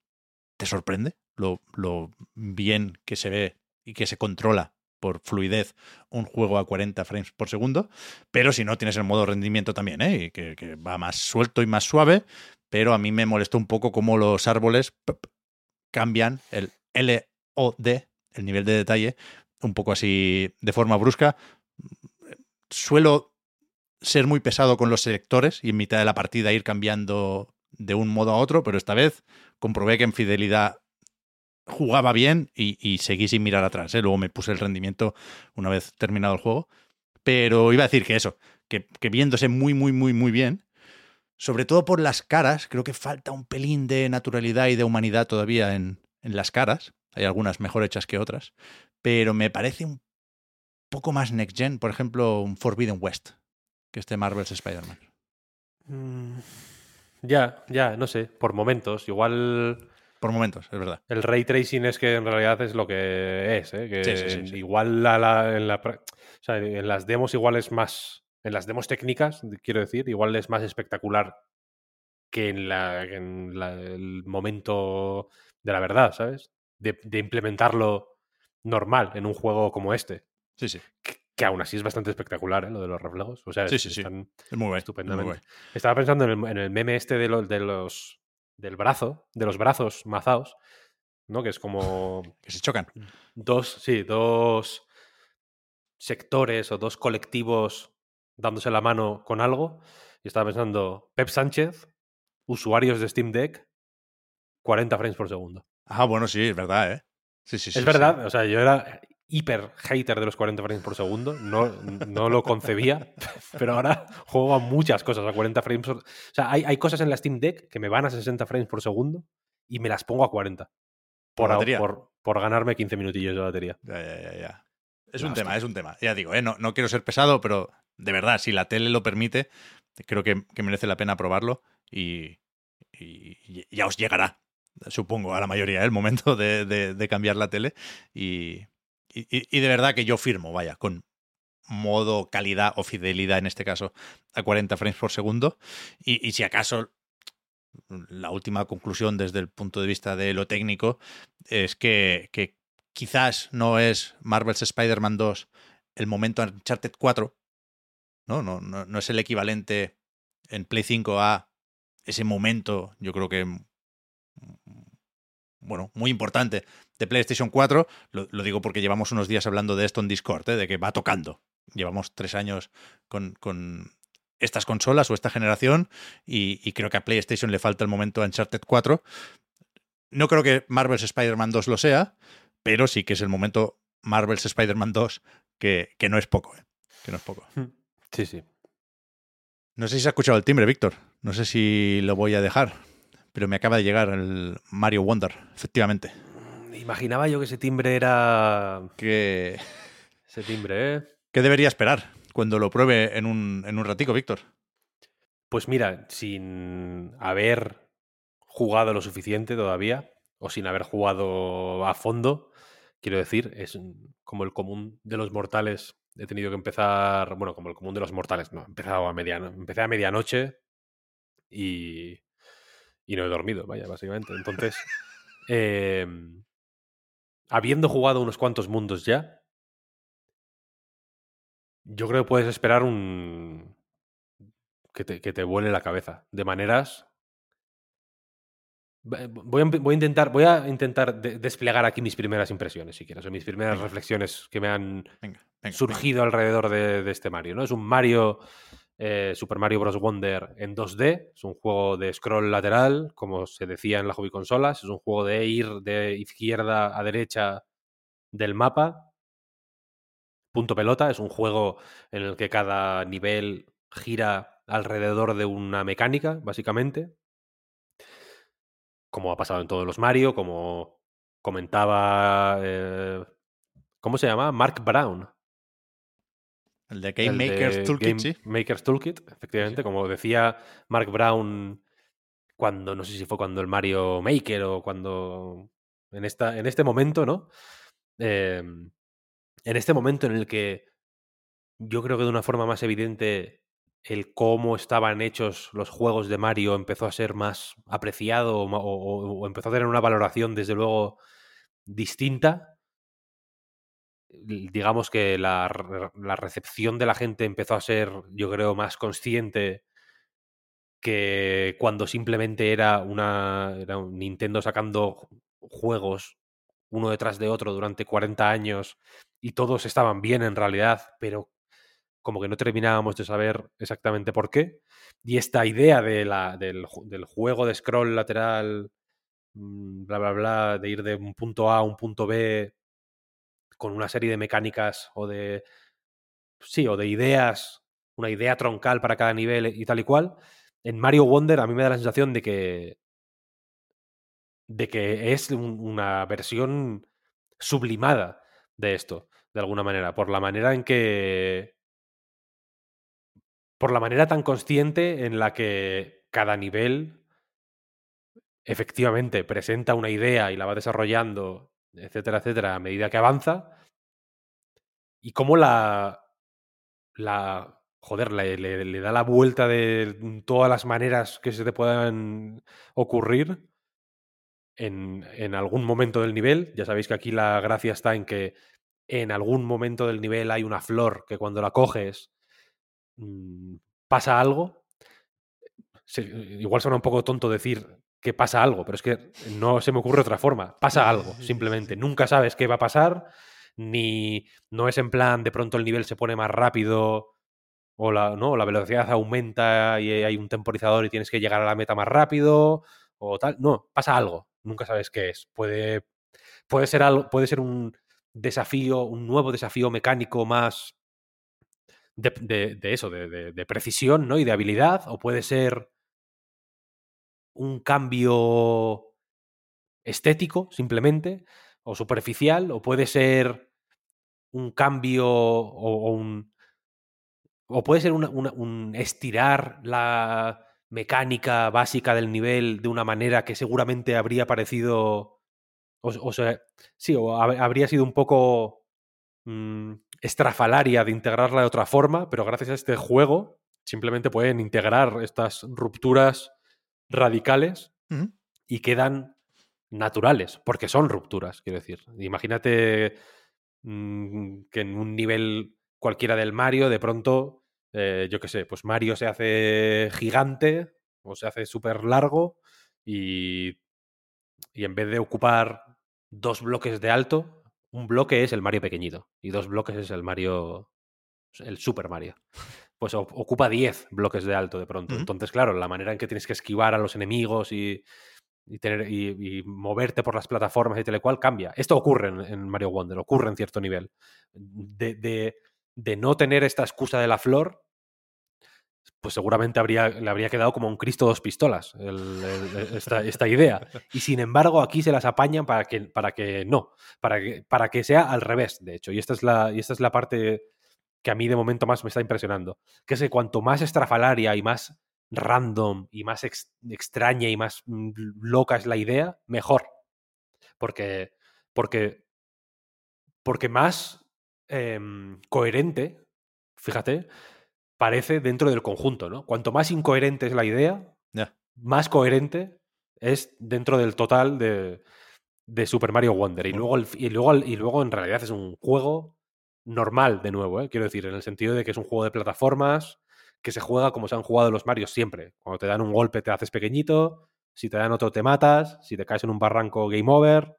te sorprende lo, lo bien que se ve y que se controla por fluidez un juego a 40 frames por segundo. Pero si no, tienes el modo rendimiento también, ¿eh? Que, que va más suelto y más suave. Pero a mí me molestó un poco cómo los árboles cambian el LOD, el nivel de detalle, un poco así de forma brusca. Suelo ser muy pesado con los selectores y en mitad de la partida ir cambiando de un modo a otro, pero esta vez comprobé que en fidelidad jugaba bien y, seguí sin mirar atrás. ¿eh? Luego me puse el rendimiento una vez terminado el juego. Pero iba a decir que eso, que, viéndose muy, muy, muy, muy bien, sobre todo por las caras, creo que falta un pelín de naturalidad y de humanidad todavía en, en las caras. Hay algunas mejor hechas que otras, pero me parece un poco más next gen, por ejemplo, un Forbidden West, que este Marvel's Spider-Man. Mm, Ya, ya, no sé, por momentos. Igual Por momentos, es verdad. el ray tracing es que en realidad es lo que es, ¿eh? que Sí, sí, sí, igual la- la- en, la, pra- o sea, en las demos igual es más, en las demos técnicas, quiero decir, igual es más espectacular que en, la, que en la- el momento de la verdad, ¿sabes? De, de implementarlo normal en un juego como este, Sí, sí. que, que aún así es bastante espectacular, ¿eh? Lo de los reflejos. O sea, Sí, sí, sí. Es muy. Estupendamente. muy. Estaba pensando en el, en el meme este de los, de los del brazo, de los brazos mazaos, ¿no? Que es como Que se chocan. dos, sí, dos sectores o dos colectivos dándose la mano con algo. Y estaba pensando, Pep Sánchez, usuarios de Steam Deck, 40 frames por segundo. Ah, bueno, sí, es verdad, ¿eh? Sí, sí, sí. es sí. verdad, o sea, yo era hiper hater de los 40 frames por segundo, no, no lo concebía, pero ahora juego a muchas cosas a 40 frames por... O sea, hay, hay cosas en la Steam Deck que me van a 60 frames por segundo y me las pongo a 40 Por por, a- batería. por, por ganarme 15 minutillos de batería. Ya, ya, ya, ya. Es un tema, es un tema. Ya digo, ¿eh? no, no quiero ser pesado, pero de verdad, si la tele lo permite, creo que, que merece la pena probarlo y, ya os llegará, supongo, a la mayoría ¿eh? el momento de, de- de cambiar la tele. Y, y- de verdad que yo firmo, vaya, con modo calidad o fidelidad en este caso a 40 frames por segundo. Y, y si acaso la última conclusión desde el punto de vista de lo técnico es que, que quizás no es Marvel's Spider-Man 2 el momento Uncharted 4, ¿no? No, no, no es el equivalente en Play 5 a ese momento, yo creo que, mm, bueno, muy importante de PlayStation 4. Lo, lo digo porque llevamos unos días hablando de esto en Discord, ¿eh? de que va tocando. Llevamos tres años con, con estas consolas o esta generación y, y creo que a PlayStation le falta el momento Uncharted 4. No creo que Marvel's Spider-Man 2 lo sea, pero sí que es el momento Marvel's Spider-Man 2 que, que no es poco, ¿eh? Que no es poco. Sí, sí. No sé si se ha escuchado el timbre, Víctor. No sé si lo voy a dejar. pero me acaba de llegar el Mario Wonder, efectivamente. Imaginaba yo que ese timbre era. ¿Qué, Ese timbre, ¿eh? qué debería esperar cuando lo pruebe en un, en un ratico, Víctor? Pues mira, sin haber jugado lo suficiente todavía, o sin haber jugado a fondo, quiero decir, es como el común de los mortales. He tenido que empezar, bueno, como el común de los mortales, no, he empezado a mediano, empecé a medianoche y, y no he dormido, vaya, básicamente. Entonces, eh, habiendo jugado unos cuantos mundos ya, yo creo que puedes esperar un... que te, que te vuele la cabeza, de maneras... Voy a, voy a intentar, voy a intentar de- desplegar aquí mis primeras impresiones, si quieres, o mis primeras Venga. reflexiones que me han Venga, venga. surgido alrededor de, de este Mario. ¿no? Es un Mario, eh, Super Mario Bros. Wonder en 2D, es un juego de scroll lateral, como se decía en la hobby consolas, es un juego de ir de izquierda a derecha del mapa. Punto pelota, es un juego en el que cada nivel gira alrededor de una mecánica, básicamente. Como ha pasado en todos los Mario, como comentaba. eh, ¿Cómo se llama? Mark Brown, El de Game el de Maker's Toolkit, Game sí. Maker's Toolkit, efectivamente. Como decía Mark Brown cuando, no sé si fue cuando el Mario Maker o cuando. En, esta, en este momento, ¿no? Eh, en este momento en el que yo creo que de una forma más evidente el cómo estaban hechos los juegos de Mario empezó a ser más apreciado o, empezó a tener una valoración, desde luego, distinta digamos que la, la recepción de la gente empezó a ser, yo creo, más consciente que cuando simplemente era una era Nintendo sacando ju- juegos uno detrás de otro durante 40 años y todos estaban bien en realidad, pero como que no terminábamos de saber exactamente por qué. Y esta idea de la, del, del juego de scroll lateral, mm, bla, bla, bla, de ir de un punto A a un punto B con una serie de mecánicas o de. Sí, o de ideas, una idea troncal para cada nivel y tal y cual. En Mario Wonder a mí me da la sensación de que. de que es un- una versión sublimada de esto, de alguna manera, por la manera en que. por la manera tan consciente en la que cada nivel efectivamente presenta una idea y la va desarrollando, etcétera, etcétera, a medida que avanza. Y cómo la. la joder, le, le- da la vuelta de todas las maneras que se te puedan ocurrir en, en algún momento del nivel. Ya sabéis que aquí la gracia está en que en algún momento del nivel hay una flor que cuando la coges mm, pasa algo. Igual suena un poco tonto decir que pasa algo, pero es que no se me ocurre otra forma. Pasa algo, simplemente. Nunca sabes qué va a pasar, ni no es en plan de pronto el nivel se pone más rápido o la, ¿no? la velocidad aumenta y hay un temporizador y tienes que llegar a la meta más rápido o tal. No, pasa algo. Nunca sabes qué es. Puede, puede, ser, algo, puede ser un desafío, un nuevo desafío mecánico más de, eso, de- de precisión ¿no? y de habilidad, o puede ser un cambio estético, simplemente, o superficial, o puede ser un cambio o, un. O puede ser un estirar la mecánica básica del nivel de una manera que seguramente habría parecido. O, o sea, sí, o hab- habría sido un poco mm, estrafalaria de integrarla de otra forma, pero gracias a este juego simplemente pueden integrar estas rupturas radicales y quedan naturales, porque son rupturas, quiero decir. Imagínate mm, que en un nivel cualquiera del Mario, de pronto, eh, yo qué sé, pues Mario se hace gigante o se hace súper largo y, y en vez de ocupar dos bloques de alto, un bloque es el Mario pequeñito y dos bloques es el Mario, el Super Mario. Pues ocupa 10 bloques de alto de pronto. Entonces, claro, la manera en que tienes que esquivar a los enemigos y, y tener, y, y moverte por las plataformas y tal y cual cambia. Esto ocurre en, en Mario Wonder, ocurre en cierto nivel. De, de- de no tener esta excusa de la flor, pues seguramente habría, le habría quedado como un Cristo dos pistolas el- el- esta, esta idea. Y sin embargo, aquí se las apañan para que, para que no, para que, para que sea al revés, de hecho. Y esta, es la, y esta es la parte que a mí de momento más me está impresionando. Que es que cuanto más estrafalaria y más random y más ex- extraña y más mm, loca es la idea, mejor. Porque, porque, porque más em, coherente, fíjate, parece dentro del conjunto, ¿no? Cuanto más incoherente es la idea, más coherente es dentro del total de, de Super Mario Wonder. Y luego, el- y, luego, y luego en realidad es un juego normal, de nuevo, ¿eh? quiero decir, en el sentido de que es un juego de plataformas que se juega como se han jugado los Marios siempre. Cuando te dan un golpe te haces pequeñito, si te dan otro te matas, si te caes en un barranco game over,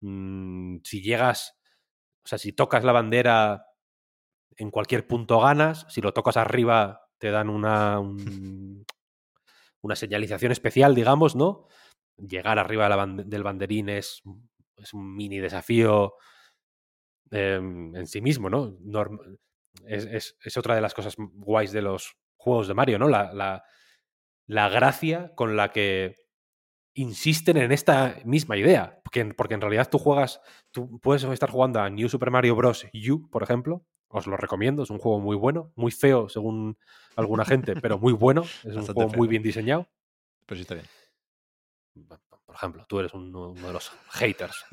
Mm, si llegas, o sea, si tocas la bandera en cualquier punto ganas, si lo tocas arriba te dan una, un- una señalización especial, digamos, ¿no? Llegar arriba del banderín es, es un mini desafío em, en sí mismo, ¿no? Norm- es, es- es otra de las cosas guays de los juegos de Mario, ¿no? La, la- la gracia con la que insisten en esta misma idea. Porque, porque en realidad tú juegas, tú puedes estar jugando a New Super Mario Bros. U, por ejemplo. Os lo recomiendo, es un juego muy bueno, muy feo según alguna gente, pero muy bueno. Es un Bastante juego feo. muy bien diseñado. Pero sí está bien. Por ejemplo, tú eres uno, uno de los haters.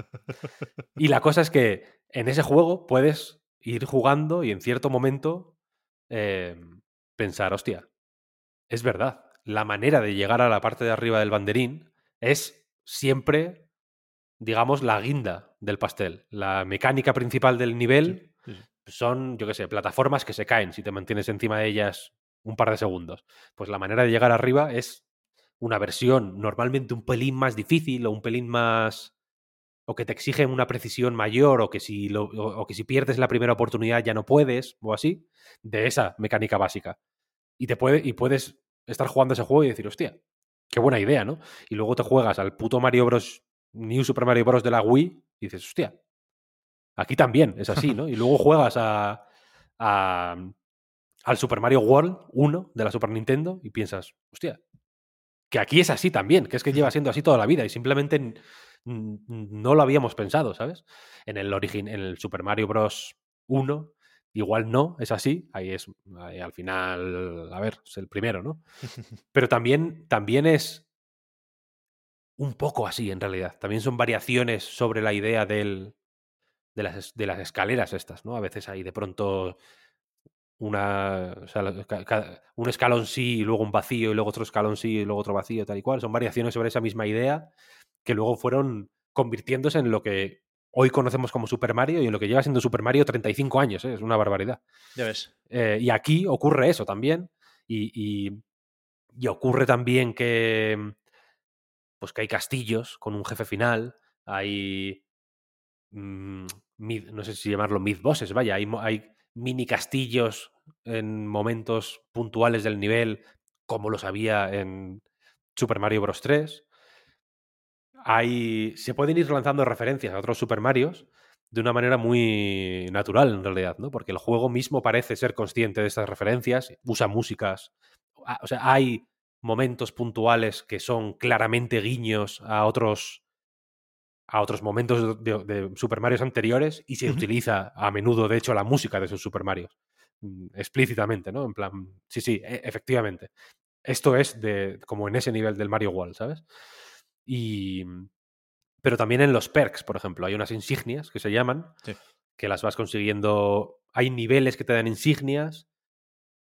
Y la cosa es que en ese juego puedes ir jugando y en cierto momento eh, pensar, hostia, es verdad, la manera de llegar a la parte de arriba del banderín es siempre, digamos, la guinda del pastel. La mecánica principal del nivel Sí, sí. son, yo qué sé, plataformas que se caen si te mantienes encima de ellas un par de segundos. Pues la manera de llegar arriba es una versión normalmente un pelín más difícil o un pelín más o que te exige una precisión mayor o que si o, que si pierdes la primera oportunidad ya no puedes o así de esa mecánica básica. Y te puede y puedes estar jugando ese juego y decir hostia qué buena idea no y luego te juegas al puto Mario Bros New Super Mario Bros. de la Wii y dices hostia aquí también es así no y luego juegas a, a al Super Mario World 1 de la Super Nintendo y piensas hostia que aquí es así también, que es que lleva siendo así toda la vida y simplemente no lo habíamos pensado, ¿sabes? En el origin, en el Super Mario Bros. 1, igual no, es así, ahí es, ahí al final, a ver, es el primero, ¿no? Pero también, también es un poco así, en realidad. También son variaciones sobre la idea del, de, las, de las escaleras estas, ¿no? A veces hay de pronto una, o sea, un escalón sí y luego un vacío y luego otro escalón sí y luego otro vacío, tal y cual. Son variaciones sobre esa misma idea que luego fueron convirtiéndose en lo que hoy conocemos como Super Mario y en lo que lleva siendo Super Mario 35 años, ¿eh? es una barbaridad. Ya ves. Eh, y aquí ocurre eso también. Y, y- y ocurre también que, pues que hay castillos con un jefe final, hay, mm, mid- no sé si llamarlo mid bosses, vaya, hay, hay mini castillos en momentos puntuales del nivel, como los había en Super Mario Bros. 3. Hay, se pueden ir lanzando referencias a otros Super Marios de una manera muy natural, en realidad, ¿no? Porque el juego mismo parece ser consciente de estas referencias, usa músicas. ah, O sea, hay momentos puntuales que son claramente guiños a otros a otros momentos de, de Super Marios anteriores y se utiliza a menudo, de hecho, la música de esos Super Marios. mm, Explícitamente, ¿no? En plan, sí, sí, e- efectivamente. Esto es de como en ese nivel del Mario World, ¿sabes? Y. Pero también en los perks, por ejemplo, hay unas insignias que se llaman, Sí. que las vas consiguiendo. Hay niveles que te dan insignias,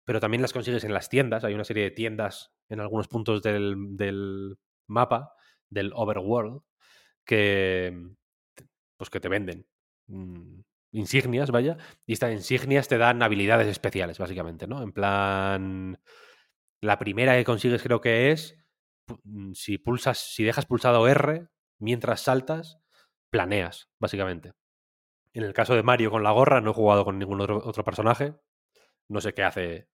pero también las consigues en las tiendas. Hay una serie de tiendas en algunos puntos del, del mapa, del overworld, que. Pues que te venden mm, insignias, vaya. Y estas insignias te dan habilidades especiales, básicamente, ¿no? En plan. La primera que consigues creo que es. Mm, Si pulsas, si dejas pulsado R mientras saltas, planeas, básicamente. En el caso de Mario con la gorra, no he jugado con ningún otro, otro personaje. No sé qué hace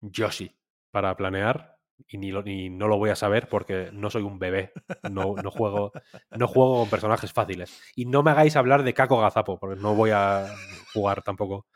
Yoshi para planear. Y, ni lo- ni no lo voy a saber porque no soy un bebé. No, no juego, no juego con personajes fáciles. Y no me hagáis hablar de Kako Gazapo, porque no voy a jugar tampoco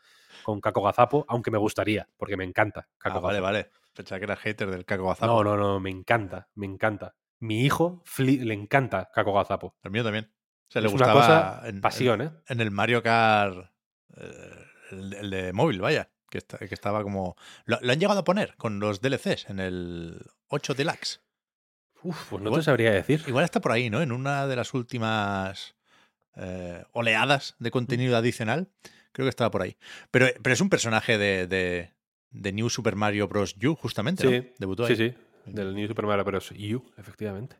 con Kako Gazapo, aunque me gustaría, porque me encanta Kako Ah, vale, vale. Pensaba que era hater del Caco Gazapo. No, no, no, me encanta, me encanta. Mi hijo le encanta Caco Gazapo. El mío también. Se le Es una gustaba cosa- en, pasión, en- ¿eh? en el Mario Kart, eh, el, el de móvil, vaya, que, está- que estaba como... Lo, lo han llegado a poner con los DLCs en el 8 Deluxe. Uf, pues no Igual- te sabría decir. Igual está por ahí, ¿no? En una de las últimas eh, oleadas de contenido adicional. Creo que estaba por ahí. Pero, pero es un personaje de, de, de New Super Mario Bros. U, justamente, ¿no? Sí, Debutó sí, ahí. sí, del New Super Mario Bros. U, efectivamente.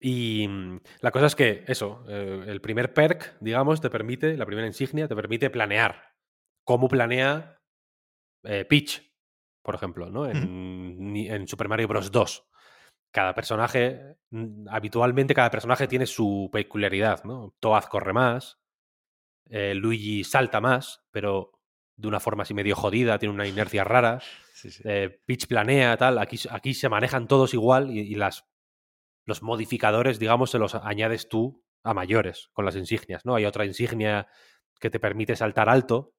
Y mm, la cosa es que eso, eh, el primer perk, digamos, te permite, la primera insignia, te permite planear. ¿Cómo planea eh, Peach, por ejemplo, ¿no? En Super Mario Bros. 2. Cada personaje, mm, habitualmente cada personaje tiene su peculiaridad, ¿no? Toad corre más, eh, Luigi salta más, pero de una forma así medio jodida, tiene una inercia rara. Sí, sí. eh, pitch planea, tal. Aquí, aquí se manejan todos igual y, y las, los modificadores, digamos, se los añades tú a mayores con las insignias, ¿no? Hay otra insignia que te permite saltar alto,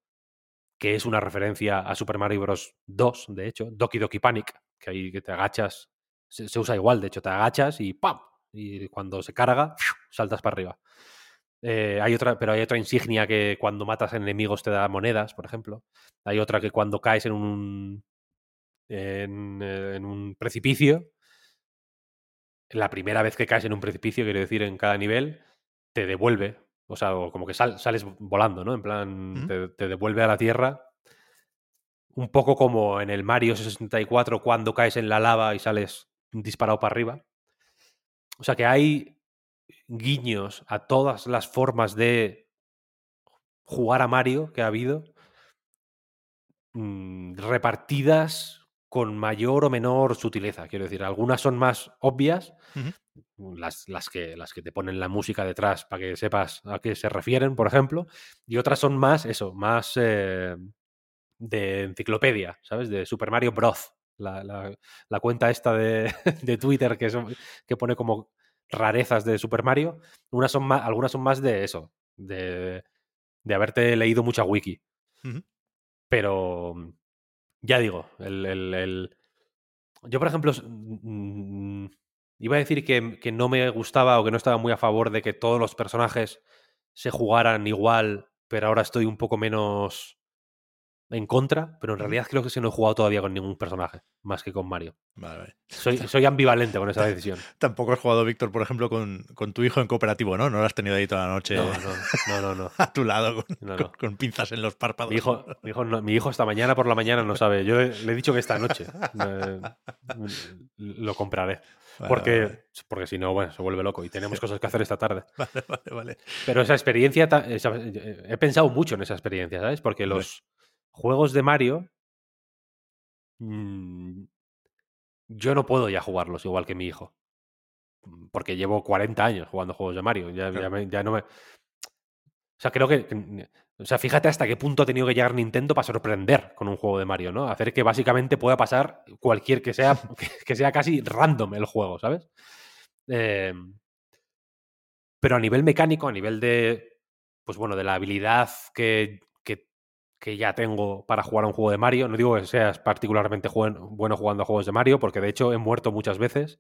que es una referencia a Super Mario Bros. 2, de hecho, Doki Doki Panic, que ahí que te agachas, se, se usa igual, de hecho, te agachas y ¡pam! Y cuando se carga, saltas para arriba. Eh, hay otra, pero hay otra insignia que cuando matas enemigos te da monedas, por ejemplo. Hay otra que cuando caes en un en, eh, en un precipicio, la primera vez que caes en un precipicio, quiero decir, en cada nivel, te devuelve. O sea, o como que sal- sales volando, ¿no? En plan, te, te devuelve a la tierra. Un poco como en el Mario 64 cuando caes en la lava y sales disparado para arriba. O sea que hay guiños a todas las formas de jugar a Mario que ha habido, mm, repartidas con mayor o menor sutileza. Quiero decir, algunas son más obvias, las, las, que, las que te ponen la música detrás para que sepas a qué se refieren, por ejemplo, y otras son más, eso, más eh, de enciclopedia, ¿sabes? De Super Mario Bros. La, la- la cuenta esta de, de Twitter que, son- que pone como rarezas de Super Mario, unas son más, algunas son más de eso, de, de haberte leído mucha wiki. Pero ya digo, el, el- el- yo por ejemplo mm, iba a decir que, que no me gustaba o que no estaba muy a favor de que todos los personajes se jugaran igual, pero ahora estoy un poco menos en contra, pero en realidad creo que se no he jugado todavía con ningún personaje, más que con Mario. Vale, vale. Soy, soy ambivalente con esa decisión. Tampoco has jugado, Víctor, por ejemplo, con, con tu hijo en cooperativo, ¿no? No lo has tenido ahí toda la noche No, no, no, no. a tu lado con, No, con- no. con pinzas en los párpados. Mi hijo, mi, hijo no- mi hijo esta mañana por la mañana no sabe. Yo le, le he dicho que esta noche eh, lo compraré. Vale, Porque, vale, porque si no, bueno, se vuelve loco y tenemos cosas que hacer esta tarde. vale, vale, vale. Pero esa experiencia, esa- eh, he pensado mucho en esa experiencia, ¿sabes? Porque los juegos de Mario, mm, yo no puedo ya jugarlos igual que mi hijo. Mm, Porque llevo 40 años jugando juegos de Mario. Ya, ya me- ya no me... O sea, creo que... que- O sea, fíjate hasta qué punto ha tenido que llegar Nintendo para sorprender con un juego de Mario, ¿no? Hacer que básicamente pueda pasar cualquier que sea, que, que sea casi random el juego, ¿sabes? Eh, pero a nivel mecánico, a nivel de, pues bueno, de la habilidad que, que, ya tengo para jugar a un juego de Mario, no digo que seas particularmente bueno jugando a juegos de Mario, porque de hecho he muerto muchas veces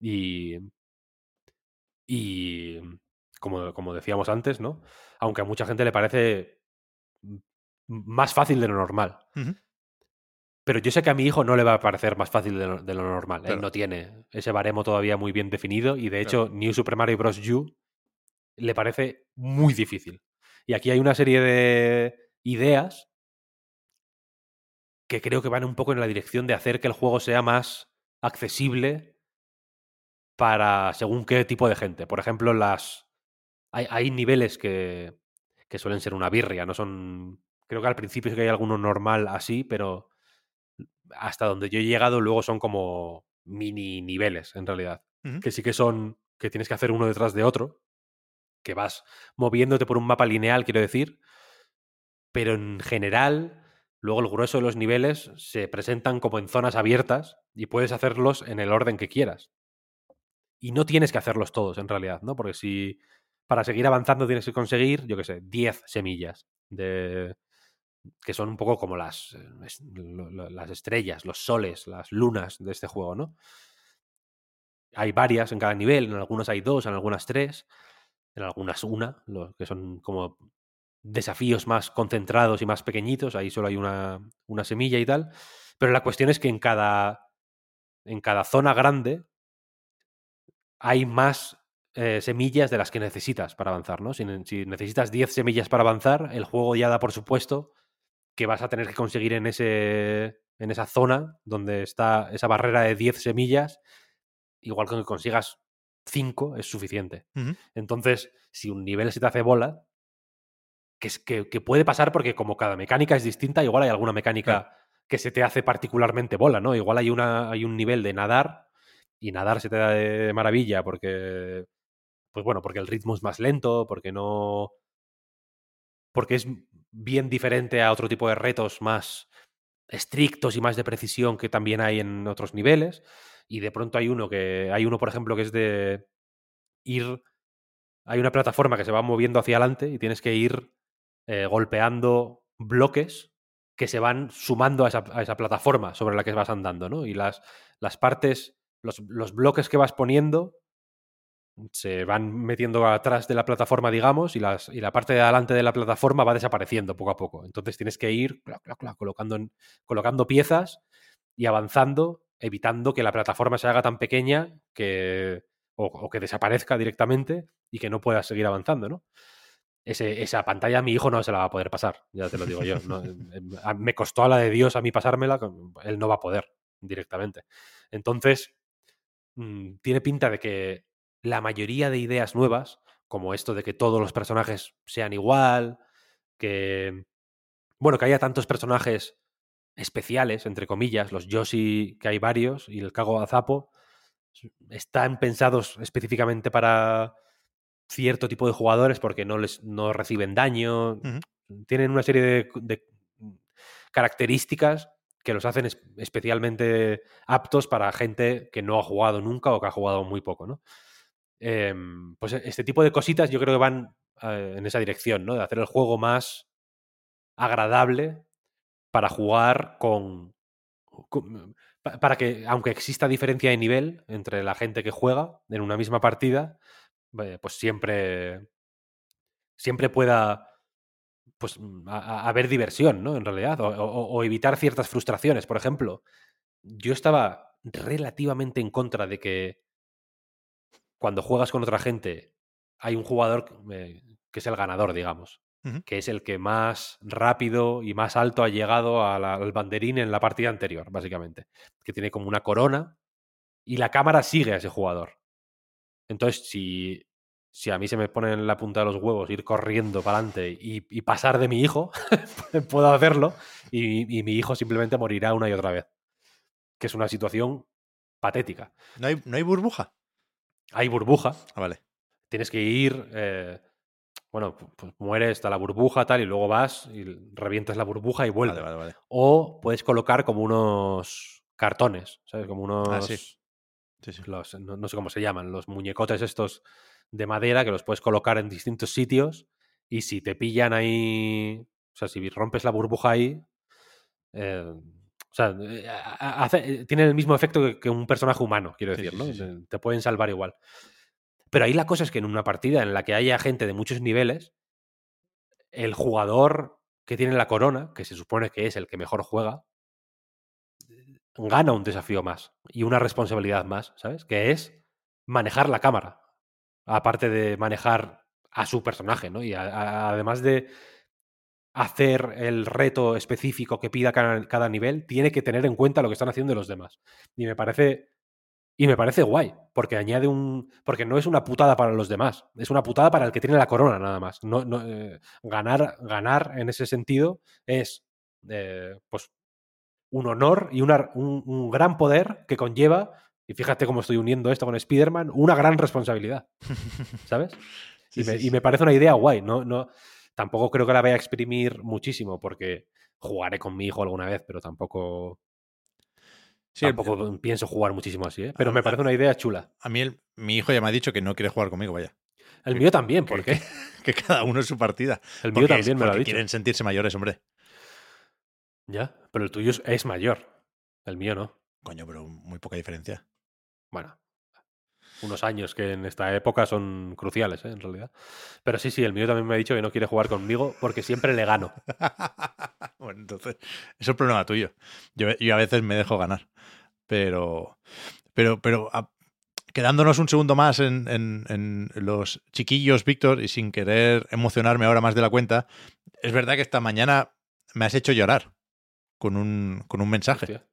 y, y como, como decíamos antes, ¿no? Aunque a mucha gente le parece más fácil de lo normal. Pero yo sé que a mi hijo no le va a parecer más fácil de lo, de lo normal. Claro. Él no tiene ese baremo todavía muy bien definido y de hecho New Super Mario Bros. U le parece muy difícil. Y aquí hay una serie de ideas que creo que van un poco en la dirección de hacer que el juego sea más accesible para según qué tipo de gente. Por ejemplo, las hay, hay niveles que, que suelen ser una birria, no son... Creo que al principio sí que hay alguno normal así, pero hasta donde yo he llegado luego son como mini niveles en realidad. Que sí que son que tienes que hacer uno detrás de otro, que vas moviéndote por un mapa lineal, quiero decir, pero en general luego el grueso de los niveles se presentan como en zonas abiertas y puedes hacerlos en el orden que quieras. Y no tienes que hacerlos todos en realidad, ¿no? Porque si para seguir avanzando tienes que conseguir, yo qué sé, 10 semillas de, que son un poco como las, eh, las estrellas, los soles, las lunas de este juego, ¿no? Hay varias en cada nivel, en algunas hay dos, en algunas tres, en algunas una, que son como desafíos más concentrados y más pequeñitos, ahí solo hay una, una semilla y tal. Pero la cuestión es que en cada, en cada zona grande hay más eh, semillas de las que necesitas para avanzar, ¿no? Si, ne- si necesitas 10 semillas para avanzar, el juego ya da por supuesto que vas a tener que conseguir en, ese, en esa zona donde está esa barrera de 10 semillas, igual que consigas 5 es suficiente. Entonces, si un nivel se te hace bola, que, es, que, que puede pasar porque como cada mecánica es distinta, igual hay alguna mecánica Claro. que se te hace particularmente bola, ¿no? Igual hay, una, hay un nivel de nadar y nadar se te da de maravilla porque, pues bueno, porque el ritmo es más lento, porque no... porque es bien diferente a otro tipo de retos más estrictos y más de precisión que también hay en otros niveles. Y de pronto hay uno que. Hay uno, por ejemplo, que es de ir. Hay una plataforma que se va moviendo hacia adelante y tienes que ir eh, golpeando bloques que se van sumando a esa, plataforma sobre la que vas andando, ¿no? Y las, las partes, los, los bloques que vas poniendo se van metiendo atrás de la plataforma, digamos, y, las, y la parte de adelante de la plataforma va desapareciendo poco a poco. Entonces tienes que ir colocando, colocando piezas y avanzando, evitando que la plataforma se haga tan pequeña que, o, o que desaparezca directamente y que no puedas seguir avanzando, ¿no? Ese- esa pantalla mi hijo no se la va a poder pasar, ya te lo digo yo. no, em, a- me costó a la de Dios a mí pasármela, él no va a poder directamente. Entonces, mm, tiene pinta de que la mayoría de ideas nuevas, como esto de que todos los personajes sean igual, que, bueno, que haya tantos personajes especiales, entre comillas, los Yoshi, que hay varios, y el Cago Azapo, están pensados específicamente para cierto tipo de jugadores porque no les no reciben daño, tienen una serie de, de características que los hacen es- especialmente aptos para gente que no ha jugado nunca o que ha jugado muy poco, ¿no? Em, pues este tipo de cositas yo creo que van eh, en esa dirección, ¿no? De hacer el juego más agradable para jugar con, con- pa- para que, aunque exista diferencia de nivel entre la gente que juega en una misma partida, eh, pues siempre, siempre pueda pues, mm, a- a- haber diversión, ¿no? En realidad, o, o- o evitar ciertas frustraciones. Por ejemplo, yo estaba relativamente en contra de que cuando juegas con otra gente hay un jugador eh, que es el ganador, digamos, que es el que más rápido y más alto ha llegado la- al banderín en la partida anterior, básicamente, que tiene como una corona y la cámara sigue a ese jugador. Entonces, si, si a mí se me pone en la punta de los huevos ir corriendo para adelante y, y pasar de mi hijo, puedo hacerlo y, y mi hijo simplemente morirá una y otra vez. Que es una situación patética. ¿No hay, ¿No hay burbuja? Hay burbuja, Ah, vale. tienes que ir, eh, bueno, pu- pues muere, está la burbuja tal, y luego vas y revientas la burbuja y vuelves. Vale, vale, vale. O puedes colocar como unos cartones, ¿sabes? Como unos... Ah, sí. Sí, sí. los- no, no sé cómo se llaman, los muñecotes estos de madera que los puedes colocar en distintos sitios y si te pillan ahí, o sea, si rompes la burbuja ahí, eh, o sea, eh, hace- tienen el mismo efecto que, que un personaje humano, quiero decir, sí, ¿no? Te pueden salvar igual. Pero ahí la cosa es que en una partida en la que haya gente de muchos niveles, el jugador que tiene la corona, que se supone que es el que mejor juega, gana un desafío más y una responsabilidad más, ¿sabes? Que es manejar la cámara. Aparte de manejar a su personaje, ¿no? Y además de hacer el reto específico que pida cada, nivel, tiene que tener en cuenta lo que están haciendo los demás. Y me parece. Y me parece guay, porque añade un. Porque no es una putada para los demás, es una putada para el que tiene la corona, nada más. Eh, ganar, ganar en ese sentido es eh, pues un honor y una- un, un gran poder que conlleva, y fíjate cómo estoy uniendo esto con Spider-Man, una gran responsabilidad. ¿Sabes? Sí, y, me, sí, y me parece una idea guay. No, no, tampoco creo que la vaya a exprimir muchísimo, porque jugaré con mi hijo alguna vez, pero tampoco, el- tampoco pienso jugar muchísimo así. ¿eh? Pero me parece una idea chula. a mí el- mi hijo ya me ha dicho que no quiere jugar conmigo, vaya. El mío también, ¿por que, qué? que cada uno es su partida. El mío Porque- también me lo ha dicho. quieren sentirse mayores, hombre. Ya, pero el tuyo es, mayor. El mío no. Coño, pero muy poca diferencia. Bueno, unos años que en esta época son cruciales, ¿eh? en realidad. Pero sí, sí, el mío también me ha dicho que no quiere jugar conmigo porque siempre le gano. bueno, entonces, eso es problema tuyo. Yo, yo a veces me dejo ganar. Pero, pero, pero a- quedándonos un segundo más en, en- en los chiquillos, Víctor, y sin querer emocionarme ahora más de la cuenta, es verdad que esta mañana me has hecho llorar con un, con un mensaje Hostia.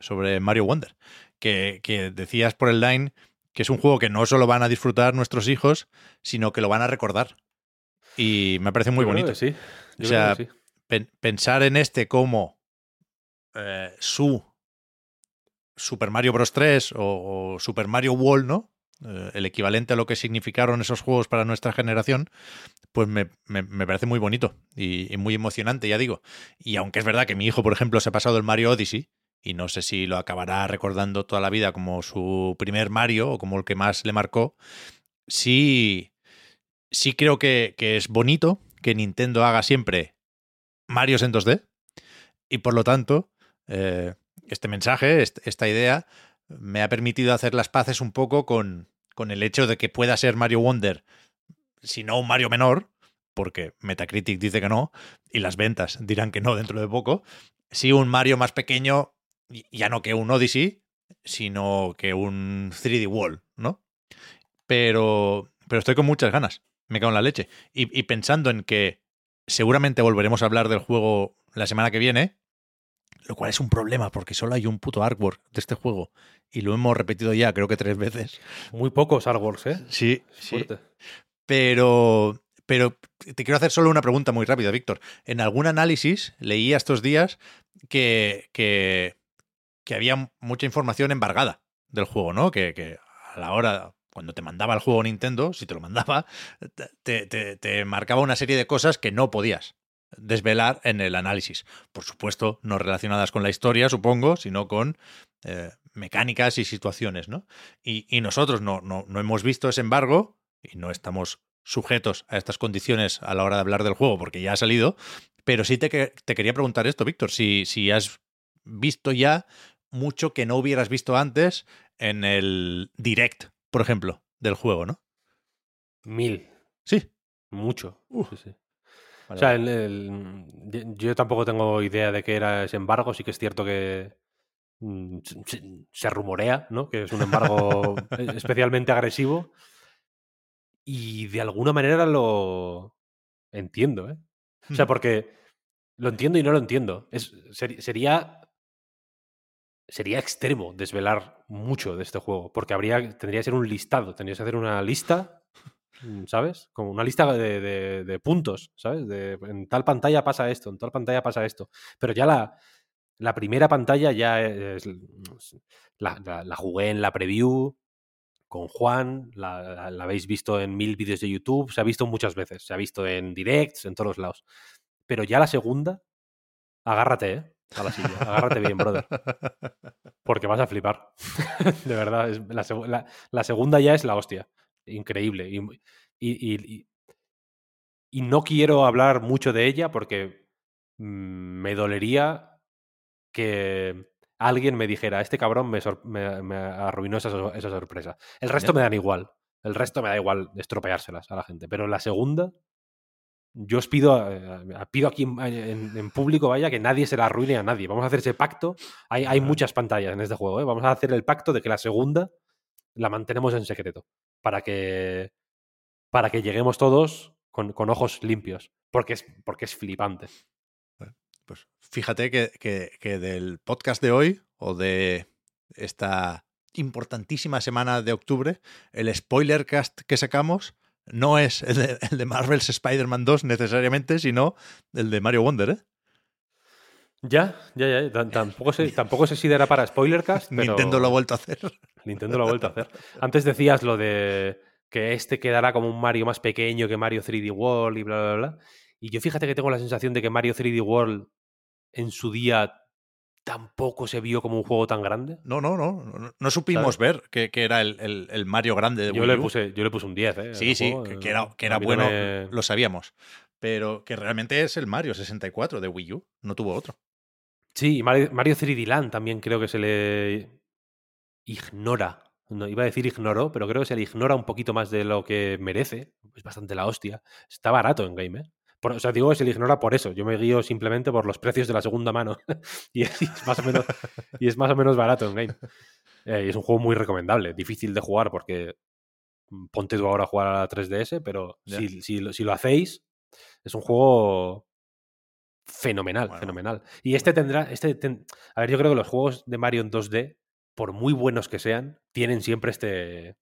sobre Mario Wonder, que, que decías por el line que es un juego que no solo van a disfrutar nuestros hijos, sino que lo van a recordar. Y me parece muy Yo creo bonito. que sí. Yo O sea, creo que sí. Pen- pensar en este como eh, su Super Mario Bros. 3 o, o Super Mario World, ¿no? Eh, el equivalente a lo que significaron esos juegos para nuestra generación, pues me, me- me parece muy bonito y, muy emocionante, ya digo. Y aunque es verdad que mi hijo, por ejemplo, se ha pasado el Mario Odyssey, y no sé si lo acabará recordando toda la vida como su primer Mario o como el que más le marcó, sí, sí creo que, que es bonito que Nintendo haga siempre Marios en 2D y por lo tanto eh, este mensaje, est- esta idea me ha permitido hacer las paces un poco con, con el hecho de que pueda ser Mario Wonder, si no un Mario menor, porque Metacritic dice que no, y las ventas dirán que no dentro de poco, si un Mario más pequeño, ya no que un Odyssey, sino que un 3D World, ¿no? Pero, pero estoy con muchas ganas, me cago en la leche. Y pensando en que seguramente volveremos a hablar del juego la semana que viene, lo cual es un problema porque solo hay un puto artwork de este juego y lo hemos repetido ya creo que tres veces. Muy pocos artworks, ¿eh? Sí, Fuerte. Pero, pero te quiero hacer solo una pregunta muy rápida, Víctor. En algún análisis leía estos días que, que, que había mucha información embargada del juego, ¿no? Que, que a la hora, cuando te mandaba el juego Nintendo, si te lo mandaba, te, te- te marcaba una serie de cosas que no podías desvelar en el análisis. Por supuesto, no relacionadas con la historia, supongo, sino con eh, mecánicas y situaciones, ¿no? Y, y nosotros no, no, no hemos visto ese embargo y no estamos sujetos a estas condiciones a la hora de hablar del juego porque ya ha salido, pero sí te, te quería preguntar esto, Víctor, si, si has visto ya mucho que no hubieras visto antes en el direct, por ejemplo, del juego, ¿no? Mil. Sí. Mucho. Uf. Sí, sí. Vale, O sea, el- el- yo tampoco tengo idea de qué era ese embargo. Sí que es cierto que mm, se, se rumorea, ¿no? Que es un embargo especialmente agresivo. Y de alguna manera lo entiendo, ¿eh? O sea, Hmm. porque lo entiendo y no lo entiendo. Es, sería. Sería extremo desvelar mucho de este juego. Porque habría, tendría que ser un listado. Tendrías que hacer una lista. Mm, ¿Sabes? Como una lista de, de- puntos, ¿sabes? De, en tal pantalla pasa esto, en tal pantalla pasa esto. Pero ya la, la primera pantalla ya es. La, la- jugué en la preview con Juan, la, habéis visto en mil vídeos de YouTube, se ha visto muchas veces, se ha visto en directs, en todos lados. Pero ya la segunda, agárrate, ¿eh? Agárrate bien, brother, porque vas a flipar. de verdad, es- la- la segunda ya es la hostia, increíble. Y, y- y- y- no quiero hablar mucho de ella porque mm, me dolería que alguien me dijera, este cabrón me, me- me arruinó esa, esa sorpresa. El resto me dan igual. El resto me da igual estropeárselas a la gente. Pero la segunda, yo os pido, eh, pido aquí en, en- en público, vaya, que nadie se la arruine a nadie. Vamos a hacer ese pacto. Hay, hay muchas pantallas en este juego. ¿eh? Vamos a hacer el pacto de que la segunda la mantenemos en secreto. Para que, para que lleguemos todos con, con ojos limpios. Porque es, porque es flipante. Pues fíjate que, que- del podcast de hoy o de esta importantísima semana de octubre, el spoiler cast que sacamos no es el de, el de Marvel's Spider-Man 2 necesariamente, sino el de Mario Wonder, ¿eh? Ya, ya, ya. Tam- Tampoco sé, tampoco sé si era para Spoilercast, pero Nintendo lo ha vuelto a hacer. Nintendo lo ha vuelto a hacer. Antes decías lo de que este quedará como un Mario más pequeño que Mario 3D World y bla, bla, bla. Y yo fíjate que tengo la sensación de que Mario 3D World en su día tampoco se vio como un juego tan grande. No, no, no. No, no supimos ver que, que era el, el- el Mario grande de Yo Wii le, puse, yo le puse un 10, ¿eh? Sí, sí, juego. que, que era, que era bueno, me- lo sabíamos. Pero que realmente es el Mario 64 de Wii U, no tuvo otro. Sí, y Mario, Mario 3D Land también creo que se le ignora. No, iba a decir ignoró, pero creo que se le ignora un poquito más de lo que merece. Es bastante la hostia. Está barato en game, ¿eh? Por- o sea, digo que se le ignora por eso. Yo me guío simplemente por los precios de la segunda mano. y, es, y es más o menos, y es más o menos barato en game. Eh, y es un juego muy recomendable. Difícil de jugar porque mm, ponte tú ahora a jugar a la 3DS, pero si, si lo hacéis, es un juego fenomenal, Bueno. fenomenal. Y este tendrá, este ten- a ver, yo creo que los juegos de Mario en 2D, por muy buenos que sean, tienen siempre este,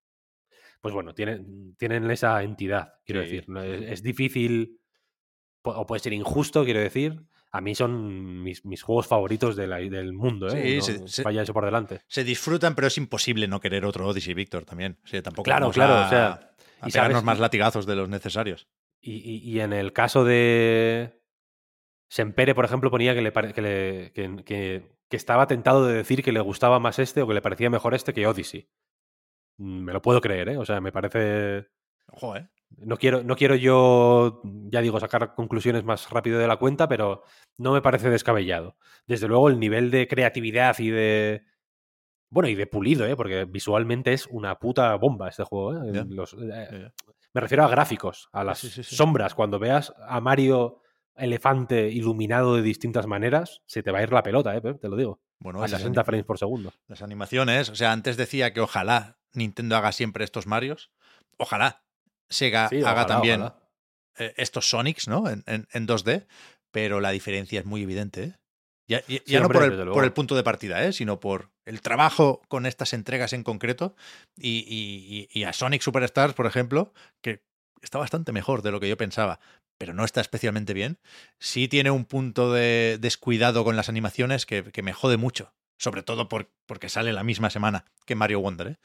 pues bueno, tienen, tienen esa entidad, quiero Sí, decir. Es, difícil, o puede ser injusto, quiero decir. A mí son mis, mis juegos favoritos de la- del mundo, ¿eh? Sí, No- se- vaya eso por delante. Se disfrutan, pero es imposible no querer otro Odyssey, Víctor, también. O sea, tampoco Claro, claro, a, o sea, a y pegarnos sabes- más latigazos de los necesarios. Y, y- y en el caso de Sempere, por ejemplo, ponía que, le, que, le- que- que- que estaba tentado de decir que le gustaba más este o que le parecía mejor este que Odyssey. Mm, Me lo puedo creer, ¿eh? O sea, me parece... Ojo, ¿eh? No quiero, no quiero yo, ya digo, sacar conclusiones más rápido de la cuenta, pero no me parece descabellado. Desde luego, el nivel de creatividad y de. Bueno, y de pulido, ¿eh? porque visualmente es una puta bomba este juego. ¿eh? Los- eh, me refiero a gráficos, a las sí, sí, sí. sombras. Cuando veas a Mario elefante iluminado de distintas maneras, se te va a ir la pelota, ¿eh? Pep? te lo digo. Bueno, a esas 60 ani- frames por segundo. Las animaciones, o sea, antes decía que ojalá Nintendo haga siempre estos Marios. Ojalá Sega Sí, haga ojalá, también ojalá. eh, estos Sonics, ¿no? En, en- en 2D, pero la diferencia es muy evidente, ¿eh? Ya, ya- ya no por el, por el punto de partida, ¿eh? sino por el trabajo con estas entregas en concreto y- y- y a Sonic Superstars, por ejemplo, que está bastante mejor de lo que yo pensaba, pero no está especialmente bien. Sí tiene un punto de descuidado con las animaciones que, me jode mucho, sobre todo por- porque sale la misma semana que Mario Wonder, ¿eh?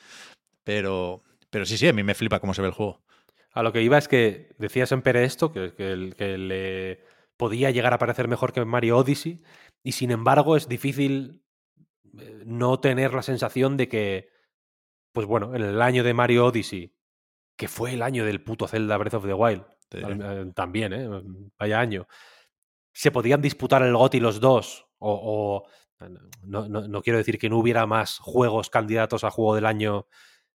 Pero, pero sí, sí, a mí me flipa cómo se ve el juego. A lo que iba es que decía Sempere esto, que, que le podía llegar a parecer mejor que Mario Odyssey, y sin embargo es difícil eh, no tener la sensación de que, pues bueno, en el año de Mario Odyssey, que fue el año del puto Zelda Breath of the Wild, Eh, también, ¿eh? Vaya año. Se podían disputar el GOTY los dos, o... o- no, no- no quiero decir que no hubiera más juegos candidatos a juego del año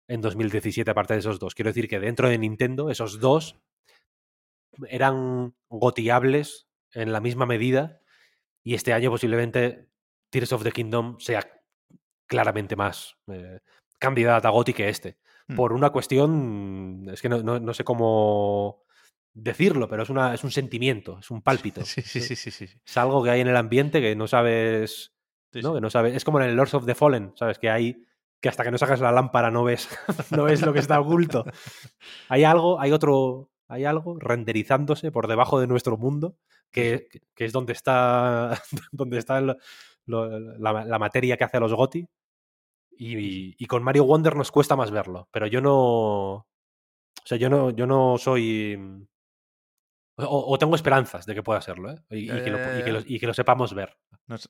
en 2017 aparte de esos dos. Quiero decir que dentro de Nintendo esos dos eran gotiables en la misma medida y este año posiblemente Tears of the Kingdom sea claramente más eh, candidata a Goti que este. Hmm. Por una cuestión, es que no, no- no sé cómo decirlo, pero es, una, es un sentimiento, es un pálpito. Sí, sí, sí, sí, sí. sí. Es algo que hay en el ambiente que no sabes Sí, ¿no? Que no sabes, es como en el Lords of the Fallen, ¿sabes? Que hay que hasta que no sacas la lámpara no ves, no ves lo que está oculto. Hay algo, hay otro, hay algo renderizándose por debajo de nuestro mundo que, que es donde está, donde está el- lo- la, la materia que hace a los GOTI. Y, y con Mario Wonder nos cuesta más verlo, pero yo no, o sea, yo no, yo no soy o, o tengo esperanzas de que pueda serlo, ¿eh? Y, y que, lo, y que lo- y que lo sepamos ver. No, sé-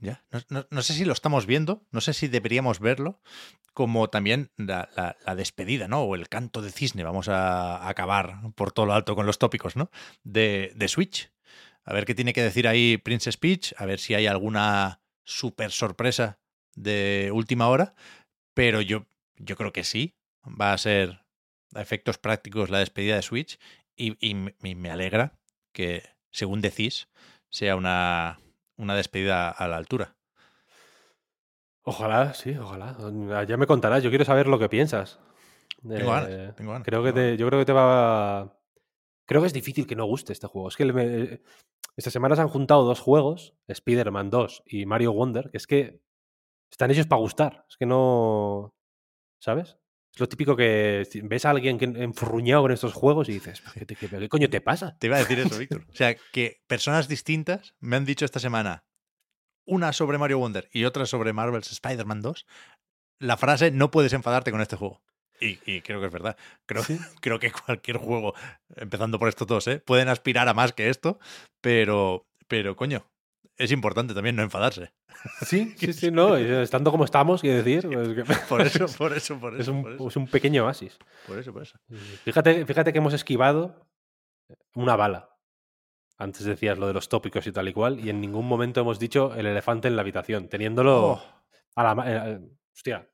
ya, no, no- no sé si lo estamos viendo, no sé si deberíamos verlo, como también la, la- la despedida, ¿no? O el canto de cisne, vamos a acabar por todo lo alto con los tópicos, ¿no? De, de Switch. A ver qué tiene que decir ahí Princess Peach, a ver si hay alguna super sorpresa de última hora, pero yo, yo creo que sí, va a ser a efectos prácticos la despedida de Switch y, y me- y me alegra que, según decís, sea una, una despedida a la altura. Ojalá, sí, ojalá. Ah, Ya me contarás, yo quiero saber lo que piensas. Tengo ganas, Eh, tengo ganas, Creo que te, yo creo que te va. Creo que es difícil que no guste este juego. Es que me- esta semana se han juntado dos juegos, Spider-Man 2 y Mario Wonder, que es que están hechos para gustar. Es que no. ¿Sabes? Es lo típico que ves a alguien que enfurruñado con estos juegos y dices, ¿qué, te- qué- qué coño te pasa? Te iba a decir eso, Víctor. O sea, que personas distintas me han dicho esta semana, una sobre Mario Wonder y otra sobre Marvel's Spider-Man 2, la frase no puedes enfadarte con este juego. Y, y creo que es verdad. Creo, creo que cualquier juego, empezando por estos dos, ¿eh? pueden aspirar a más que esto, pero, pero coño, es importante también no enfadarse. Sí, sí, sí, no. Estando como estamos, quiero decir. es que- Por eso, por eso, por eso. es, un, por eso, es un pequeño oasis. por eso, por eso. Fíjate, fíjate que hemos esquivado una bala. Antes decías lo de los tópicos y tal y cual, y en ningún momento hemos dicho el elefante en la habitación, teniéndolo Oh. a la eh, hostia,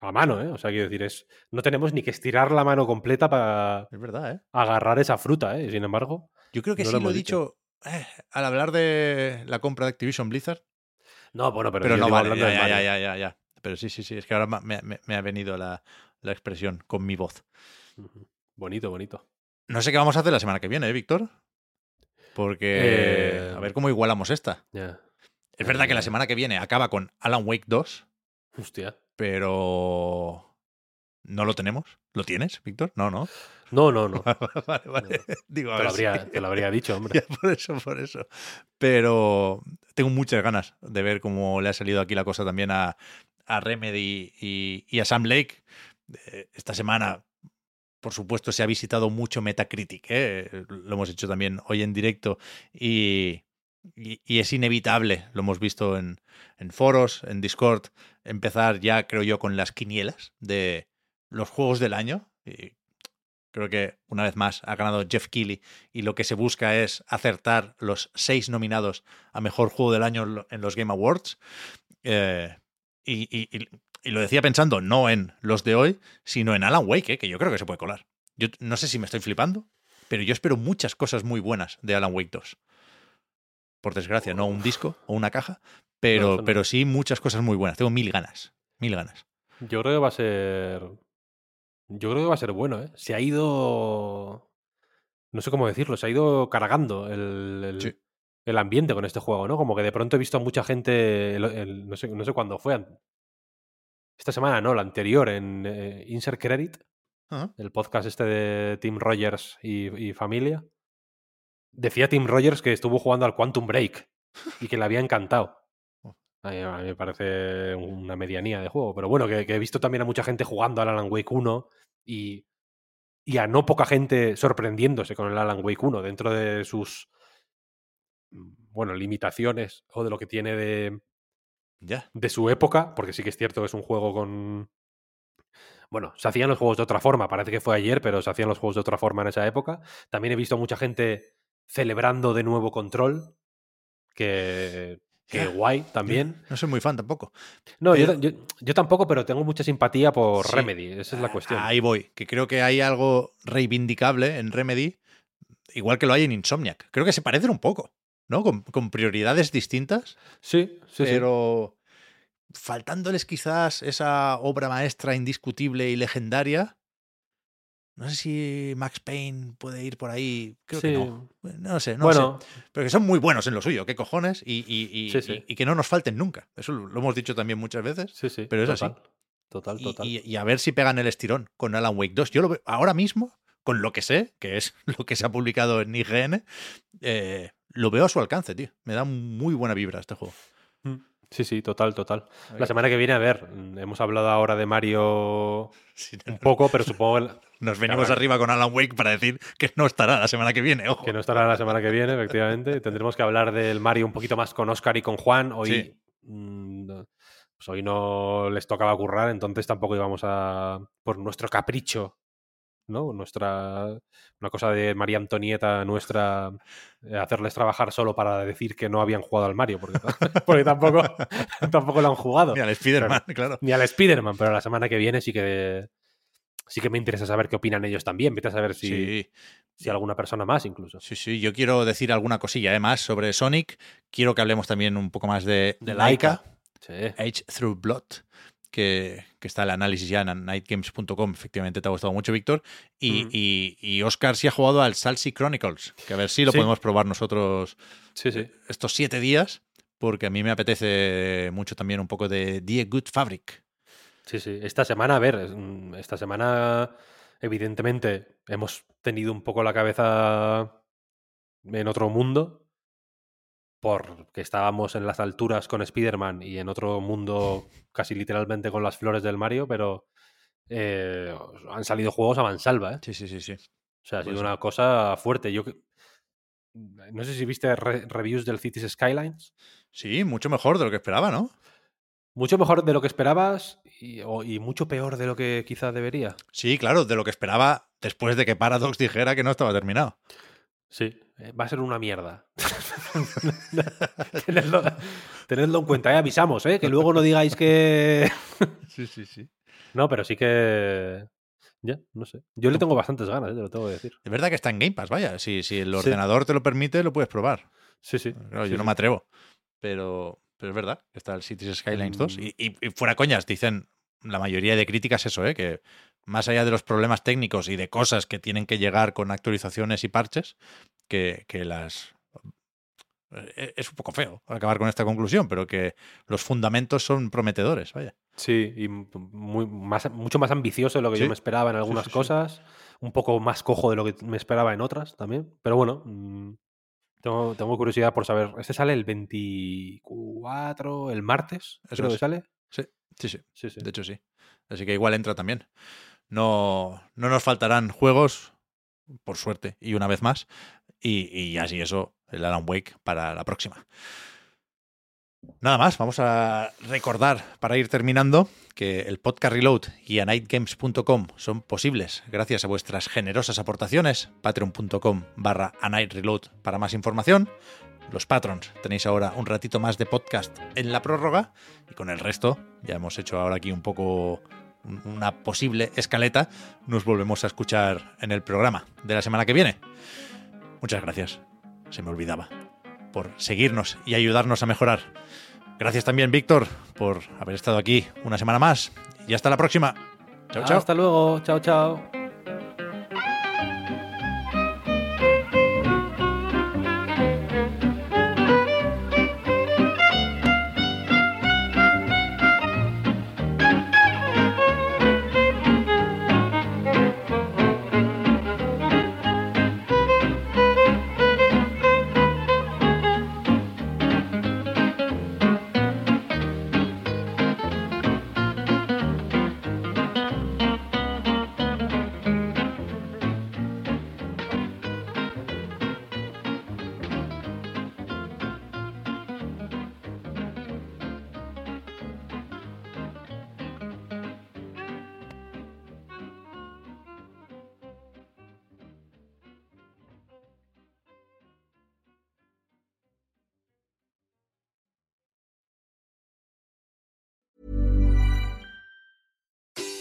a la mano, ¿eh? O sea, quiero decir, es, no tenemos ni que estirar la mano completa para Es verdad, ¿eh? agarrar esa fruta, ¿eh? Sin embargo, Yo creo que No sí lo lo, he dicho eh, al hablar de la compra de Activision Blizzard, no, bueno, pero, pero, no vale. Ya, ya, ya, ya, ya. Pero sí, sí, sí. Es que ahora me, me- me ha venido la, la expresión con mi voz. Bonito, bonito. No sé qué vamos a hacer la semana que viene, ¿eh, Víctor? Porque Eh, a ver cómo igualamos esta. Ya. Es verdad que la eh, semana que viene acaba con Alan Wake 2, Hostia. pero no lo tenemos. ¿Lo tienes, Víctor? No, no. No, no, no. vale, vale. Digo, a Te lo, si- habría, te lo habría dicho, hombre. Ya, por eso, por eso. Pero tengo muchas ganas de ver cómo le ha salido aquí la cosa también a, a Remedy y, y a Sam Lake. Eh, Esta semana, por supuesto, se ha visitado mucho Metacritic. ¿eh? Lo hemos hecho también hoy en directo y, y- y es inevitable, lo hemos visto en, en foros, en Discord, empezar ya, creo yo, con las quinielas de los juegos del año. Y creo que una vez más ha ganado Jeff Keighley y lo que se busca es acertar los seis nominados a mejor juego del año en lo- en los Game Awards. Eh, y, y- lo decía pensando no en los de hoy, sino en Alan Wake, eh, que yo creo que se puede colar. Yo no sé si me estoy flipando, pero yo espero muchas cosas muy buenas de Alan Wake 2. Por desgracia, no un disco o una caja, pero, No, eso no. pero sí muchas cosas muy buenas. Tengo mil ganas, mil ganas. Yo creo que va a ser. Yo creo que va a ser bueno, ¿eh? Se ha ido. No sé cómo decirlo, se ha ido cargando el, el, Sí. el ambiente con este juego, ¿no? Como que de pronto he visto a mucha gente. el- no, sé, no sé cuándo fue. Esta semana, no, la anterior, en eh, Insert Credit, Ah, el podcast este de Tim Rogers y, y familia. Decía Tim Rogers que estuvo jugando al Quantum Break y que le había encantado. A mí, me parece una medianía de juego. Pero bueno, que, que he visto también a mucha gente jugando al Alan Wake 1 y, y a no poca gente sorprendiéndose con el Alan Wake 1 dentro de sus mm, bueno, limitaciones o de lo que tiene de, ya. de su época, porque sí que es cierto que es un juego con... Bueno, se hacían los juegos de otra forma, parece que fue ayer, pero se hacían los juegos de otra forma en esa época. También he visto a mucha gente celebrando de nuevo Control, que, que guay también. No soy muy fan tampoco. No, yo, Pero- yo- yo tampoco, pero tengo mucha simpatía por Sí. Remedy, esa es la cuestión. Ahí voy, que creo que hay algo reivindicable en Remedy, igual que lo hay en Insomniac. Creo que se parecen un poco, ¿no? Con, con prioridades distintas, Sí, sí, sí. pero faltándoles quizás esa obra maestra indiscutible y legendaria. No sé si Max Payne puede ir por ahí. Creo que no. No sé, no bueno, sé. Pero que son muy buenos en lo suyo, qué cojones, y, y- y- Sí, sí. y- y que no nos falten nunca. Eso lo hemos dicho también muchas veces. sí, sí. pero es así. total, Total, Y- total. Y, y a ver si pegan el estirón con Alan Wake 2. Yo lo veo ahora mismo, con lo que sé, que es lo que se ha publicado en IGN, eh, lo veo a su alcance, tío. Me da muy buena vibra este juego. Sí, sí, total, total. La semana que viene, a ver, hemos hablado ahora de Mario Sí, un poco, pero supongo el- Nos venimos arriba con Alan Wake para decir que no estará la semana que viene, ojo. que no estará la semana que viene, efectivamente. Tendremos que hablar del Mario un poquito más con Oscar y con Juan. Hoy, Sí. mm, pues hoy no les tocaba currar, entonces tampoco íbamos a, por nuestro capricho, ¿no? Nuestra, una cosa de María Antonieta nuestra, eh, hacerles trabajar solo para decir que no habían jugado al Mario, porque, porque tampoco, tampoco lo han jugado. Mira, el Spider-Man, claro. Ni al Spider-Man, pero la semana que viene sí que sí que me interesa saber qué opinan ellos también. Vete a saber si, Sí, si alguna persona más incluso. sí, sí. Yo quiero decir alguna cosilla ¿eh? más sobre Sonic. Quiero que hablemos también un poco más de, De Laika. Sí. Age Through Blood, que, que está el análisis ya en nightgames.com. Efectivamente, te ha gustado mucho, Víctor. Y, y, y Oscar sí ha jugado al Salsi Chronicles, que a ver si lo Sí. podemos probar nosotros Sí, sí. estos siete días, porque a mí me apetece mucho también un poco de Die Good Fabric. Sí, sí. Esta semana, a ver, es- esta semana, evidentemente, hemos tenido un poco la cabeza en otro mundo, porque estábamos en las alturas con Spider-Man y en otro mundo casi literalmente con las flores del Mario, pero eh, han salido juegos a mansalva, ¿eh? Sí, sí, sí, sí. O sea, ha sido Pues- una cosa fuerte. Yo no sé si viste re- reviews del Cities Skylines. Sí, mucho mejor de lo que esperaba, ¿no? Mucho mejor de lo que esperabas y, o- y mucho peor de lo que quizá debería. Sí, claro, de lo que esperaba después de que Paradox dijera que no estaba terminado. Sí, va a ser una mierda. tenedlo, tenedlo en cuenta, ¿eh? avisamos, ¿eh? que luego no digáis que... Sí, sí, sí. no, pero sí que... Ya, no sé. Yo le tengo bastantes ganas, ¿eh? te lo tengo que decir. Es verdad que está en Game Pass, vaya. Si, si el Sí. ordenador te lo permite, lo puedes probar. Sí, sí. Claro, sí, yo no me atrevo. Pero, pero es verdad que está el Cities Skylines 2. Mm. Y, y- y fuera coñas, dicen la mayoría de críticas eso, ¿eh? que más allá de los problemas técnicos y de cosas que tienen que llegar con actualizaciones y parches, que, que las... eh, Es un poco feo acabar con esta conclusión, pero que los fundamentos son prometedores, vaya. Sí, y muy, más, mucho más ambicioso de lo que Sí. yo me esperaba en algunas sí, sí. cosas. Un poco más cojo de lo que me esperaba en otras también. Pero bueno, mm, tengo, tengo curiosidad por saber. Este sale el 24, el martes, Eso creo que es. sale. Sí, sí, sí. Sí, sí. De hecho, sí. Así que igual entra también. No, no nos faltarán juegos, por suerte, y una vez más. Y, y así eso, el Alan Wake para la próxima. Nada más, vamos a recordar para ir terminando que el podcast Reload y anightgames.com son posibles gracias a vuestras generosas aportaciones. Patreon.com barra anightreload para más información. Los patrons tenéis ahora un ratito más de podcast en la prórroga y con el resto, ya hemos hecho ahora aquí un poco una posible escaleta, nos volvemos a escuchar en el programa de la semana que viene. Muchas gracias, se me olvidaba, por seguirnos y ayudarnos a mejorar. Gracias también, Víctor, por haber estado aquí una semana más y hasta la próxima. Chao, chao. Hasta luego. Chao, chao.